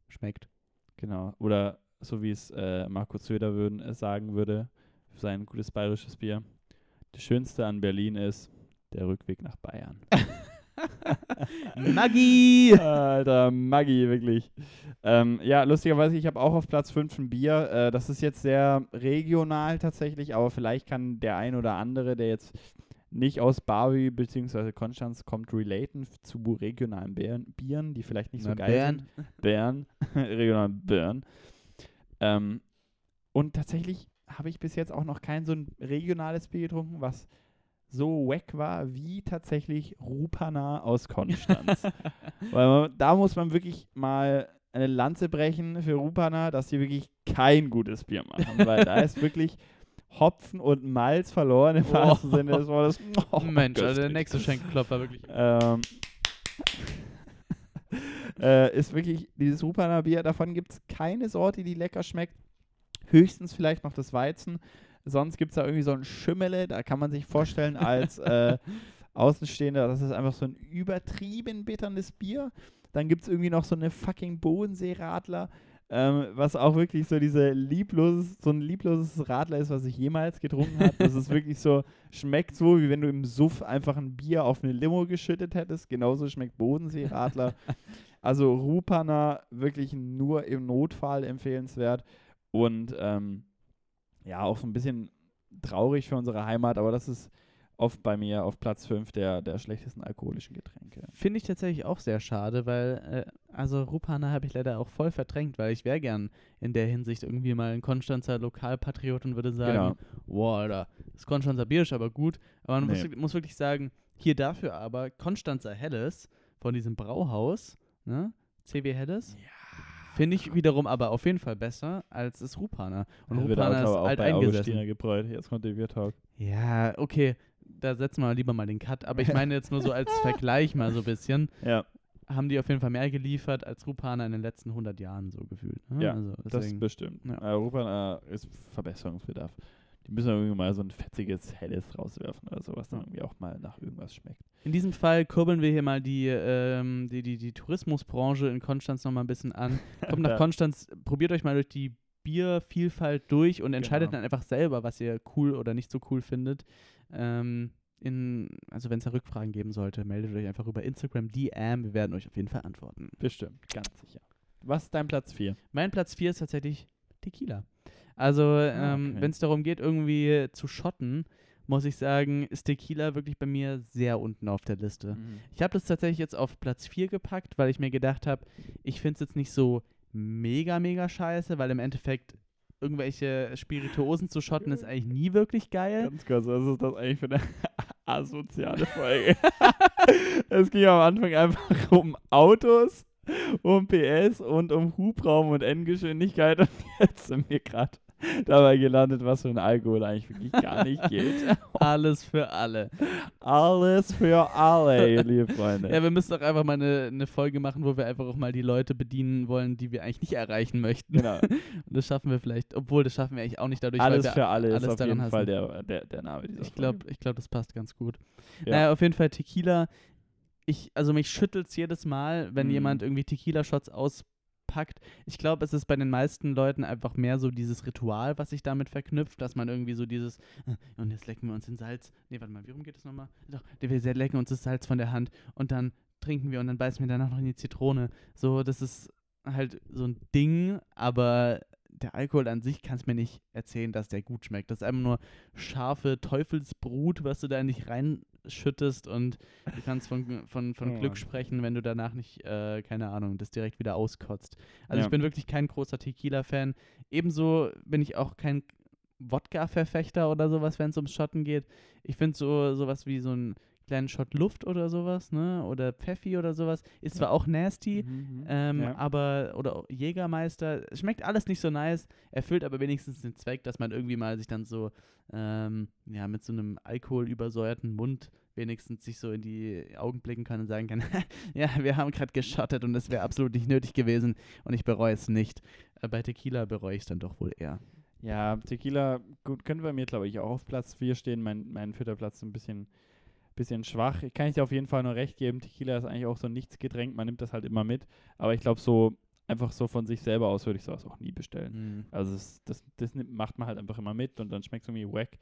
schmeckt. Genau. Oder so wie es äh, Markus Söder würden, äh, sagen würde, für sein gutes bayerisches Bier. Das Schönste an Berlin ist der Rückweg nach Bayern. (laughs) (laughs) Maggi! Alter, Maggi, wirklich. Ähm, ja, lustigerweise, ich habe auch auf Platz 5 ein Bier. Äh, das ist jetzt sehr regional tatsächlich, aber vielleicht kann der ein oder andere, der jetzt nicht aus Barbie bzw. Konstanz kommt, relaten zu regionalen Bären, Bieren, die vielleicht nicht so Na, geil Bären. sind. Bären, (laughs) regionalen Bären. Ähm, und tatsächlich habe ich bis jetzt auch noch kein so ein regionales Bier getrunken, was so wack war wie tatsächlich Rupana aus Konstanz. (laughs) Weil man, da muss man wirklich mal eine Lanze brechen für Rupana, dass sie wirklich kein gutes Bier machen, weil da ist wirklich Hopfen und Malz verloren im Oh. wahrsten Sinne des Wortes. (laughs) Oh, Mensch, also der nächste Schenkelklopfer wirklich. Ähm, (laughs) äh, ist wirklich dieses Rupana Bier, davon gibt es keine Sorte, die lecker schmeckt. Höchstens vielleicht noch das Weizen. Sonst gibt es da irgendwie so ein Schimmele, da kann man sich vorstellen als (laughs) äh, Außenstehender, das ist einfach so ein übertrieben bitternes Bier. Dann gibt es irgendwie noch so eine fucking Bodenseeradler, ähm, was auch wirklich so diese liebloses, so ein liebloses Radler ist, was ich jemals getrunken habe. Das ist wirklich so, schmeckt so, wie wenn du im Suff einfach ein Bier auf eine Limo geschüttet hättest. Genauso schmeckt Bodenseeradler. Also Rupana wirklich nur im Notfall empfehlenswert und ähm, ja, auch so ein bisschen traurig für unsere Heimat, aber das ist oft bei mir auf Platz 5 der, der schlechtesten alkoholischen Getränke. Finde ich tatsächlich auch sehr schade, weil, äh, also Rupana habe ich leider auch voll verdrängt, weil ich wäre gern in der Hinsicht irgendwie mal ein Konstanzer Lokalpatriot und würde sagen, Genau. boah, Alter, das Konstanzer Bier ist aber gut. Aber man Nee. muss, muss wirklich sagen, hier dafür aber Konstanzer Helles von diesem Brauhaus, ne, CW Helles, finde ich wiederum aber auf jeden Fall besser als das Rupana. Und wird Rupana ist alt bei eingesessen. Gebräut. Jetzt kommt der. Ja, okay, da setzen wir lieber mal den Cut. Aber ich (laughs) meine jetzt nur so als Vergleich mal so ein bisschen. Ja, haben die auf jeden Fall mehr geliefert als Rupana in den letzten 100 Jahren so gefühlt. Ne? Ja, also das bestimmt. Ja. Äh, ist Verbesserungsbedarf. Die müssen irgendwie mal so ein fetziges Helles rauswerfen oder sowas, dann irgendwie auch mal nach irgendwas schmeckt. in diesem Fall kurbeln wir hier mal die, ähm, die, die, die Tourismusbranche in Konstanz nochmal ein bisschen an. (laughs) Kommt nach. Konstanz, probiert euch mal durch die Biervielfalt durch und entscheidet Genau. dann einfach selber, was ihr cool oder nicht so cool findet. Ähm, in, also wenn es da Rückfragen geben sollte, meldet euch einfach über Instagram DM. Wir werden euch auf jeden Fall antworten. Bestimmt, ganz sicher. Was ist dein Platz 4? Mein Platz 4 ist tatsächlich Tequila. Also, Ah, ähm, okay. wenn es darum geht, irgendwie zu schotten, muss ich sagen, ist Tequila wirklich bei mir sehr unten auf der Liste. Ich habe das tatsächlich jetzt auf Platz 4 gepackt, weil ich mir gedacht habe, ich finde es jetzt nicht so mega, mega scheiße, weil im Endeffekt irgendwelche Spirituosen zu schotten ist eigentlich nie wirklich geil. Ganz kurz, was ist das eigentlich für eine (laughs) asoziale Folge? (laughs) es ging am Anfang einfach (laughs) um Autos, um PS und um Hubraum und Endgeschwindigkeit und jetzt sind wir gerade (laughs) dabei gelandet, was für ein Alkohol eigentlich wirklich gar nicht geht. (laughs) Alles für alle. Alles für alle, liebe Freunde. (laughs) Ja, wir müssen doch einfach mal eine, eine Folge machen, wo wir einfach auch mal die Leute bedienen wollen, die wir eigentlich nicht erreichen möchten. genau. Und das schaffen wir vielleicht, obwohl das schaffen wir eigentlich auch nicht dadurch, Alles für alle ist alles auf daran jeden Fall hassen. der, der, der Name dieser Ich glaube, Folge. ich glaub, das passt ganz gut. Ja. Naja, auf jeden Fall Tequila. Ich, also mich schüttelt es jedes Mal, wenn Mhm. jemand irgendwie Tequila-Shots auspackt. Ich glaube, es ist bei den meisten Leuten einfach mehr so dieses Ritual, was sich damit verknüpft, dass man irgendwie so dieses, äh, und jetzt lecken wir uns den Salz. Nee, warte mal, wie rum geht das nochmal? Doch, wir lecken uns das Salz von der Hand und dann trinken wir und dann beißen wir danach noch in die Zitrone. So, das ist halt so ein Ding, aber der Alkohol an sich kann es mir nicht erzählen, dass der gut schmeckt. Das ist einfach nur scharfe Teufelsbrut, was du da nicht reinschüttest und du kannst von, von, von Oh Glück sprechen, wenn du danach nicht, äh, keine Ahnung, das direkt wieder auskotzt. Also Ja. ich bin wirklich kein großer Tequila-Fan. Ebenso bin ich auch kein Wodka-Verfechter oder sowas, wenn es ums Schotten geht. Ich finde so sowas wie so einen kleinen Shot Luft oder sowas, ne? Oder Pfeffi oder sowas. Ist zwar auch nasty, Mhm. ähm, Ja. aber, oder Jägermeister, schmeckt alles nicht so nice, erfüllt aber wenigstens den Zweck, dass man irgendwie mal sich dann so, ähm, ja, mit so einem alkoholübersäuerten Mund wenigstens sich so in die Augen blicken kann und sagen kann, (laughs) ja, wir haben gerade geschottet und es wäre absolut nicht nötig gewesen und ich bereue es nicht. Äh, bei Tequila bereue ich es dann doch wohl eher. Ja, Tequila, gut, könnte bei mir, glaube ich, auch auf Platz 4 stehen. Mein, mein vierter Platz ein bisschen, bisschen schwach. Ich kann ich dir auf jeden Fall nur recht geben. Tequila ist eigentlich auch so ein Nichtsgetränk. Man nimmt das halt immer mit. Aber ich glaube, so einfach so von sich selber aus würde ich sowas auch nie bestellen. Also das, das, das macht man halt einfach immer mit und dann schmeckt es irgendwie wack.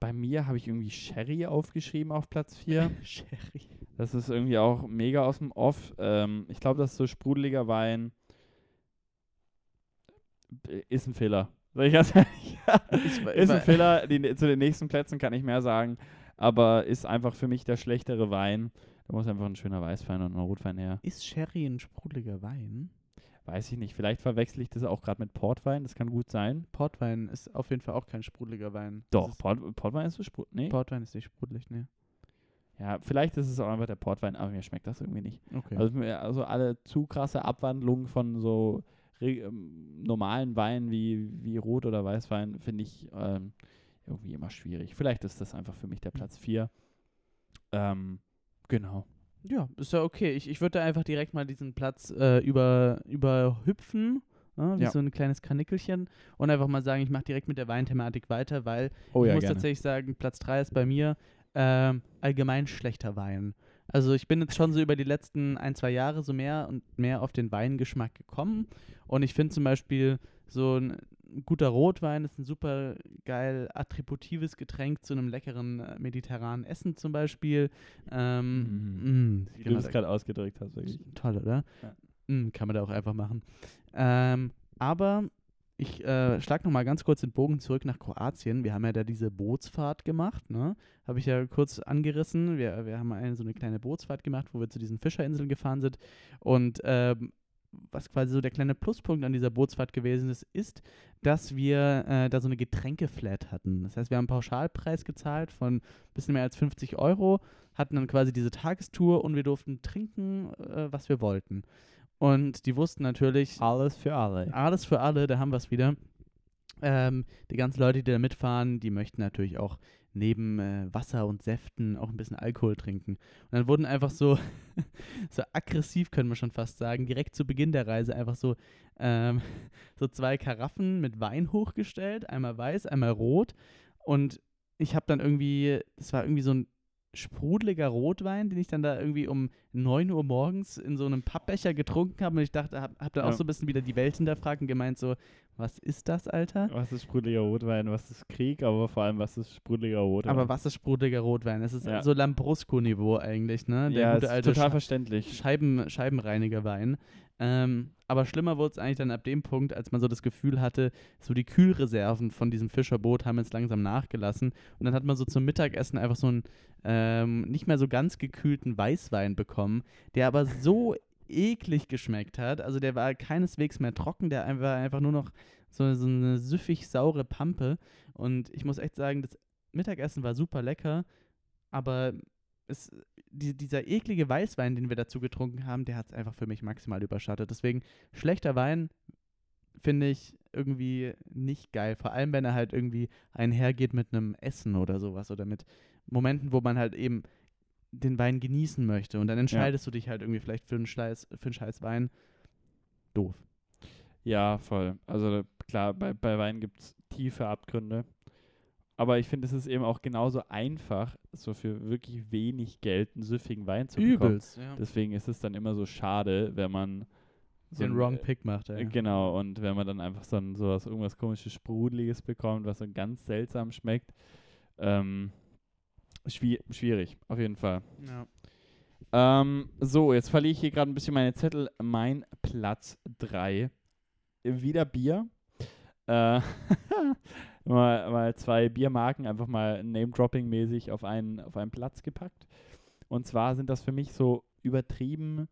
Bei mir habe ich irgendwie Sherry aufgeschrieben auf Platz 4. (laughs) Sherry. Das ist irgendwie auch mega aus dem Off. Ähm, ich glaube, das ist so sprudeliger Wein. B- Ist ein Fehler. Sag ich ganz ehrlich. (laughs) Ist ein Fehler. Die, zu den nächsten Plätzen kann ich mehr sagen. Aber ist einfach für mich der schlechtere Wein. Da muss einfach ein schöner Weißwein und ein Rotwein her. Ist Sherry ein sprudeliger Wein? Weiß ich nicht. Vielleicht verwechsel ich das auch gerade mit Portwein. Das kann gut sein. Portwein ist auf jeden Fall auch kein sprudeliger Wein. Doch, ist- Port, Portwein ist so sprudelig. Nee. Portwein ist nicht sprudelig, ne? ja, vielleicht ist es auch einfach der Portwein, aber mir schmeckt das irgendwie nicht. Okay. Also, also alle zu krasse Abwandlungen von so ähm, normalen Weinen wie, wie Rot- oder Weißwein finde ich ähm, irgendwie immer schwierig. Vielleicht ist das einfach für mich der Platz 4. Ähm, genau. ja, ist ja okay. Ich, ich würde einfach direkt mal diesen Platz äh, über, überhüpfen, ja, wie Ja. so ein kleines Kanickelchen und einfach mal sagen, ich mache direkt mit der Weinthematik weiter, weil Oh ich ja, muss gerne. tatsächlich sagen, Platz 3 ist bei mir ähm, allgemein schlechter Wein. Also ich bin jetzt schon so über die letzten ein, zwei Jahre so mehr und mehr auf den Weingeschmack gekommen. Und ich finde zum Beispiel so ein guter Rotwein ist ein super geil attributives Getränk zu einem leckeren äh, mediterranen Essen zum Beispiel. Ähm, Mhm. mh, Wie du das da- gerade ausgedrückt hast, wirklich. Toll, oder? Ja. Mm, kann man da auch einfach machen. Ähm, aber ich äh, schlag noch mal ganz kurz den Bogen zurück nach Kroatien. Wir haben ja da diese Bootsfahrt gemacht, ne? Habe ich ja kurz angerissen. Wir, wir haben eine, so eine kleine Bootsfahrt gemacht, wo wir zu diesen Fischerinseln gefahren sind. Und ähm, was quasi so der kleine Pluspunkt an dieser Bootsfahrt gewesen ist, ist, dass wir äh, da so eine Getränkeflat hatten. Das heißt, wir haben einen Pauschalpreis gezahlt von ein bisschen mehr als 50 Euro, hatten dann quasi diese Tagestour und wir durften trinken, äh, was wir wollten. Und die wussten natürlich, Alles für alle. alles für alle, da haben wir es wieder. Ähm, die ganzen Leute, die da mitfahren, die möchten natürlich auch neben äh, Wasser und Säften auch ein bisschen Alkohol trinken. Und dann wurden einfach so, (laughs) so aggressiv, können wir schon fast sagen, direkt zu Beginn der Reise einfach so, ähm, (laughs) so zwei Karaffen mit Wein hochgestellt, einmal weiß, einmal rot. Und ich habe dann irgendwie, das war irgendwie so ein sprudeliger Rotwein, den ich dann da irgendwie um 9 Uhr morgens in so einem Pappbecher getrunken habe. Und ich dachte, habe hab dann auch Ja. so ein bisschen wieder die Welt hinterfragt und gemeint so, was ist das, Alter? Was ist sprudeliger Rotwein, was ist Krieg, aber vor allem, was ist sprudeliger Rotwein? Aber was ist sprudeliger Rotwein? Es ist Ja. so Lambrusco-Niveau eigentlich, ne? Der ja, gute ist alte total Scha verständlich. Scheiben, Scheibenreinigerwein. Ähm, aber schlimmer wurde es eigentlich dann ab dem Punkt, als man so das Gefühl hatte, so die Kühlreserven von diesem Fischerboot haben jetzt langsam nachgelassen. Und dann hat man so zum Mittagessen einfach so einen ähm, nicht mehr so ganz gekühlten Weißwein bekommen, der aber so eklig geschmeckt hat. Also der war keineswegs mehr trocken, der war einfach nur noch so, so eine süffig saure Pampe. Und ich muss echt sagen, das Mittagessen war super lecker, aber es, die, dieser eklige Weißwein, den wir dazu getrunken haben, der hat es einfach für mich maximal überschattet. Deswegen schlechter Wein finde ich irgendwie nicht geil. Vor allem, wenn er halt irgendwie einhergeht mit einem Essen oder sowas oder mit Momenten, wo man halt eben den Wein genießen möchte. Und dann entscheidest du dich halt irgendwie vielleicht für einen Scheiß, für einen Scheiß Wein. Doof. Ja, voll. Also klar, bei, bei Wein gibt es tiefe Abgründe. Aber ich finde, es ist eben auch genauso einfach, so für wirklich wenig Geld einen süffigen Wein zu bekommen. Übelst. Ja. Deswegen ist es dann immer so schade, wenn man so Den ein- Wrong Pick macht, äh, ey. Genau, und wenn man dann einfach so ein, sowas, irgendwas komisches, Sprudeliges bekommt, was so ganz seltsam schmeckt. Ähm, schwi schwierig, auf jeden Fall. Ja. Ähm, so, jetzt verliere ich hier gerade ein bisschen meine Zettel. Mein Platz 3. Wieder Bier. Äh, (laughs) mal, mal zwei Biermarken einfach mal Name-Dropping-mäßig auf einen, auf einen Platz gepackt. Und zwar sind das für mich so übertrieben,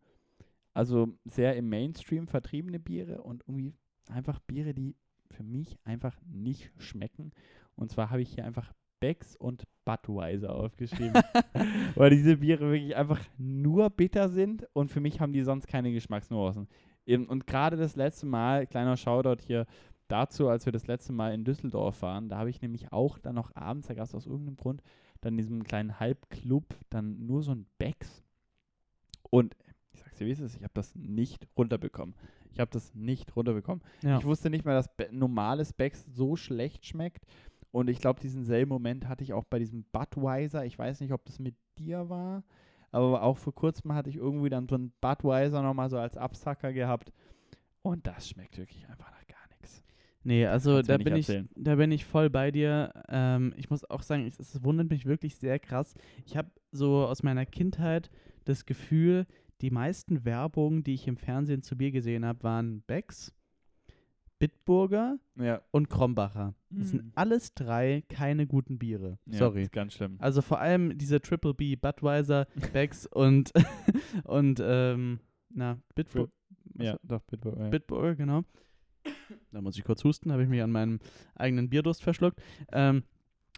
also sehr im Mainstream vertriebene Biere und irgendwie einfach Biere, die für mich einfach nicht schmecken. Und zwar habe ich hier einfach Becks und Budweiser aufgeschrieben. (laughs) weil diese Biere wirklich einfach nur bitter sind und für mich haben die sonst keine Geschmacksnuancen. Und gerade das letzte Mal, kleiner Shoutout hier dazu, als wir das letzte Mal in Düsseldorf waren, da habe ich nämlich auch dann noch abends, da gab es aus irgendeinem Grund, dann in diesem kleinen Halbclub dann nur so ein Becks. Und ich sag's dir, wie es ist, ich habe das nicht runterbekommen. Ich habe das nicht runterbekommen. Ja. Ich wusste nicht mal, dass Be normales Becks so schlecht schmeckt. Und ich glaube, diesen selben Moment hatte ich auch bei diesem Budweiser. Ich weiß nicht, ob das mit dir war, aber auch vor kurzem hatte ich irgendwie dann so einen Budweiser nochmal so als Absacker gehabt. Und das schmeckt wirklich einfach. Nee, also da bin, ich, da bin ich voll bei dir. Ähm, ich muss auch sagen, es, es wundert mich wirklich sehr krass. Ich habe so aus meiner Kindheit das Gefühl, die meisten Werbungen, die ich im Fernsehen zu Bier gesehen habe, waren Becks, Bitburger Ja. und Krombacher. Das Mhm. sind alles drei keine guten Biere. ja Sorry. Ist ganz schlimm. Also vor allem diese Triple B, Budweiser, (laughs) Becks und, (laughs) und ähm, na, Bitburger. Ja, doch, bitte. Ja. Bitburger, genau. Da muss ich kurz husten, habe ich mich an meinem eigenen Bierdurst verschluckt. Ähm,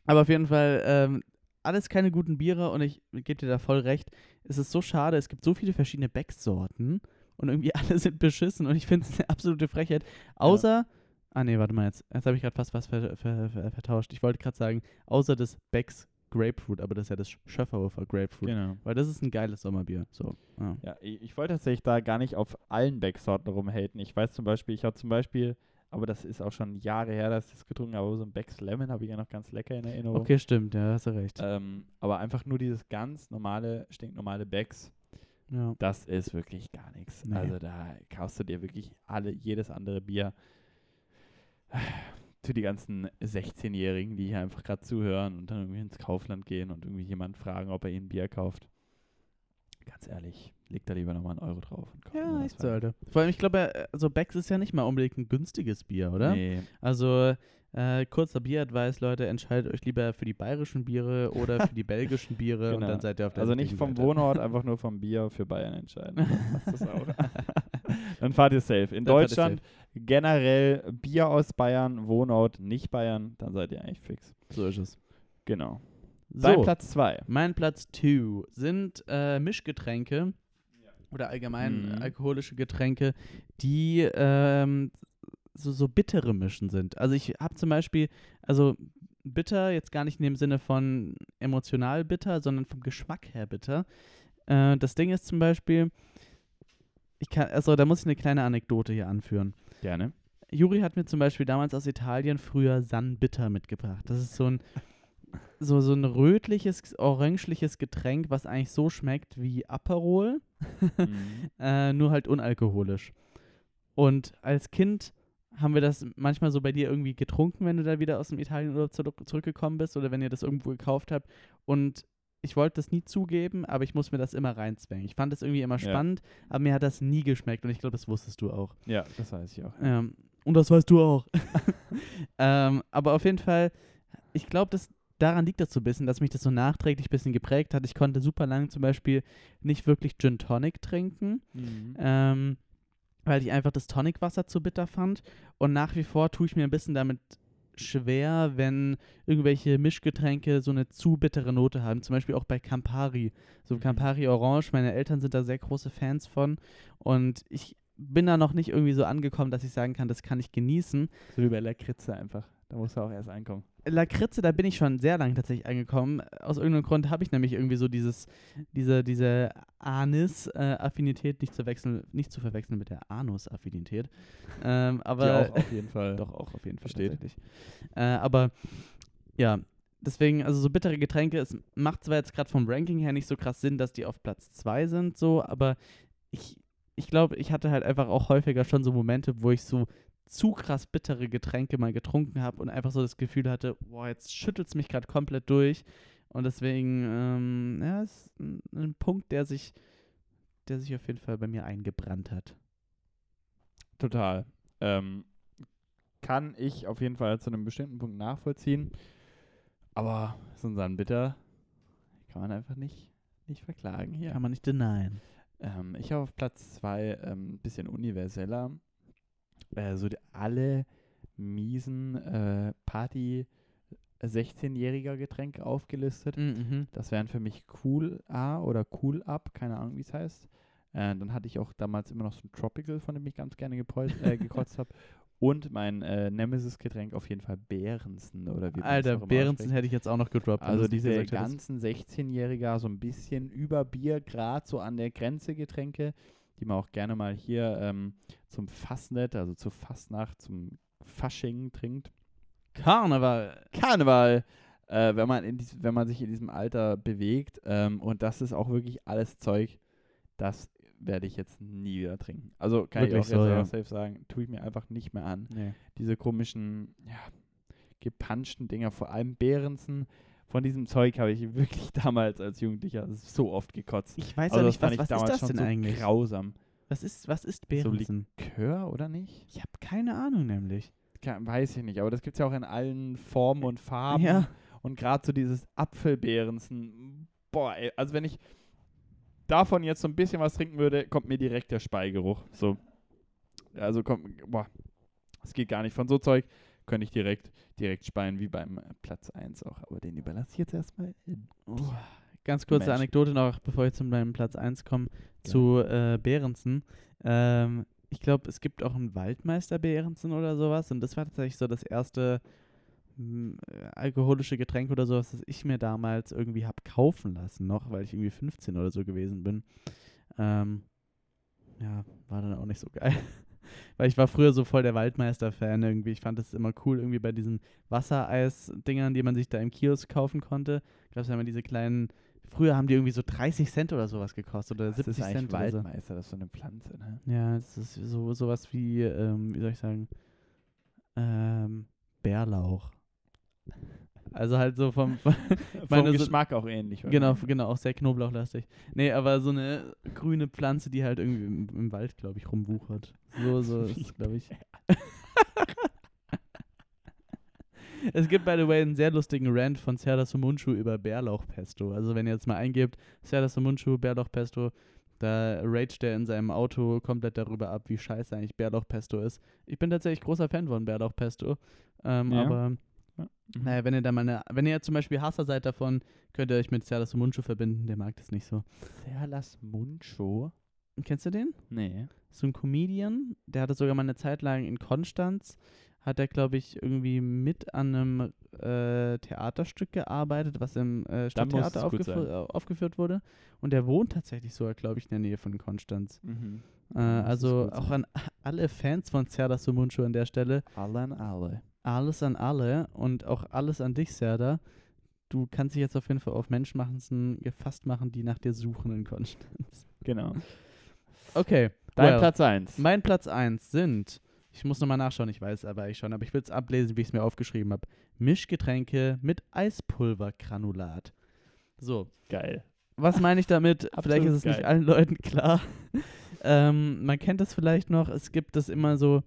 aber auf jeden Fall, ähm, alles keine guten Biere und ich gebe dir da voll recht. Es ist so schade, es gibt so viele verschiedene Becks-Sorten und irgendwie (laughs) alle sind beschissen und ich finde es eine absolute Frechheit. Außer, ah nee, warte mal jetzt, jetzt habe ich gerade fast was ver, ver, ver, vertauscht. Ich wollte gerade sagen, außer das Becks Grapefruit, aber das ist ja das Schöfferhofer Grapefruit. Genau. Weil das ist ein geiles Sommerbier. So, ja. Ja, ich, ich wollte tatsächlich da gar nicht auf allen Backsorten rumhaten. Ich weiß zum Beispiel, ich habe zum Beispiel, aber das ist auch schon Jahre her, dass ich das getrunken habe, so ein Becks Lemon habe ich ja noch ganz lecker in Erinnerung. Okay, stimmt, ja, hast du recht. Ähm, aber einfach nur dieses ganz normale, stinknormale Becks, ja. das ist wirklich gar nichts. Nee. Also da kaufst du dir wirklich alle, jedes andere Bier. Für die ganzen 16-Jährigen, die hier einfach gerade zuhören und dann irgendwie ins Kaufland gehen und irgendwie jemand fragen, ob er ihnen Bier kauft. ganz ehrlich, leg da lieber nochmal einen Euro drauf. Und Ja, echt so, Feines. Alter. Vor allem, ich glaube, äh, also Becks ist ja nicht mal unbedingt ein günstiges Bier, oder? Nee, Also, äh, kurzer Bieradvice, Leute, entscheidet euch lieber für die bayerischen Biere oder für die (laughs) belgischen Biere und Genau. dann seid ihr auf der also nicht vom Seite. Wohnort, einfach nur vom Bier für Bayern entscheiden. Dann (laughs) fahrt ihr safe. In Dann Deutschland generell Bier aus Bayern, Wohnort nicht Bayern, dann seid ihr eigentlich fix. So ist es. Genau. So, Dein Platz 2. mein Platz 2 sind äh, Mischgetränke oder allgemein Mhm. alkoholische Getränke, die ähm, so, so bittere Mischen sind. Also ich habe zum Beispiel, also bitter, jetzt gar nicht in dem Sinne von emotional bitter, sondern vom Geschmack her bitter. Äh, das Ding ist zum Beispiel, ich kann, also da muss ich eine kleine Anekdote hier anführen. Gerne. Juri hat mir zum Beispiel damals aus Italien früher San Bitter mitgebracht. Das ist so ein, so, so ein rötliches, orangliches Getränk, was eigentlich so schmeckt wie Aperol, Mhm. (laughs) äh, nur halt unalkoholisch. Und als Kind haben wir das manchmal so bei dir irgendwie getrunken, wenn du da wieder aus dem Italienurlaub zurück, zurückgekommen bist oder wenn ihr das irgendwo gekauft habt. Und ich wollte das nie zugeben, aber ich muss mir das immer reinzwängen. Ich fand das irgendwie immer Ja. spannend, aber mir hat das nie geschmeckt und ich glaube, das wusstest du auch. Ja, das weiß ich auch. Ähm, und das weißt du auch. (laughs) ähm, aber auf jeden Fall, ich glaube, dass daran liegt das so ein bisschen, dass mich das so nachträglich ein bisschen geprägt hat. Ich konnte super lange zum Beispiel nicht wirklich Gin Tonic trinken, Mhm. ähm, weil ich einfach das Tonicwasser zu bitter fand. Und nach wie vor tue ich mir ein bisschen damit schwer, wenn irgendwelche Mischgetränke so eine zu bittere Note haben. Zum Beispiel auch bei Campari. So Mhm. Campari Orange, meine Eltern sind da sehr große Fans von. Und ich bin da noch nicht irgendwie so angekommen, dass ich sagen kann, das kann ich genießen. So wie bei Lakritze einfach. Da musst du auch erst einkommen. Lakritze, da bin ich schon sehr lange tatsächlich angekommen. Aus irgendeinem Grund habe ich nämlich irgendwie so dieses, diese, diese Anis-Affinität nicht zu wechseln, nicht zu verwechseln mit der Anus-Affinität. Ähm, aber Die auch auf jeden Fall. (laughs) doch auch auf jeden Fall tatsächlich. Äh, aber ja, deswegen, also so bittere Getränke, es macht zwar jetzt gerade vom Ranking her nicht so krass Sinn, dass die auf Platz 2 sind, so, aber ich, ich glaube, ich hatte halt einfach auch häufiger schon so Momente, wo ich so zu krass bittere Getränke mal getrunken habe und einfach so das Gefühl hatte, boah, jetzt schüttelt es mich gerade komplett durch. Und deswegen, ähm, ja, ist ein, ein Punkt, der sich, der sich auf jeden Fall bei mir eingebrannt hat. Total. Ähm, kann ich auf jeden Fall zu einem bestimmten Punkt nachvollziehen. Aber so ein Sandbitter kann man einfach nicht, nicht verklagen hier. Kann man nicht denyen. Ähm, ich habe auf Platz zwei ein ähm, bisschen universeller. Äh, so alle miesen äh, Party 16-jähriger Getränke aufgelistet. Mhm. Das wären für mich Cool A oder Cool Up, keine Ahnung, wie es heißt. Äh, dann hatte ich auch damals immer noch so ein Tropical, von dem ich ganz gerne gepol- äh, (laughs) gekotzt habe. Und mein äh, Nemesis-Getränk auf jeden Fall Behrensen oder wie Alter, ausspricht. hätte ich jetzt auch noch gedroppt. Also diese ganzen 16-Jähriger, so ein bisschen über Bier, gerade so an der Grenze Getränke, die man auch gerne mal hier ähm, zum Fastnet, also zur Fastnacht, zum Fasching trinkt. Karneval. Karneval, äh, wenn, man in dies, wenn man sich in diesem Alter bewegt. Ähm, und das ist auch wirklich alles Zeug, das werde ich jetzt nie wieder trinken. Also kann Wirklich ich auch so, jetzt ja. safe sagen, tue ich mir einfach nicht mehr an. Nee. Diese komischen, ja, gepanschten Dinger, vor allem Behrensen. Von diesem Zeug habe ich wirklich (laughs) damals als Jugendlicher so oft gekotzt. Ich weiß Also ja das nicht, was, ich was ist das denn so eigentlich? grausam. Was ist, was ist So Behrensen? Likör, oder nicht? ich habe keine Ahnung nämlich. Ke- weiß ich nicht, aber das gibt es ja auch in allen Formen und Farben. Ja. Und gerade so dieses Apfelbeerensen, boah, ey, also wenn ich davon jetzt so ein bisschen was trinken würde, kommt mir direkt der Speigeruch. So. Also kommt, boah, es geht gar nicht. Von so Zeug könnte ich direkt, direkt speien, wie beim äh, Platz 1 auch. Aber den überlasse ich jetzt erstmal. Ganz kurze Mensch. Anekdote noch, bevor ich zu meinem Platz 1 komme, zu äh, Behrensen. Ähm, ich glaube, es gibt auch einen Waldmeister Behrensen oder sowas. Und das war tatsächlich so das erste m, äh, alkoholische Getränk oder sowas, das ich mir damals irgendwie habe kaufen lassen, noch, weil ich irgendwie 15 oder so gewesen bin. Ähm, ja, war dann auch nicht so geil. (laughs) Weil ich war früher so voll der Waldmeister-Fan irgendwie. Ich fand das immer cool, irgendwie bei diesen Wassereis-Dingern, die man sich da im Kiosk kaufen konnte. Gab es ja immer diese kleinen. Früher haben die irgendwie so 30 Cent oder sowas gekostet oder Das 70 ist Cent oder so. Waldmeister, das ist so eine Pflanze, ne? Ja, das ist so sowas wie, ähm, wie soll ich sagen, ähm, Bärlauch. Also halt so vom, (laughs) (laughs) Vom meine, so- Geschmack auch ähnlich. genau, wahrscheinlich. genau, auch sehr knoblauchlastig. Nee, aber so eine grüne Pflanze, die halt irgendwie im, im Wald, glaube ich, rumwuchert. So, so (laughs) ist, glaube ich. Es gibt, by the way, einen sehr lustigen Rant von Serdar Sumunchu über Bärlauchpesto. Also wenn ihr jetzt mal eingebt, Serdar Sumunchu, Bärlauchpesto, da raged er in seinem Auto komplett darüber ab, wie scheiße eigentlich Bärlauchpesto ist. Ich bin tatsächlich großer Fan von Bärlauchpesto. Ähm, Ja. Aber Mhm. naja, wenn ihr da mal eine, wenn ihr zum Beispiel Hasser seid davon, könnt ihr euch mit Serdar Sumunchu verbinden, der mag das nicht so. Serlas Muncho? Kennst du den? Nee. so ein Comedian, der hatte sogar mal eine Zeit lang in Konstanz, hat er, glaube ich, irgendwie mit an einem äh, Theaterstück gearbeitet, was im äh, Stadttheater sein. äh, aufgeführt wurde. Und der wohnt tatsächlich sogar, glaube ich, in der Nähe von Konstanz. Mhm. Äh, also auch an alle Fans von Serdar Sumunchu an der Stelle, Alle an alle. Alles an alle und auch alles an dich, Serdar. Du kannst dich jetzt auf jeden Fall auf Menschenmachen gefasst machen, die nach dir suchen in Konstanz. (laughs) Genau. Okay. Dein well. Platz 1. Mein Platz 1 sind, ich muss nochmal nachschauen, ich weiß aber ich schon, aber ich will es ablesen, wie ich es mir aufgeschrieben habe. Mischgetränke mit Eispulvergranulat. So, Geil. was meine ich damit? (laughs) vielleicht ist es nicht geil. allen Leuten klar. (laughs) ähm, man kennt das vielleicht noch, es gibt das immer so,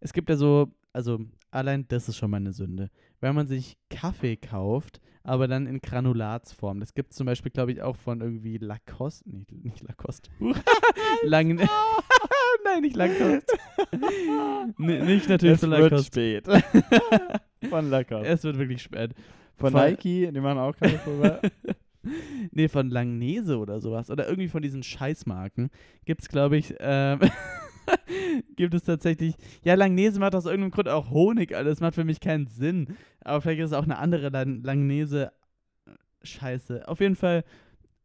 es gibt ja so, also allein das ist schon mal eine Sünde. Wenn man sich Kaffee kauft, aber dann in Granulatsform. Das gibt es zum Beispiel, glaube ich, auch von irgendwie Lacoste. Nee, (laughs) nicht Lacoste. (laughs) Lang (laughs) Nein, nicht Lacoste. Nicht natürlich Es von wird Lacoste. spät. Von Lacoste. Es wird wirklich spät. Von Voll- Nike, die machen auch Kaffeepulver. nee, von Langnese oder sowas. Oder irgendwie von diesen Scheißmarken. Gibt es, glaube ich, ähm, (laughs) gibt es tatsächlich. Ja, Langnese macht aus irgendeinem Grund auch Honig, Alter. Das macht für mich keinen Sinn. Aber vielleicht ist es auch eine andere Lang Langnese. Scheiße. Auf jeden Fall,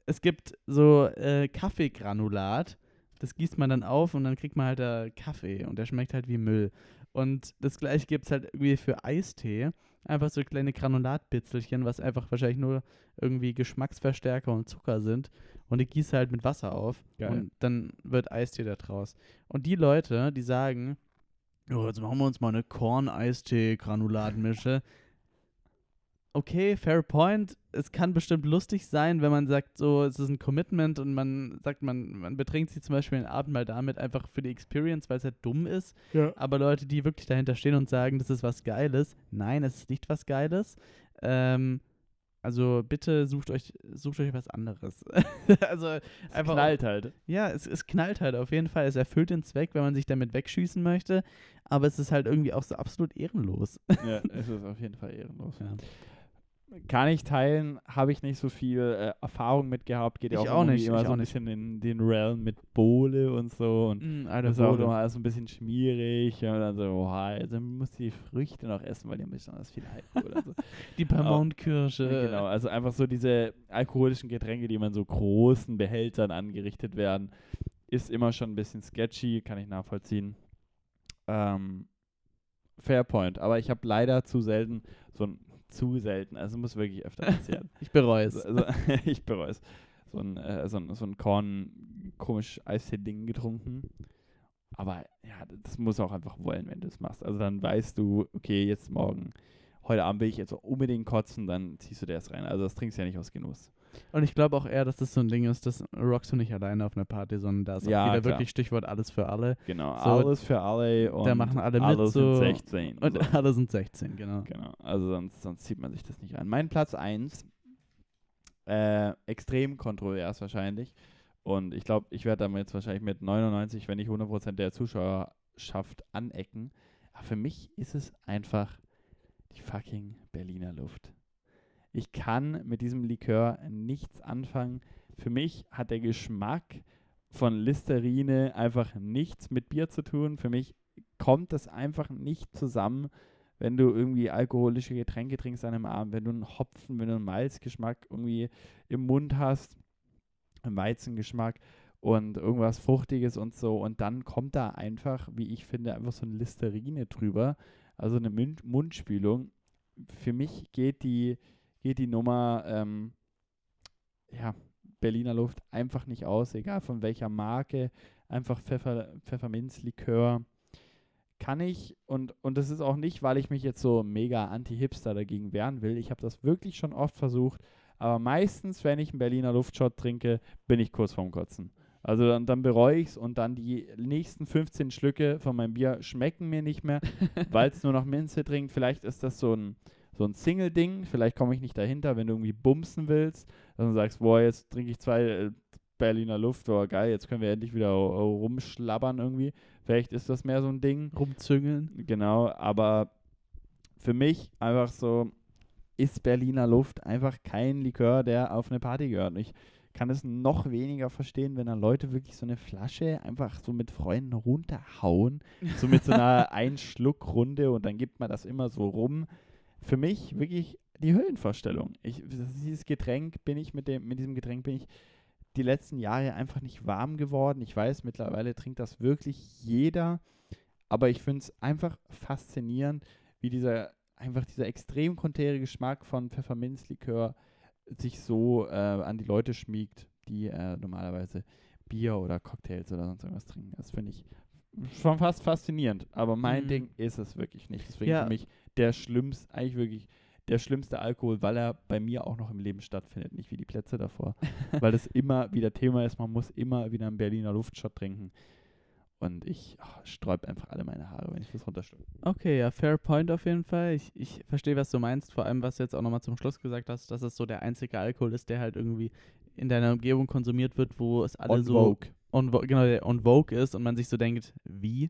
es gibt so äh, Kaffeegranulat. Das gießt man dann auf und dann kriegt man halt da Kaffee und der schmeckt halt wie Müll. Und das gleiche gibt es halt irgendwie für Eistee. Einfach so kleine Granulatbitzelchen, was einfach wahrscheinlich nur irgendwie Geschmacksverstärker und Zucker sind. Und die gießt halt mit Wasser auf. Geil. Und dann wird Eistee da draus. Und die Leute, die sagen, oh, jetzt machen wir uns mal eine Korn-Eistee-Granulatmische. Okay, fair point. Es kann bestimmt lustig sein, wenn man sagt, so, es ist ein Commitment und man sagt, man, man betrinkt sich zum Beispiel den Abend mal damit einfach für die Experience, weil es halt dumm ist. ja. Aber Leute, die wirklich dahinter stehen und sagen, das ist was Geiles, nein, es ist nicht was Geiles. Ähm, also bitte sucht euch, sucht euch was anderes. (laughs) also einfach. knallt halt. Ja, es, es knallt halt auf jeden Fall. Es erfüllt den Zweck, wenn man sich damit wegschießen möchte. Aber es ist halt irgendwie auch so absolut ehrenlos. Ja, (laughs) es ist auf jeden Fall ehrenlos. Ja. Kann ich teilen, habe ich nicht so viel äh, Erfahrung mit gehabt. Geht ja Ich auch, auch nicht, immer so ein nicht. bisschen in den Realm mit Bohle und so. Und Mm, das ist auch immer alles so ein bisschen schmierig. Und dann so, oh, also muss die Früchte noch essen, weil die haben besonders viel Alkohol. oder so. (laughs) Die Piemont-Kirsche. Genau, also einfach so diese alkoholischen Getränke, die man so großen Behältern angerichtet werden, ist immer schon ein bisschen sketchy, kann ich nachvollziehen. Ähm, fair point, aber ich habe leider zu selten so ein zu selten, also muss wirklich öfter (laughs) passieren. Ich bereue es. also, (laughs) ich bereue es. So ein, äh, so ein, so ein Korn, komisch Eistee-Ding getrunken. Aber ja, das muss auch einfach wollen, wenn du es machst. Also dann weißt du, okay, jetzt morgen, heute Abend will ich jetzt unbedingt kotzen, dann ziehst du dir das rein. Also das trinkst du ja nicht aus Genuss. Und ich glaube auch eher, dass das so ein Ding ist, das rockst du nicht alleine auf einer Party, sondern da ist Ja, auch wieder klar. wirklich Stichwort alles für alle. Genau, So, alles für alle und da machen alle mit, alle so- sind 16. Und so. (laughs) alle sind 16, genau. Genau, also sonst, sonst zieht man sich das nicht an. Mein Platz 1, äh, extrem kontrovers wahrscheinlich. Und ich glaube, ich werde damit jetzt wahrscheinlich mit 99, wenn nicht 100% der Zuschauerschaft anecken. Aber für mich ist es einfach die fucking Berliner Luft. Ich kann mit diesem Likör nichts anfangen. Für mich hat der Geschmack von Listerine einfach nichts mit Bier zu tun. Für mich kommt das einfach nicht zusammen wenn du irgendwie alkoholische Getränke trinkst an einem Abend, wenn du einen Hopfen, wenn du einen Malzgeschmack irgendwie im Mund hast, einen Weizengeschmack und irgendwas Fruchtiges und so und dann kommt da einfach, wie ich finde, einfach so eine Listerine drüber, also eine Mund Mundspülung. Für mich geht die, geht die Nummer, ähm, ja, Berliner Luft einfach nicht aus, egal von welcher Marke, einfach Pfeffer, Pfefferminzlikör, kann ich, und, und das ist auch nicht, weil ich mich jetzt so mega anti-Hipster dagegen wehren will. Ich habe das wirklich schon oft versucht. Aber meistens, wenn ich einen Berliner Luftshot trinke, bin ich kurz vorm Kotzen. Also dann, dann bereue ich es und dann die nächsten 15 Schlücke von meinem Bier schmecken mir nicht mehr, (laughs) weil es nur noch Minze trinkt. Vielleicht ist das so ein, so ein Single-Ding. Vielleicht komme ich nicht dahinter, wenn du irgendwie bumsen willst. Dass du sagst, boah, jetzt trinke ich zwei äh, Berliner Luft, boah, geil, jetzt können wir endlich wieder rumschlabbern irgendwie. Vielleicht ist das mehr so ein Ding. Rumzüngeln. Genau, aber für mich einfach so ist Berliner Luft einfach kein Likör, der auf eine Party gehört. Und ich kann es noch weniger verstehen, wenn dann Leute wirklich so eine Flasche einfach so mit Freunden runterhauen, so mit so einer (laughs) Einschluckrunde und dann gibt man das immer so rum. Für mich wirklich die Höllenvorstellung. Ich, dieses Getränk bin ich mit dem, mit diesem Getränk bin ich die letzten Jahre einfach nicht warm geworden. Ich weiß, mittlerweile trinkt das wirklich jeder, aber ich finde es einfach faszinierend, wie dieser einfach dieser extrem konträre Geschmack von Pfefferminzlikör sich so äh, an die Leute schmiegt, die äh, normalerweise Bier oder Cocktails oder sonst irgendwas trinken. Das finde ich schon fast faszinierend. Aber mein Mhm. Ding ist es wirklich nicht. Deswegen Ja. für mich der schlimmste, eigentlich wirklich der schlimmste Alkohol, weil er bei mir auch noch im Leben stattfindet, nicht wie die Plätze davor. (laughs) weil das immer wieder Thema ist, man muss immer wieder einen Berliner Luftshot trinken. Und ich oh, sträub einfach alle meine Haare, wenn ich das runterstelle. Okay, ja, fair point auf jeden Fall. Ich, ich verstehe, was du meinst. Vor allem, was du jetzt auch nochmal zum Schluss gesagt hast, dass es so der einzige Alkohol ist, der halt irgendwie in deiner Umgebung konsumiert wird, wo es alle On so Vogue. on, genau, der on Vogue ist und man sich so denkt, wie?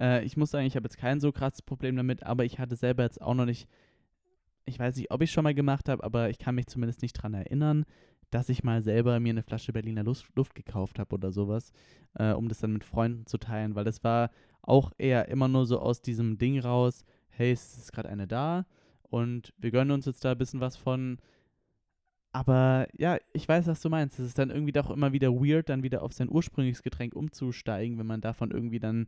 Äh, ich muss sagen, ich habe jetzt kein so krasses Problem damit, aber ich hatte selber jetzt auch noch nicht, ich weiß nicht, ob ich schon mal gemacht habe, aber ich kann mich zumindest nicht dran erinnern, dass ich mal selber mir eine Flasche Berliner Luft, Luft gekauft habe oder sowas, äh, um das dann mit Freunden zu teilen, weil das war auch eher immer nur so aus diesem Ding raus, hey, es ist gerade eine da und wir gönnen uns jetzt da ein bisschen was von. Aber ja, ich weiß, was du meinst. Es ist dann irgendwie doch immer wieder weird, dann wieder auf sein ursprüngliches Getränk umzusteigen, wenn man davon irgendwie dann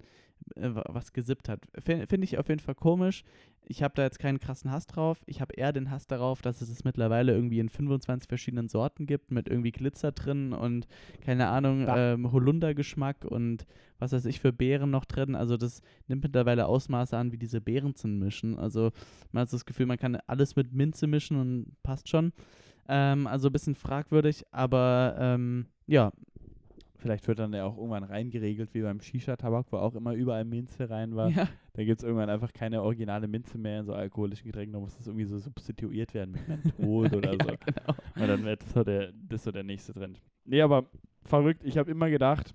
äh, wa- was gesippt hat. Finde ich auf jeden Fall komisch. Ich habe da jetzt keinen krassen Hass drauf. Ich habe eher den Hass darauf, dass es es mittlerweile irgendwie in 25 verschiedenen Sorten gibt, mit irgendwie Glitzer drin und keine Ahnung, ähm, Holundergeschmack und was weiß ich für Beeren noch drin. Also das nimmt mittlerweile Ausmaße an, wie diese Beeren zu mischen. Also man hat das Gefühl, man kann alles mit Minze mischen und passt schon. Ähm, also ein bisschen fragwürdig, aber ähm, ja, Vielleicht wird dann ja auch irgendwann reingeregelt, wie beim Shisha-Tabak, wo auch immer überall Minze rein war. ja. Da gibt es irgendwann einfach keine originale Minze mehr in so alkoholischen Getränken. Da muss das irgendwie so substituiert werden mit Menthol (laughs) oder so. ja, genau. Und dann wird so der, das so der nächste Trend. Nee, aber verrückt. Ich habe immer gedacht,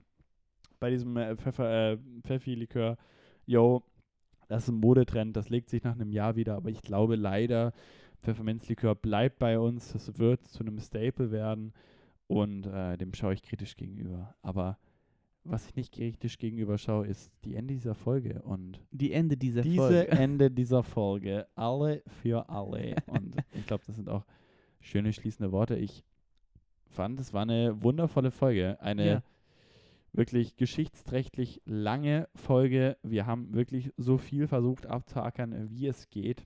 bei diesem äh, Pfeffer, äh, Pfeffi-Likör, yo, das ist ein Modetrend, das legt sich nach einem Jahr wieder. Aber ich glaube leider, Pfefferminzlikör bleibt bei uns. Das wird zu einem Staple werden. Und äh, dem schaue ich kritisch gegenüber. Aber was ich nicht kritisch gegenüber schaue, ist die Ende dieser Folge. Und Die Ende dieser diese Folge. (laughs) Ende dieser Folge. Alle für alle. Und ich glaube, das sind auch schöne schließende Worte. Ich fand, es war eine wundervolle Folge. Eine Ja. wirklich geschichtsträchtig lange Folge. Wir haben wirklich so viel versucht abzuackern, wie es geht.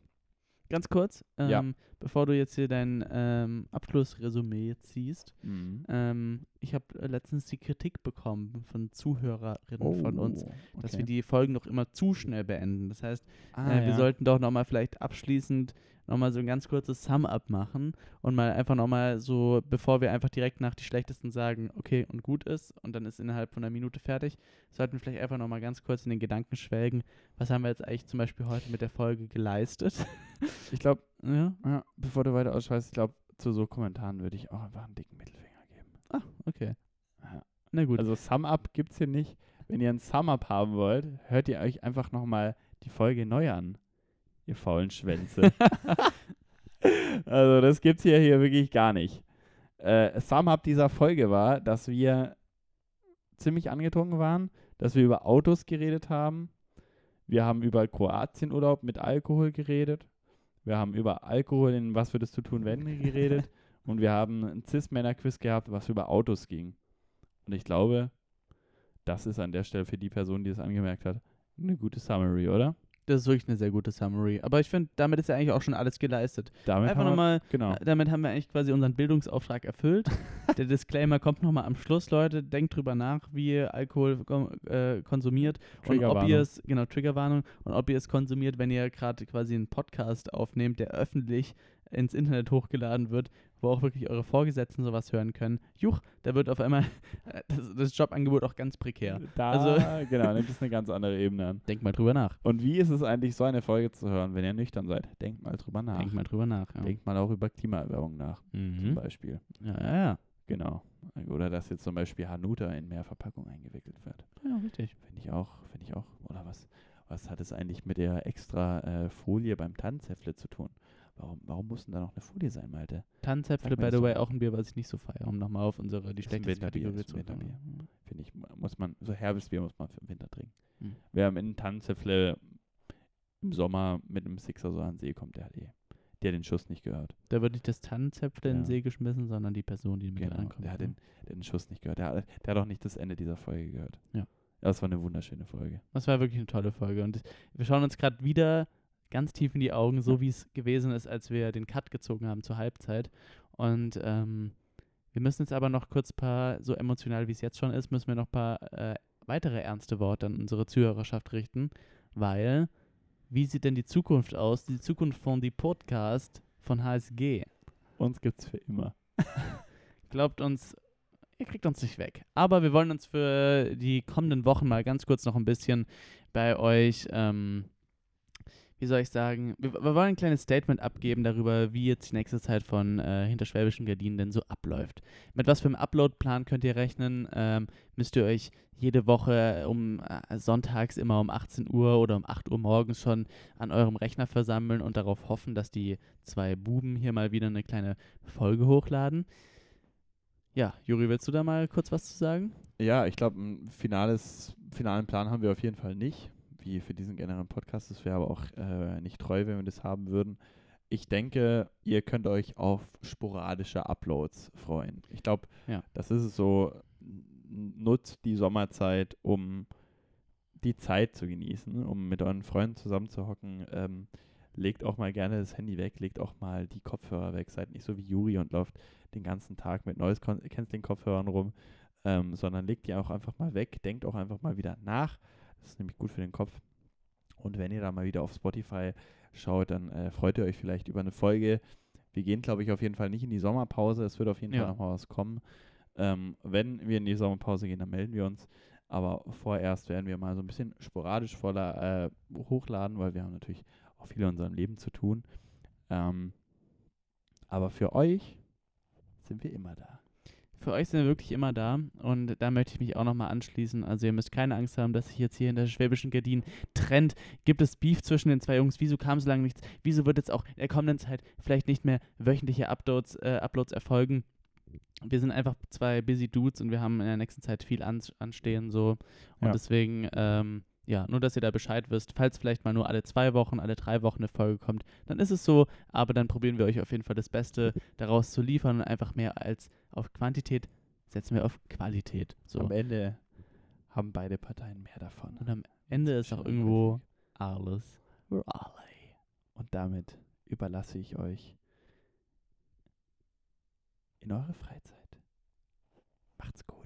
Ganz kurz, ähm, Ja. bevor du jetzt hier dein ähm, Abschlussresümee ziehst. Ähm, ich habe äh, letztens die Kritik bekommen von Zuhörerinnen von uns, dass wir die Folgen noch immer zu schnell beenden. Das heißt, ah, äh, wir ja. sollten doch nochmal vielleicht abschließend nochmal so ein ganz kurzes Sum-Up machen und mal einfach nochmal so, bevor wir einfach direkt nach die schlechtesten sagen, okay und gut ist und dann ist innerhalb von einer Minute fertig, sollten wir vielleicht einfach nochmal ganz kurz in den Gedanken schwelgen, was haben wir jetzt eigentlich zum Beispiel heute mit der Folge geleistet? Ich glaube, (laughs) ja, ja, bevor du weiter ausschweifst, ich glaube, zu so Kommentaren würde ich auch einfach einen dicken Mittelfinger geben. ah, okay. Ja. Na gut. Also Sum-Up gibt es hier nicht. Wenn ihr ein Sum-Up haben wollt, hört ihr euch einfach nochmal die Folge neu an. Ihr faulen Schwänze. also das gibt's hier, hier wirklich gar nicht. Äh, Sum-Up dieser Folge war, dass wir ziemlich angetrunken waren, dass wir über Autos geredet haben. Wir haben über Kroatienurlaub mit Alkohol geredet. Wir haben über Alkohol in Was würdest du tun, wenn geredet. (laughs) Und wir haben ein Cis-Männer-Quiz gehabt, was über Autos ging. Und ich glaube, das ist an der Stelle für die Person, die es angemerkt hat, eine gute Summary, oder? Das ist wirklich eine sehr gute Summary. Aber ich finde, damit ist ja eigentlich auch schon alles geleistet. Damit Einfach haben wir- nochmal, Genau. damit haben wir eigentlich quasi unseren Bildungsauftrag erfüllt. (laughs) Der Disclaimer kommt nochmal am Schluss, Leute. Denkt drüber nach, wie ihr Alkohol äh, konsumiert und ob ihr es, genau, Triggerwarnung, und ob ihr es konsumiert, wenn ihr gerade quasi einen Podcast aufnehmt, der öffentlich ins Internet hochgeladen wird, wo auch wirklich eure Vorgesetzten sowas hören können. Juch, da wird auf einmal (laughs) äh, das, das Jobangebot auch ganz prekär. Da, Also- (laughs) genau, nimmt es eine ganz andere Ebene an. (laughs) Denkt mal drüber nach. Und wie ist es eigentlich, so eine Folge zu hören, wenn ihr nüchtern seid? Denkt mal drüber nach. Denkt mal drüber nach. Ja. Denkt mal auch über Klimaerwärmung nach, zum Mhm. Beispiel. Ja, ja, ja. Genau. Oder dass jetzt zum Beispiel Hanuta in mehr Verpackung eingewickelt wird. Ja, richtig. Finde ich auch, finde ich auch. Oder was, was hat es eigentlich mit der extra äh, Folie beim Tannenzäpfle zu tun? Warum, warum muss denn da noch eine Folie sein, Malte? Mir by the way, auch ein Bier, was ich nicht so feiere, um nochmal auf unsere, die schlechteste Kategorie zu kommen. Finde ich, muss man, so herbes Bier muss man für den Winter trinken. Hm. Wer am Ende Tannenzäpfle im Sommer mit einem Sixer so an den See kommt, der hat eh, der hat den Schuss nicht gehört. Da wird nicht das Tannenzäpfle in den Ja. See geschmissen, sondern die Person, die mit Genau, ankommt. der hat, ne? den, der hat den Schuss nicht gehört. Der hat, der hat auch nicht das Ende dieser Folge gehört. Ja. Das war eine wunderschöne Folge. Das war wirklich eine tolle Folge. Und wir schauen uns gerade wieder ganz tief in die Augen, so wie es gewesen ist, als wir den Cut gezogen haben zur Halbzeit. Und ähm, wir müssen jetzt aber noch kurz ein paar, so emotional wie es jetzt schon ist, müssen wir noch ein paar äh, weitere ernste Worte an unsere Zuhörerschaft richten, weil wie sieht denn die Zukunft aus? Die Zukunft von die Podcast von HSG. Uns gibt's für immer. (laughs) Glaubt uns, ihr kriegt uns nicht weg. Aber wir wollen uns für die kommenden Wochen mal ganz kurz noch ein bisschen bei euch, ähm, wie soll ich sagen, wir, wir wollen ein kleines Statement abgeben darüber, wie jetzt die nächste Zeit von äh, Hinterschwäbischen Gardinen denn so abläuft. Mit was für einem Uploadplan könnt ihr rechnen? Ähm, müsst ihr euch jede Woche um äh, sonntags immer um 18 Uhr oder um 8 Uhr morgens schon an eurem Rechner versammeln und darauf hoffen, dass die zwei Buben hier mal wieder eine kleine Folge hochladen? Ja, Juri, willst du da mal kurz was zu sagen? Ja, ich glaube, ein finales, finalen Plan haben wir auf jeden Fall nicht, wie für diesen generellen Podcast. Das wäre aber auch äh, nicht treu, wenn wir das haben würden. Ich denke, ihr könnt euch auf sporadische Uploads freuen. Ich glaube, Ja. das ist es so, nutzt die Sommerzeit, um die Zeit zu genießen, um mit euren Freunden zusammenzuhocken. Ähm, legt auch mal gerne das Handy weg, legt auch mal die Kopfhörer weg. Seid nicht so wie Juri und lauft den ganzen Tag mit Noise Canceling Kopfhörern rum, ähm, sondern legt die auch einfach mal weg. Denkt auch einfach mal wieder nach. Das ist nämlich gut für den Kopf. Und wenn ihr da mal wieder auf Spotify schaut, dann äh, freut ihr euch vielleicht über eine Folge. Wir gehen, glaube ich, auf jeden Fall nicht in die Sommerpause. Es wird auf jeden Ja. Fall noch mal was kommen. Ähm, wenn wir in die Sommerpause gehen, dann melden wir uns. Aber vorerst werden wir mal so ein bisschen sporadisch voller äh, hochladen, weil wir haben natürlich auch viel in unserem Leben zu tun. Ähm, aber für euch sind wir immer da. Für euch sind wir wirklich immer da und da möchte ich mich auch nochmal anschließen. Also ihr müsst keine Angst haben, dass sich jetzt hier in der schwäbischen Gardinen trennt. Gibt es Beef zwischen den zwei Jungs? Wieso kam so lange nichts? Wieso wird jetzt auch in der kommenden Zeit vielleicht nicht mehr wöchentliche Uploads, äh, Uploads erfolgen? Wir sind einfach zwei busy Dudes und wir haben in der nächsten Zeit viel an, anstehen so und Ja. deswegen ähm, ja, nur dass ihr da Bescheid wisst, falls vielleicht mal nur alle zwei Wochen, alle drei Wochen eine Folge kommt, dann ist es so, aber dann probieren wir euch auf jeden Fall das Beste daraus zu liefern und einfach mehr als auf Quantität setzen wir auf Qualität. So. Am Ende haben beide Parteien mehr davon. Und am Ende ist auch irgendwo alles alle. Und damit überlasse ich euch in eure Freizeit. Macht's gut.